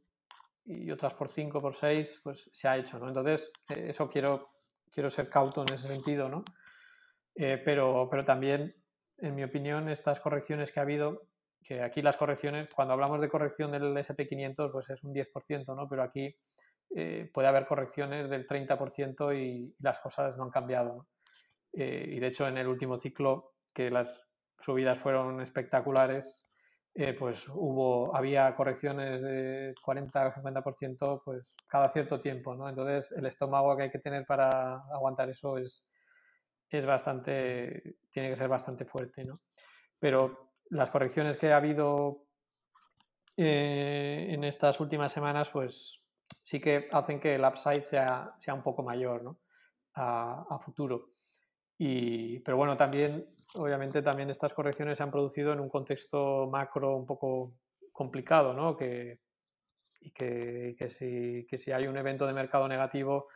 y otras por 5, por 6, pues se ha hecho, ¿no? Entonces, eh, eso quiero, quiero ser cauto en ese sentido, ¿no? pero, pero también, en mi opinión, estas correcciones que ha habido, que aquí las correcciones, cuando hablamos de corrección del SP500, pues es un 10%, ¿no? Pero aquí eh, puede haber correcciones del 30% y, las cosas no han cambiado. Eh, y de hecho, en el último ciclo, que las subidas fueron espectaculares, eh, pues hubo, había correcciones de 40 o 50% pues cada cierto tiempo, ¿no? Entonces el estómago que hay que tener para aguantar eso es, es bastante, tiene que ser bastante fuerte, ¿no? Pero las correcciones que ha habido eh, en estas últimas semanas, pues sí que hacen que el upside sea, sea un poco mayor, ¿no? A, a futuro. Y, pero bueno, también obviamente también estas correcciones se han producido en un contexto macro un poco complicado, ¿no? Que, y que, que, si, que, si, hay un evento de mercado negativo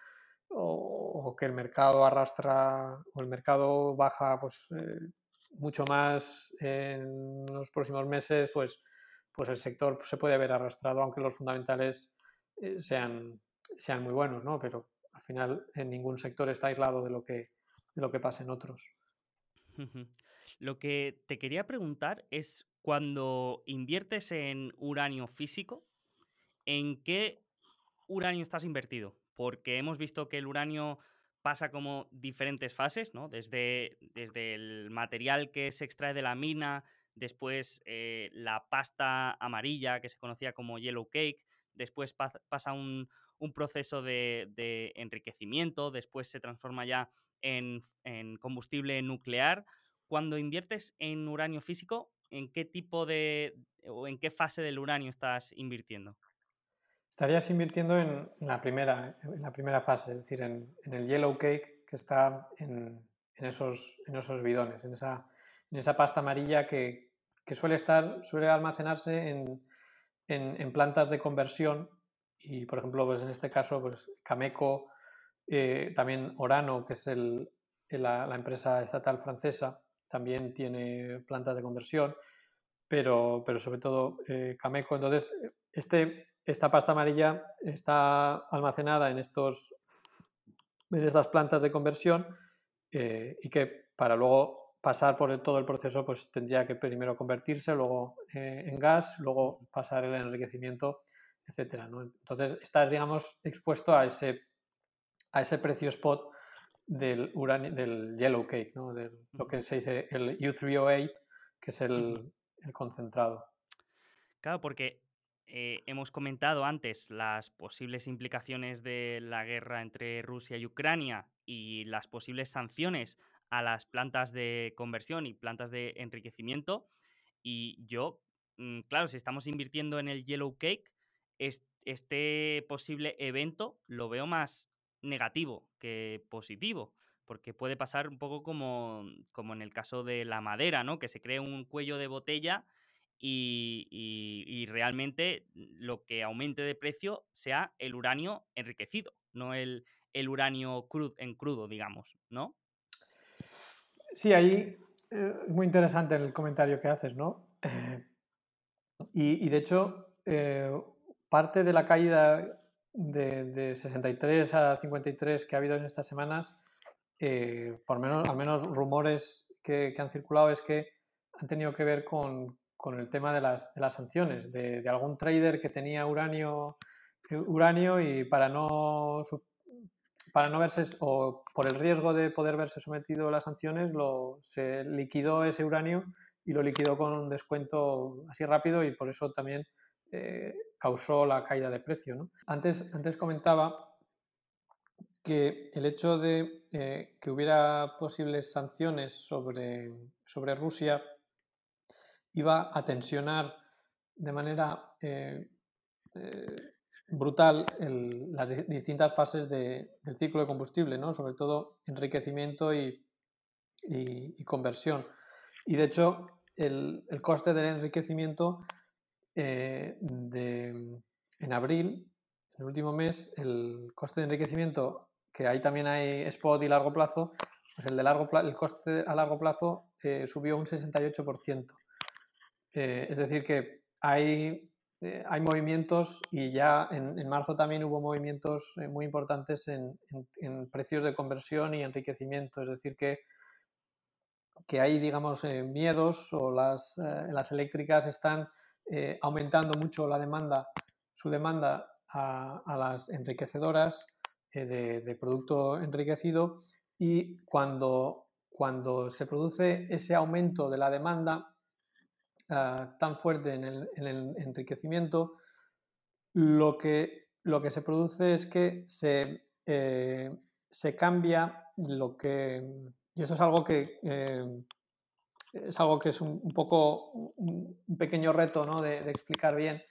o, o, que el mercado arrastra o el mercado baja pues, eh, mucho más en los próximos meses, pues, pues el sector se puede ver arrastrado, aunque los fundamentales eh, sean, sean muy buenos, ¿no? Pero al final en ningún sector está aislado de lo que, lo que pasa en otros. Lo que te quería preguntar es, cuando inviertes en uranio físico, ¿en qué uranio estás invertido? Porque hemos visto que el uranio pasa como diferentes fases, ¿no? Desde, desde el material que se extrae de la mina, después eh, la pasta amarilla, que se conocía como yellow cake, después pasa un, proceso de, enriquecimiento, después se transforma ya en, combustible nuclear. Cuando inviertes en uranio físico, ¿en qué tipo de o en qué fase del uranio estás invirtiendo? Estarías invirtiendo en la primera, en la primera fase, es decir, en, el yellow cake que está en, esos, bidones, en esa, en esa pasta amarilla que, que suele estar, suele almacenarse en, en, plantas de conversión y, por ejemplo, pues en este caso, pues Cameco, eh, también Orano, que es el, la, empresa estatal francesa, también tiene plantas de conversión, pero, pero sobre todo eh, Cameco. Entonces, este, esta pasta amarilla está almacenada en, estos, en estas plantas de conversión eh, y que para luego pasar por todo el proceso, pues tendría que primero convertirse, luego eh, en gas, luego pasar el enriquecimiento, etcétera. ¿no? Entonces, estás, digamos, expuesto a ese, a ese precio spot del, uranio, del yellow cake, ¿no? de lo que se dice el U308, que es el, el concentrado. Claro, porque eh, hemos comentado antes las posibles implicaciones de la guerra entre Rusia y Ucrania y las posibles sanciones a las plantas de conversión y plantas de enriquecimiento. Y yo, mm, claro, si estamos invirtiendo en el Yellow Cake, este posible evento lo veo más negativo que positivo, porque puede pasar un poco como, como en el caso de la madera, ¿no? Que se cree un cuello de botella y, y, realmente lo que aumente de precio sea el uranio enriquecido, no el, el uranio crudo en crudo, digamos, ¿no? Sí, ahí eh, es muy interesante el comentario que haces, ¿no? Eh, y, y, de hecho, eh, parte de la caída de, de, 63 a 53 que ha habido en estas semanas, eh, por menos, al menos rumores que, que, han circulado, es que han tenido que ver con, con el tema de las, de las sanciones, de, de, algún trader que tenía uranio, uranio y para no para no verse o por el riesgo de poder verse sometido a las sanciones, lo, se liquidó ese uranio y lo liquidó con un descuento así rápido y por eso también eh, causó la caída de precio. Antes, antes comentaba que el hecho de eh, que hubiera posibles sanciones sobre, sobre Rusia iba a tensionar de manera eh brutal las distintas fases de, del ciclo de combustible, ¿no? sobre todo enriquecimiento y, y, conversión. Y de hecho, el, el, coste del enriquecimiento eh, de, en abril, el último mes, el coste de enriquecimiento, que ahí también hay spot y largo plazo, pues el, de largo el coste a largo plazo eh, subió un 68%. Eh, es decir, que hay eh, hay movimientos y ya en, marzo también hubo movimientos eh, muy importantes en, precios de conversión y enriquecimiento. Es decir, que, que hay, digamos, eh, miedos o las, las eléctricas están aumentando mucho la demanda, su demanda a, a las enriquecedoras de, de, producto enriquecido y cuando, cuando se produce ese aumento de la demanda, ah, tan fuerte en el, enriquecimiento, lo que, lo que, se produce es que se, eh, se cambia lo que... Y eso es algo que eh, es algo que es un, poco un, pequeño reto ¿no? de, explicar bien,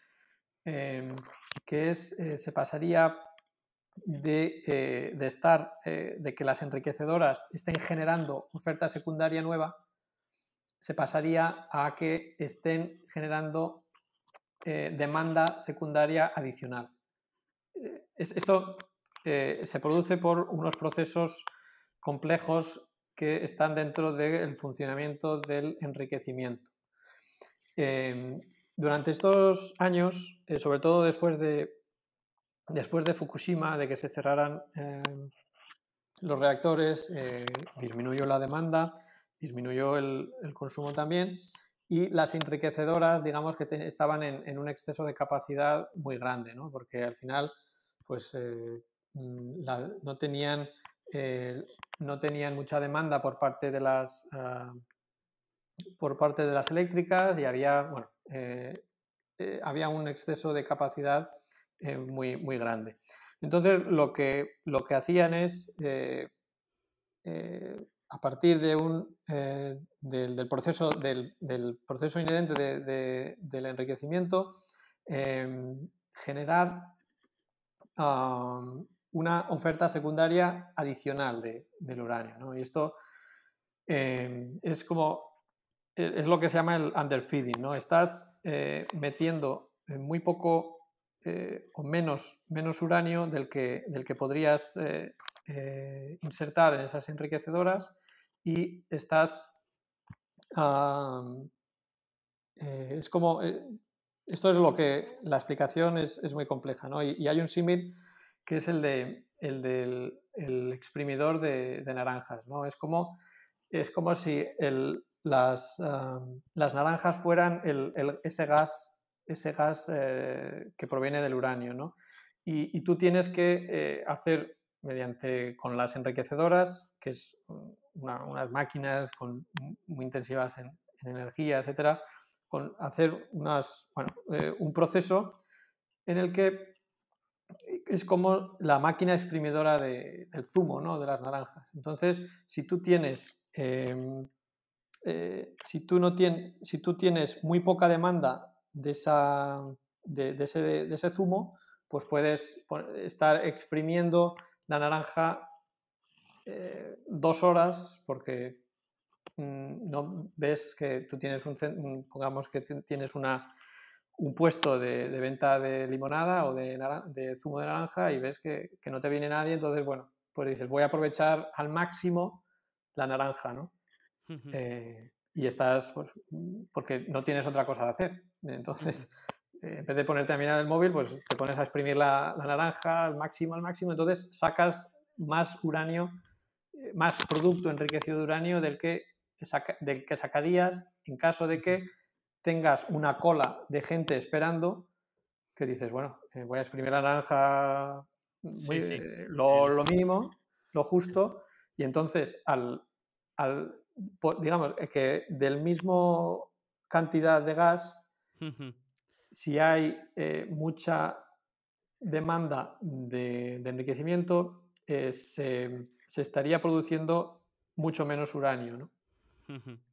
em, que es, eh, se pasaría de, eh, de estar, eh, de que las enriquecedoras estén generando oferta secundaria nueva, se pasaría a que estén generando demanda secundaria adicional. esto se produce por unos procesos complejos que están dentro del funcionamiento del enriquecimiento. Em, durante estos años, eh, sobre todo después de, después de Fukushima, de que se cerraran em, los reactores, eh, disminuyó la demanda, disminuyó el, consumo también y las enriquecedoras, digamos que estaban en, un exceso de capacidad muy grande, ¿no? porque al final pues, eh, mm, no tenían eh, no tenían mucha demanda por parte de las ah, por parte de las eléctricas y había bueno, eh, había un exceso de capacidad muy, muy grande. Entonces lo que, lo que hacían es a partir de un, del, proceso, del, proceso inherente del enriquecimiento, generar una oferta secundaria adicional del uranio. Y esto em, es como, e, es lo que se llama el underfeeding, ¿no? Estás eh, metiendo muy poco eh, o menos, menos uranio del que, del que podrías eh, insertar en esas enriquecedoras y estás... es como... esto es lo que la explicación es, muy compleja, ¿no? y, y hay un símil que es el, de, el del exprimidor de, naranjas. ¿no? Es, como, es como si las, las, naranjas fueran ese gas, ese gas eh, que proviene del uranio. ¿no? Y, tú tienes que eh, hacer mediante con las enriquecedoras, que es unas máquinas muy intensivas en, energía, etcétera, con hacer unas, bueno, eh, un proceso en el que es como la máquina exprimidora del zumo, ¿no? De las naranjas. Entonces, si tú tienes, em, eh, si, tú no si tú tienes muy poca demanda de, esa, de, ese, zumo, pues puedes estar exprimiendo la naranja eh, dos horas porque mm, no ves que tú tienes un, pongamos que tienes una un puesto de, venta de limonada o de, zumo de naranja y ves que, no te viene nadie, entonces, bueno, pues dices, voy a aprovechar al máximo la naranja, ¿no? Eh, y estás, pues, porque no tienes otra cosa de hacer. Entonces, eh, en vez de ponerte a mirar el móvil, pues te pones a exprimir la, naranja al máximo, al máximo, entonces sacas más uranio, más producto enriquecido de uranio del que, del que sacarías en caso de que tengas una cola de gente esperando que dices, bueno, eh, voy a exprimir la naranja eh, lo, mínimo, lo justo, y entonces al, digamos, que del mismo cantidad de gas, si hay eh, mucha demanda de, enriquecimiento, se, se, estaría produciendo mucho menos uranio. ¿no?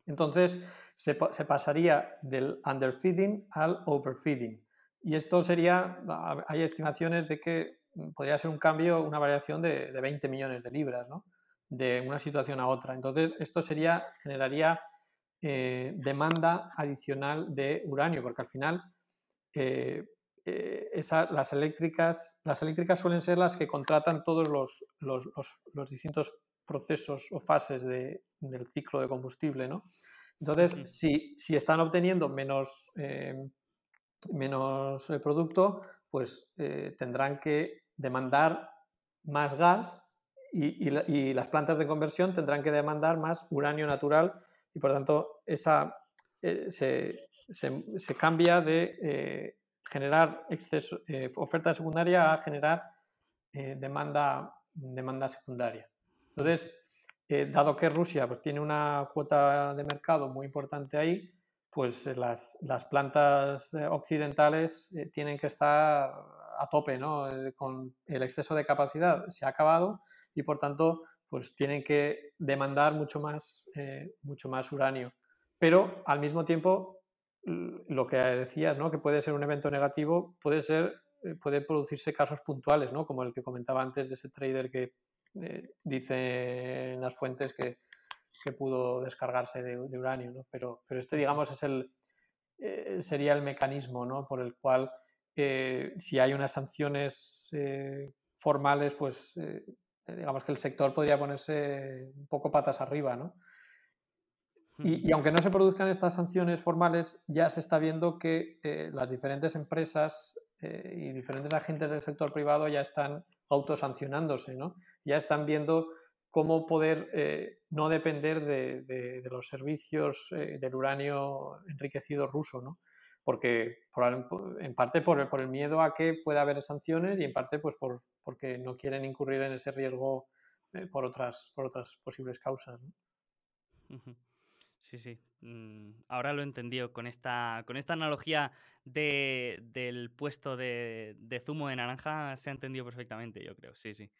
Entonces se, pasaría del underfeeding al overfeeding. Y esto sería, hay estimaciones de que podría ser un cambio, una variación de, 20 millones de libras, ¿no? de una situación a otra. Entonces, esto sería, generaría eh, demanda adicional de uranio, porque al final eh, eh, las, eléctricas, las eléctricas suelen ser las que contratan todos los, los, los distintos procesos o fases del ciclo de combustible, ¿no? Entonces, si, si, están obteniendo menos, eh, menos eh, producto, pues eh, tendrán que demandar más gas y, y, las plantas de conversión tendrán que demandar más uranio natural y por tanto esa, se, se, se, cambia de generar exceso, oferta secundaria a generar demanda, demanda secundaria. Entonces, eh, dado que Rusia pues, tiene una cuota de mercado muy importante ahí, pues las, plantas occidentales tienen que estar a tope, ¿no? Con el exceso de capacidad se ha acabado y por tanto pues tienen que demandar mucho más, mucho más uranio. Pero al mismo tiempo, lo que decías, ¿no? que puede ser un evento negativo, puede ser eh, puede producirse casos puntuales, ¿no? Como el que comentaba antes de ese trader que eh, dice en las fuentes que, pudo descargarse de, uranio, ¿no? Pero, pero este, digamos, es el, eh, sería el mecanismo, ¿no? Por el cual, si hay unas sanciones formales, pues digamos que el sector podría ponerse un poco patas arriba, ¿no? Y, aunque no se produzcan estas sanciones formales, ya se está viendo que las diferentes empresas eh, y diferentes agentes del sector privado ya están autosancionándose, ¿no? Ya están viendo cómo poder eh, no depender de, los servicios eh, del uranio enriquecido ruso, ¿no? Porque en parte por por el, miedo a que pueda haber sanciones y en parte pues por, porque no quieren incurrir en ese riesgo por, otras, por otras posibles causas. ¿no? Sí, sí. Mm, ahora lo he entendido con esta, con esta analogía del puesto de, zumo de naranja se ha entendido perfectamente, yo creo. Sí, sí.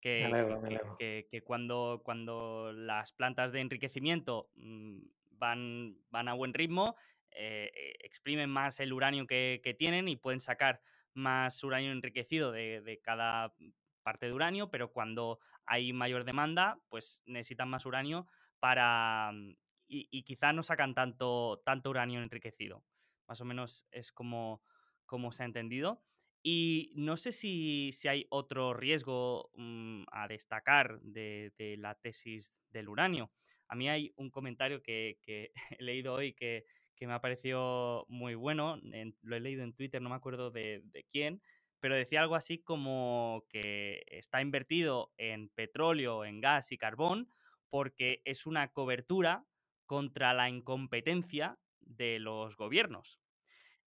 Que, que, cuando, cuando las plantas de enriquecimiento mm, van, van a buen ritmo, eh, eh, exprimen más el uranio que, tienen y pueden sacar más uranio enriquecido de, de, cada parte de uranio, pero cuando hay mayor demanda, pues necesitan más uranio para, mm, y, quizá no sacan tanto, tanto uranio enriquecido. Más o menos es como, como se ha entendido. Y no sé si, hay otro riesgo mm, a destacar de, la tesis del uranio. A mí hay un comentario que, he leído hoy que, me ha parecido muy bueno. lo he leído en Twitter, no me acuerdo de, de, quién, pero decía algo así como que está invertido en petróleo, en gas y carbón porque es una cobertura contra la incompetencia de los gobiernos.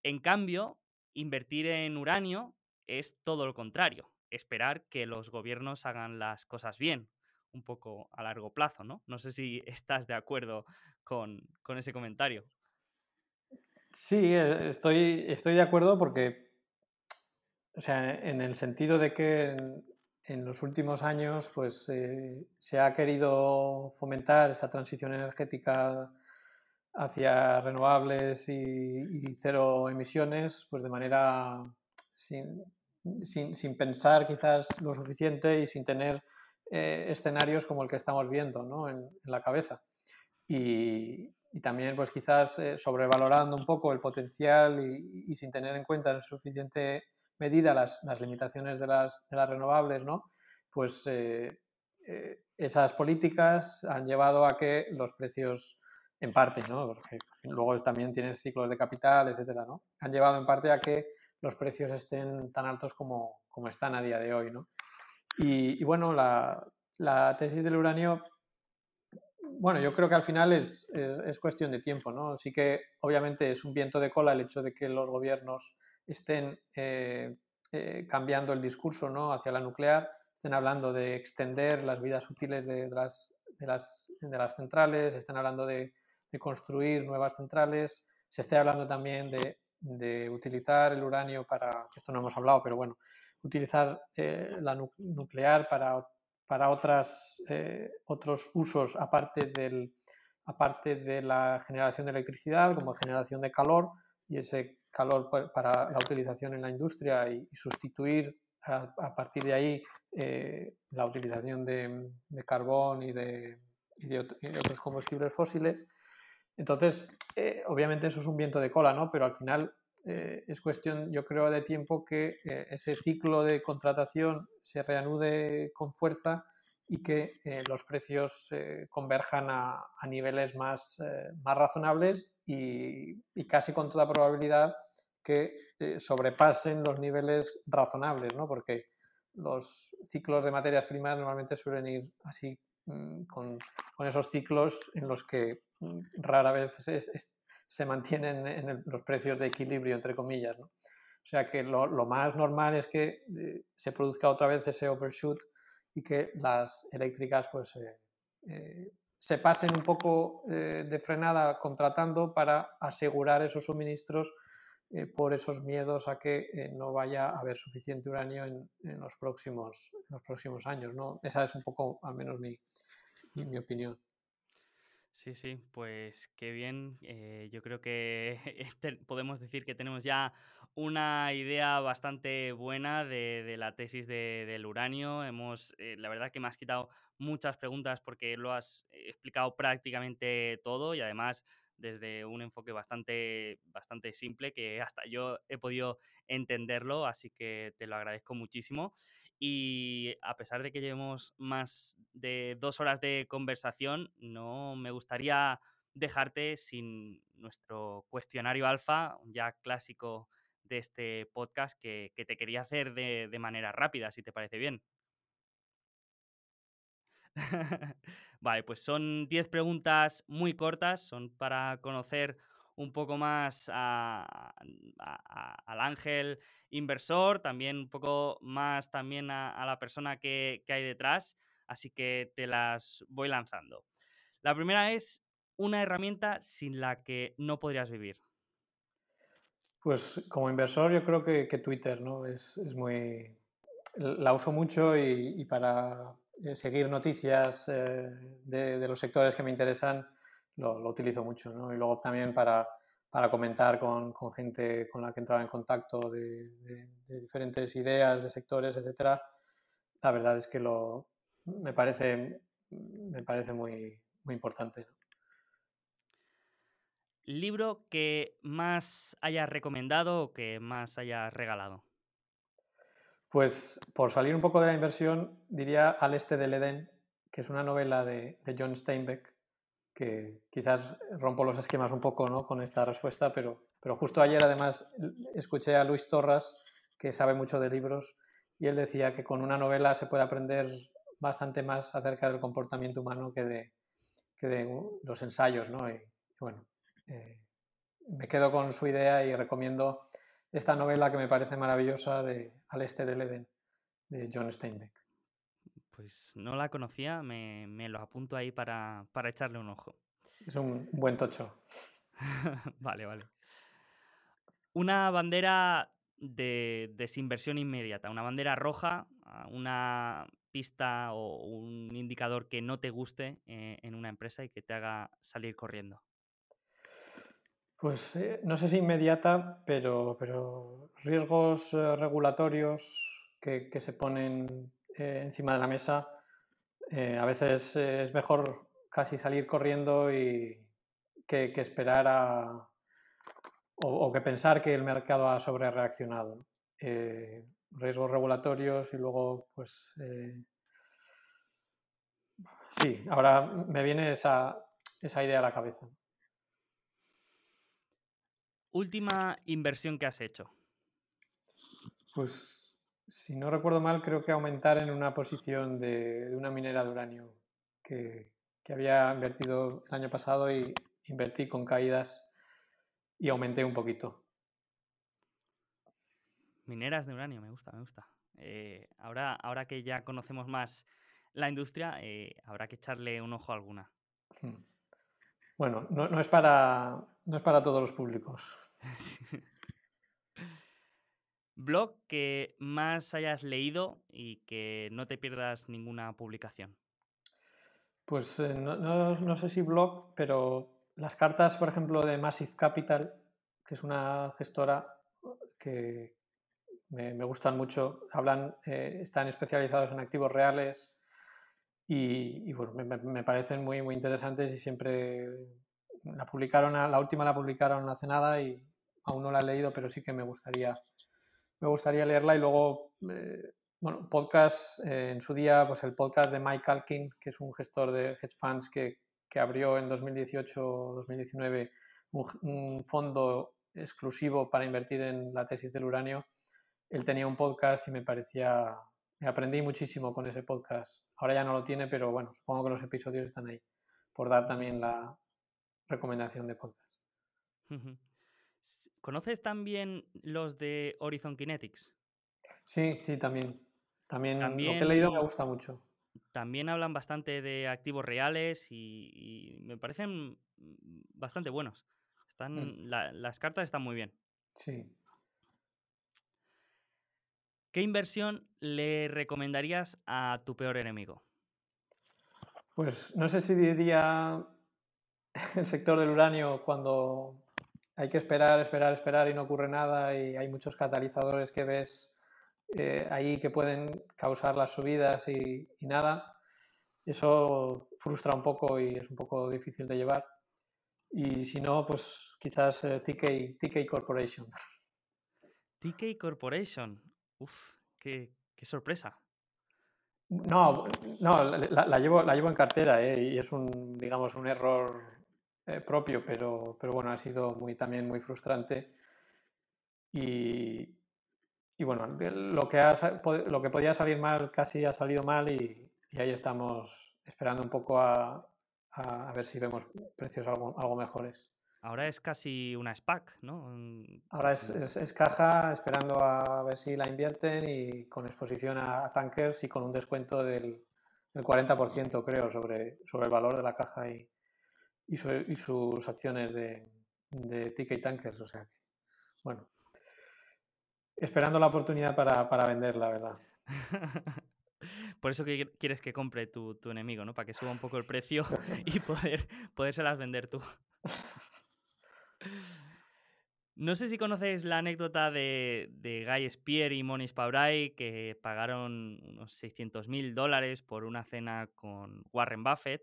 En cambio, invertir en uranio es todo lo contrario, esperar que los gobiernos hagan las cosas bien, un poco a largo plazo, ¿no? No sé si estás de acuerdo con, ese comentario. Sí, eh, estoy, estoy de acuerdo porque, o sea, en el sentido de que en los últimos años pues, eh, se ha querido fomentar esa transición energética hacia renovables y, cero emisiones pues de manera sin, pensar quizás lo suficiente y sin tener eh, escenarios como el que estamos viendo ¿no? en, la cabeza. Y, también pues quizás eh, sobrevalorando un poco el potencial y, y, sin tener en cuenta en suficiente medida las, limitaciones de las, renovables, ¿no? pues eh, eh, esas políticas han llevado a que los precios, en parte, ¿no? porque luego también tienes ciclos de capital, etcétera, ¿no? han llevado en parte a que los precios estén tan altos como, están a día de hoy. ¿no? Y, bueno, la, tesis del uranio bueno, yo creo que al final es, es, cuestión de tiempo, ¿no? Sí que obviamente es un viento de cola el hecho de que los gobiernos estén eh, eh, cambiando el discurso ¿no? hacia la nuclear, estén hablando de extender las vidas útiles de, las, de, las, de las, centrales, estén hablando de, construir nuevas centrales, se esté hablando también de, utilizar el uranio para, esto no hemos hablado, pero bueno, utilizar eh, la nuclear para, para otras, otros usos aparte, del, aparte de la generación de electricidad, como generación de calor, y ese calor para la utilización en la industria y, sustituir a, partir de ahí eh, la utilización de, carbón y de, otros combustibles fósiles. Entonces, eh, obviamente eso es un viento de cola, ¿no? Pero al final eh, es cuestión, yo creo, de tiempo que ese ciclo de contratación se reanude con fuerza y que los precios converjan a, niveles más, más razonables y, casi con toda probabilidad que eh, sobrepasen los niveles razonables, ¿no? porque los ciclos de materias primas normalmente suelen ir así mm, con, esos ciclos en los que mm, rara vez se, mantienen en los precios de equilibrio, entre comillas. ¿no? O sea que lo, más normal es que eh, se produzca otra vez ese overshoot y que las eléctricas pues, eh, se pasen un poco eh, de frenada contratando para asegurar esos suministros eh, por esos miedos a que eh, no vaya a haber suficiente uranio en, los, próximos, los próximos años. ¿no? Esa es un poco, al menos, mi, mi, opinión. Sí, sí, pues qué bien. Eh, yo creo que podemos decir que tenemos ya una idea bastante buena de, la tesis del uranio. Hemos, la verdad que me has quitado muchas preguntas porque lo has explicado prácticamente todo y además desde un enfoque bastante, bastante simple que hasta yo he podido entenderlo, así que te lo agradezco muchísimo. Y a pesar de que llevemos más de dos horas de conversación, no me gustaría dejarte sin nuestro cuestionario alfa, ya clásico de este podcast, que, te quería hacer de, de manera rápida, si te parece bien. vale, pues son 10 preguntas muy cortas, son para conocer un poco más al ángel inversor, también un poco más también a, la persona que, hay detrás, así que te las voy lanzando. La primera es una herramienta sin la que no podrías vivir. Pues como inversor yo creo que, Twitter, ¿no? Es, muy... La uso mucho y para eh, seguir noticias eh, de, los sectores que me interesan lo, utilizo mucho. ¿no? Y luego también para, para comentar con, con, gente con la que entraba en contacto de, de, diferentes ideas, de sectores, etcétera. La verdad es que lo, me parece, me parece muy, muy importante. ¿Libro que más hayas recomendado o que más hayas regalado? Pues por salir un poco de la inversión, diría Al este del Edén, que es una novela de, John Steinbeck, que quizás rompo los esquemas un poco ¿no? con esta respuesta, pero, pero justo ayer además escuché a Luis Torras, que sabe mucho de libros, y él decía que con una novela se puede aprender bastante más acerca del comportamiento humano que de, que de los ensayos. ¿no? Y, bueno, eh, me quedo con su idea y recomiendo esta novela que me parece maravillosa de Al este del Edén, de John Steinbeck. Pues no la conocía, me, lo apunto ahí para, echarle un ojo. Es un buen tocho. vale, vale. Una bandera de desinversión inmediata, una bandera roja, una pista o un indicador que no te guste eh, en una empresa y que te haga salir corriendo. Pues eh, no sé si inmediata, pero, pero riesgos eh, regulatorios que, se ponen eh, encima de la mesa, a veces es mejor casi salir corriendo y que, esperar a, o, que pensar que el mercado ha sobrereaccionado. riesgos regulatorios y luego, pues, sí, ahora me viene esa, esa idea a la cabeza. Última inversión que has hecho. Pues, si no recuerdo mal, creo que aumentar en una posición de, una minera de uranio que, había invertido el año pasado y invertí con caídas y aumenté un poquito. Mineras de uranio, me gusta, me gusta. Eh, ahora, ahora que ya conocemos más la industria, eh, habrá que echarle un ojo a alguna. Hmm. Bueno, no, es para, no es para todos los públicos. Blog que más hayas leído y que no te pierdas ninguna publicación. Pues eh, no, sé si blog, pero las cartas, por ejemplo, de Massive Capital, que es una gestora que me, gustan mucho, hablan, eh, están especializados en activos reales y, bueno, me, parecen muy, muy interesantes y siempre la publicaron, la última la publicaron hace nada y, aún no la he leído, pero sí que me gustaría, me gustaría leerla. Y luego, eh, bueno, podcast, eh, en su día, pues el podcast de Mike Alkin, que es un gestor de hedge funds que, que abrió en 2018-2019 un, fondo exclusivo para invertir en la tesis del uranio. Él tenía un podcast y me parecía, me aprendí muchísimo con ese podcast. Ahora ya no lo tiene, pero bueno, supongo que los episodios están ahí, por dar también la recomendación de podcast. ¿Conoces también los de Horizon Kinetics? Sí, sí, también. También, lo que he leído me gusta mucho. también hablan bastante de activos reales y, me parecen bastante buenos. Están, mm. las cartas están muy bien. Sí. ¿Qué inversión le recomendarías a tu peor enemigo? Pues no sé si diría el sector del uranio cuando hay que esperar, esperar, esperar y no ocurre nada y hay muchos catalizadores que ves eh, ahí que pueden causar las subidas y, nada. Eso frustra un poco y es un poco difícil de llevar. Y si no, pues quizás eh, TK, TK Corporation. TK Corporation. Uf, qué, qué sorpresa. No, no la, llevo, la llevo en cartera ¿eh? y es un, digamos, un error eh, propio, pero, pero bueno, ha sido muy, también muy frustrante. Y, y bueno, lo que, ha, lo que podía salir mal casi ha salido mal y, y ahí estamos esperando un poco a, a, ver si vemos precios algo, algo mejores. Ahora es casi una SPAC, ¿no? Ahora es, es, caja esperando a ver si la invierten y con exposición a, tankers y con un descuento del, del 40% creo sobre, sobre el valor de la caja y, y, sus acciones de, de Ticket Tankers. O sea que, bueno, esperando la oportunidad para, para vender, la verdad. Por eso que quieres que compre tu, tu, enemigo, ¿no? Para que suba un poco el precio y poder, podérselas vender tú. No sé si conocéis la anécdota de, de Guy Spear y Monish Pabrai que pagaron unos 600 mil dólares por una cena con Warren Buffett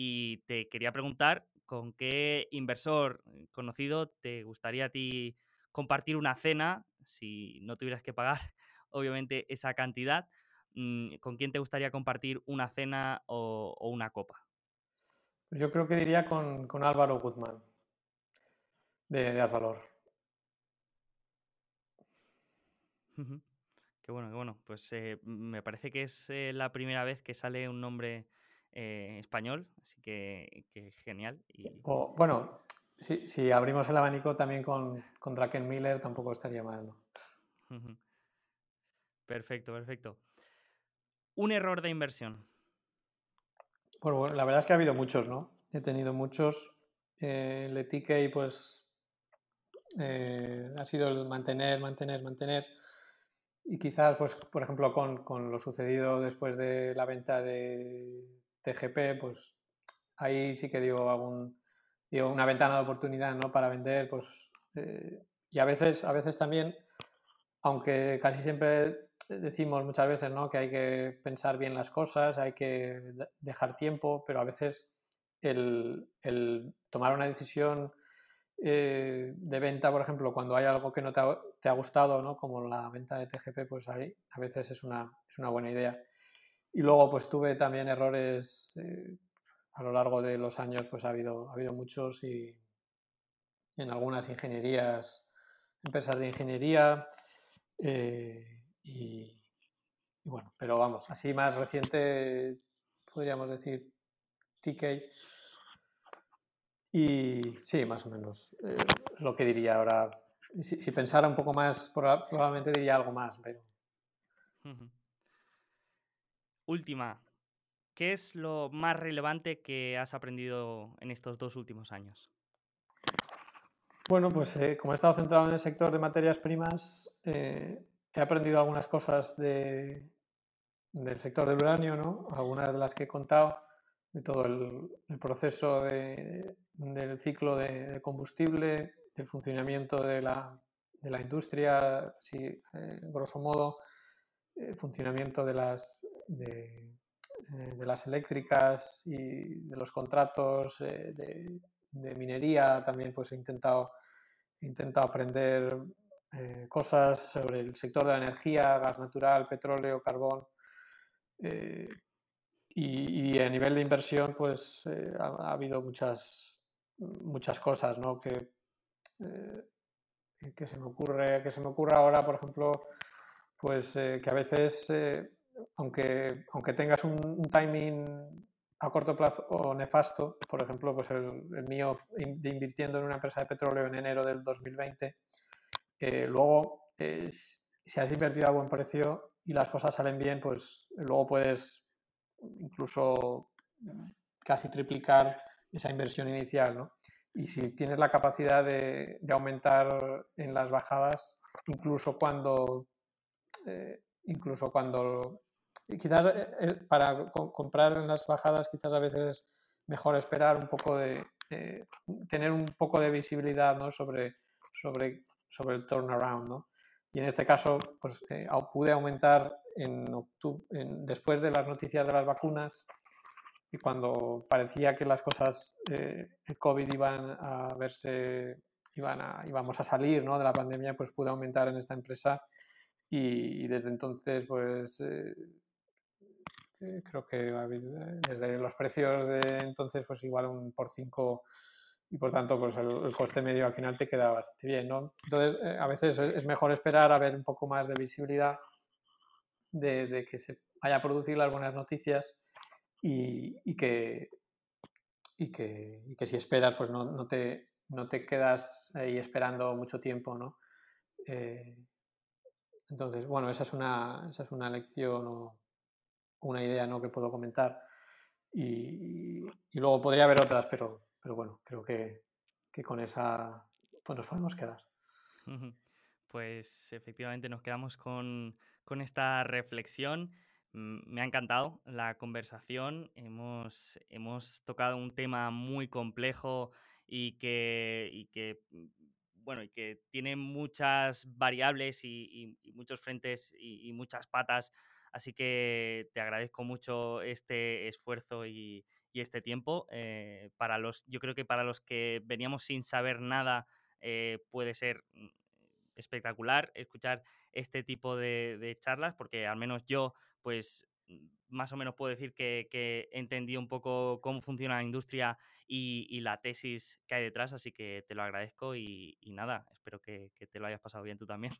y te quería preguntar con qué inversor conocido te gustaría a ti compartir una cena si no tuvieras que pagar obviamente esa cantidad. Mm, ¿Con quién te gustaría compartir una cena o, una copa? Yo creo que diría con, con Álvaro Guzmán de, de Advalor. Qué bueno, qué bueno. Pues eh, me parece que es eh, la primera vez que sale un nombre eh, español, así que, genial. bueno, si, si, abrimos el abanico también con, con Draken Miller, tampoco estaría mal. Perfecto, perfecto. Un error de inversión. Bueno, la verdad es que ha habido muchos, ¿no? He tenido muchos. el ETK, pues eh, ha sido el mantener, mantener, mantener. Y quizás, pues, por ejemplo, con, con, lo sucedido después de la venta de TGP, pues ahí sí que dio algún una ventana de oportunidad ¿no? para vender. Pues, eh, y a veces, a veces también, aunque casi siempre decimos muchas veces ¿no? que hay que pensar bien las cosas, hay que dejar tiempo, pero a veces el, el tomar una decisión eh, de venta, por ejemplo, cuando hay algo que no te ha, gustado, ¿no? como la venta de TGP, pues ahí a veces es una, es una buena idea. Y luego pues tuve también errores eh, a lo largo de los años, pues ha habido, ha habido muchos y en algunas ingenierías, empresas de ingeniería eh, y, bueno, pero vamos, así más reciente podríamos decir TK y sí, más o menos eh, lo que diría ahora. Si, pensara un poco más, probablemente diría algo más, pero... Última. ¿Qué es lo más relevante que has aprendido en estos dos últimos años? Bueno, pues eh, como he estado centrado en el sector de materias primas, eh, he aprendido algunas cosas de, del sector del uranio, ¿no? Algunas de las que he contado de todo el, proceso del ciclo de, combustible, del funcionamiento de la, la industria, sí, eh, grosso modo, el funcionamiento de las, de, eh, de, las eléctricas y de los contratos eh, de, minería. También pues, he, intentado, intentado aprender cosas sobre el sector de la energía, gas natural, petróleo, carbón. Y, a nivel de inversión, pues eh, ha, habido muchas, muchas cosas, ¿no? Que, eh, que, se me ocurre, que se me ocurre ahora, por ejemplo, pues eh, que a veces, aunque, aunque tengas un, timing a corto plazo o nefasto, por ejemplo, pues el, mío de invirtiendo en una empresa de petróleo en enero del 2020, luego si has invertido a buen precio y las cosas salen bien, pues luego puedes incluso casi triplicar esa inversión inicial, ¿no? Y si tienes la capacidad de, aumentar en las bajadas, incluso cuando, eh, incluso cuando, quizás eh, eh, para comprar en las bajadas, quizás a veces es mejor esperar un poco de, tener un poco de visibilidad, ¿no? Sobre, sobre, sobre el turnaround, ¿no? Y en este caso, pues pude aumentar en octubre, después de las noticias de las vacunas, y cuando parecía que las cosas, eh, el COVID iban a verse, iban a, íbamos a salir ¿no? de la pandemia, pues pude aumentar en esta empresa y, desde entonces, pues eh, eh, creo que desde los precios de entonces, pues igual un por cinco y por tanto, pues el, coste medio al final te queda bastante bien, ¿no? Entonces, a veces es mejor esperar a ver un poco más de visibilidad de, que se vaya a producir las buenas noticias y, que, y, que, y que si esperas, pues no, no, te, no te quedas ahí esperando mucho tiempo, ¿no? Eh, entonces, bueno, esa es una, esa es una lección o una idea ¿no? que puedo comentar. Y, y, luego podría haber otras, pero, pero bueno, creo que, que con esa pues nos podemos quedar. Pues efectivamente nos quedamos con, con esta reflexión. Me ha encantado la conversación. Hemos, hemos tocado un tema muy complejo y que, que, mm, bueno, y que tiene muchas variables y, muchos frentes y, muchas patas. Así que te agradezco mucho este esfuerzo y, este tiempo. Eh, para los, yo creo que para los que veníamos sin saber nada eh, puede ser mm, espectacular escuchar este tipo de, charlas, porque al menos yo, pues más o menos puedo decir que, he entendido un poco cómo funciona la industria y, la tesis que hay detrás, así que te lo agradezco y, nada, espero que, te lo hayas pasado bien tú también.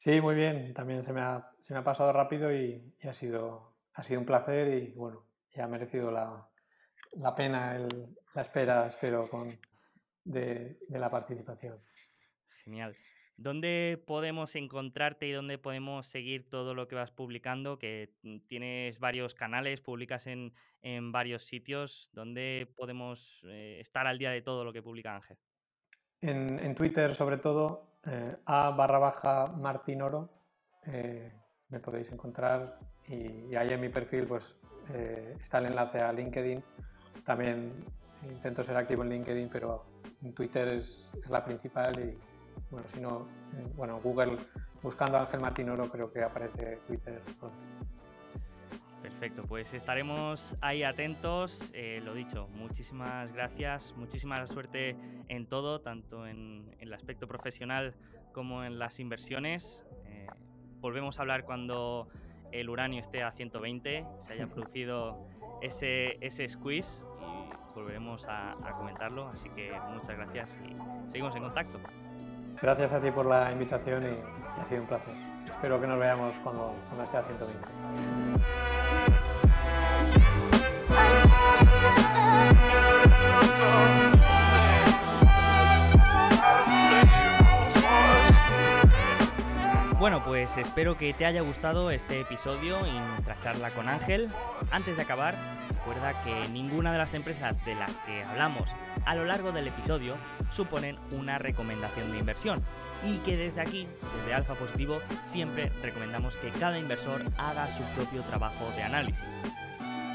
Sí, muy bien, también se me ha, se me ha pasado rápido y, ha, sido, ha sido un placer y bueno, ya ha merecido la, la pena la espera, espero, con, de, de la participación. Genial. ¿Dónde podemos encontrarte y dónde podemos seguir todo lo que vas publicando? Que tienes varios canales, publicas en, varios sitios. ¿Dónde podemos eh, estar al día de todo lo que publica Ángel? En, Twitter, sobre todo, eh, a barra baja martinoro, eh, me podéis encontrar y, ahí en mi perfil pues está el enlace a LinkedIn. También intento ser activo en LinkedIn, pero en Twitter es, la principal y bueno, si no, bueno, Google buscando Ángel Martín Oro creo que aparece Twitter pronto. Perfecto, pues estaremos ahí atentos. Eh, lo dicho, muchísimas gracias, muchísima suerte en todo, tanto en, el aspecto profesional como en las inversiones. Eh, volvemos a hablar cuando el uranio esté a 120, se haya producido ese, ese squeeze y volveremos a comentarlo. Así que muchas gracias y seguimos en contacto. Gracias a ti por la invitación y, ha sido un placer. Espero que nos veamos cuando, cuando esté a 120. Bueno, pues espero que te haya gustado este episodio y nuestra charla con Ángel. Antes de acabar, recuerda que ninguna de las empresas de las que hablamos a lo largo del episodio suponen una recomendación de inversión y que desde aquí, desde Alfa Positivo, siempre recomendamos que cada inversor haga su propio trabajo de análisis.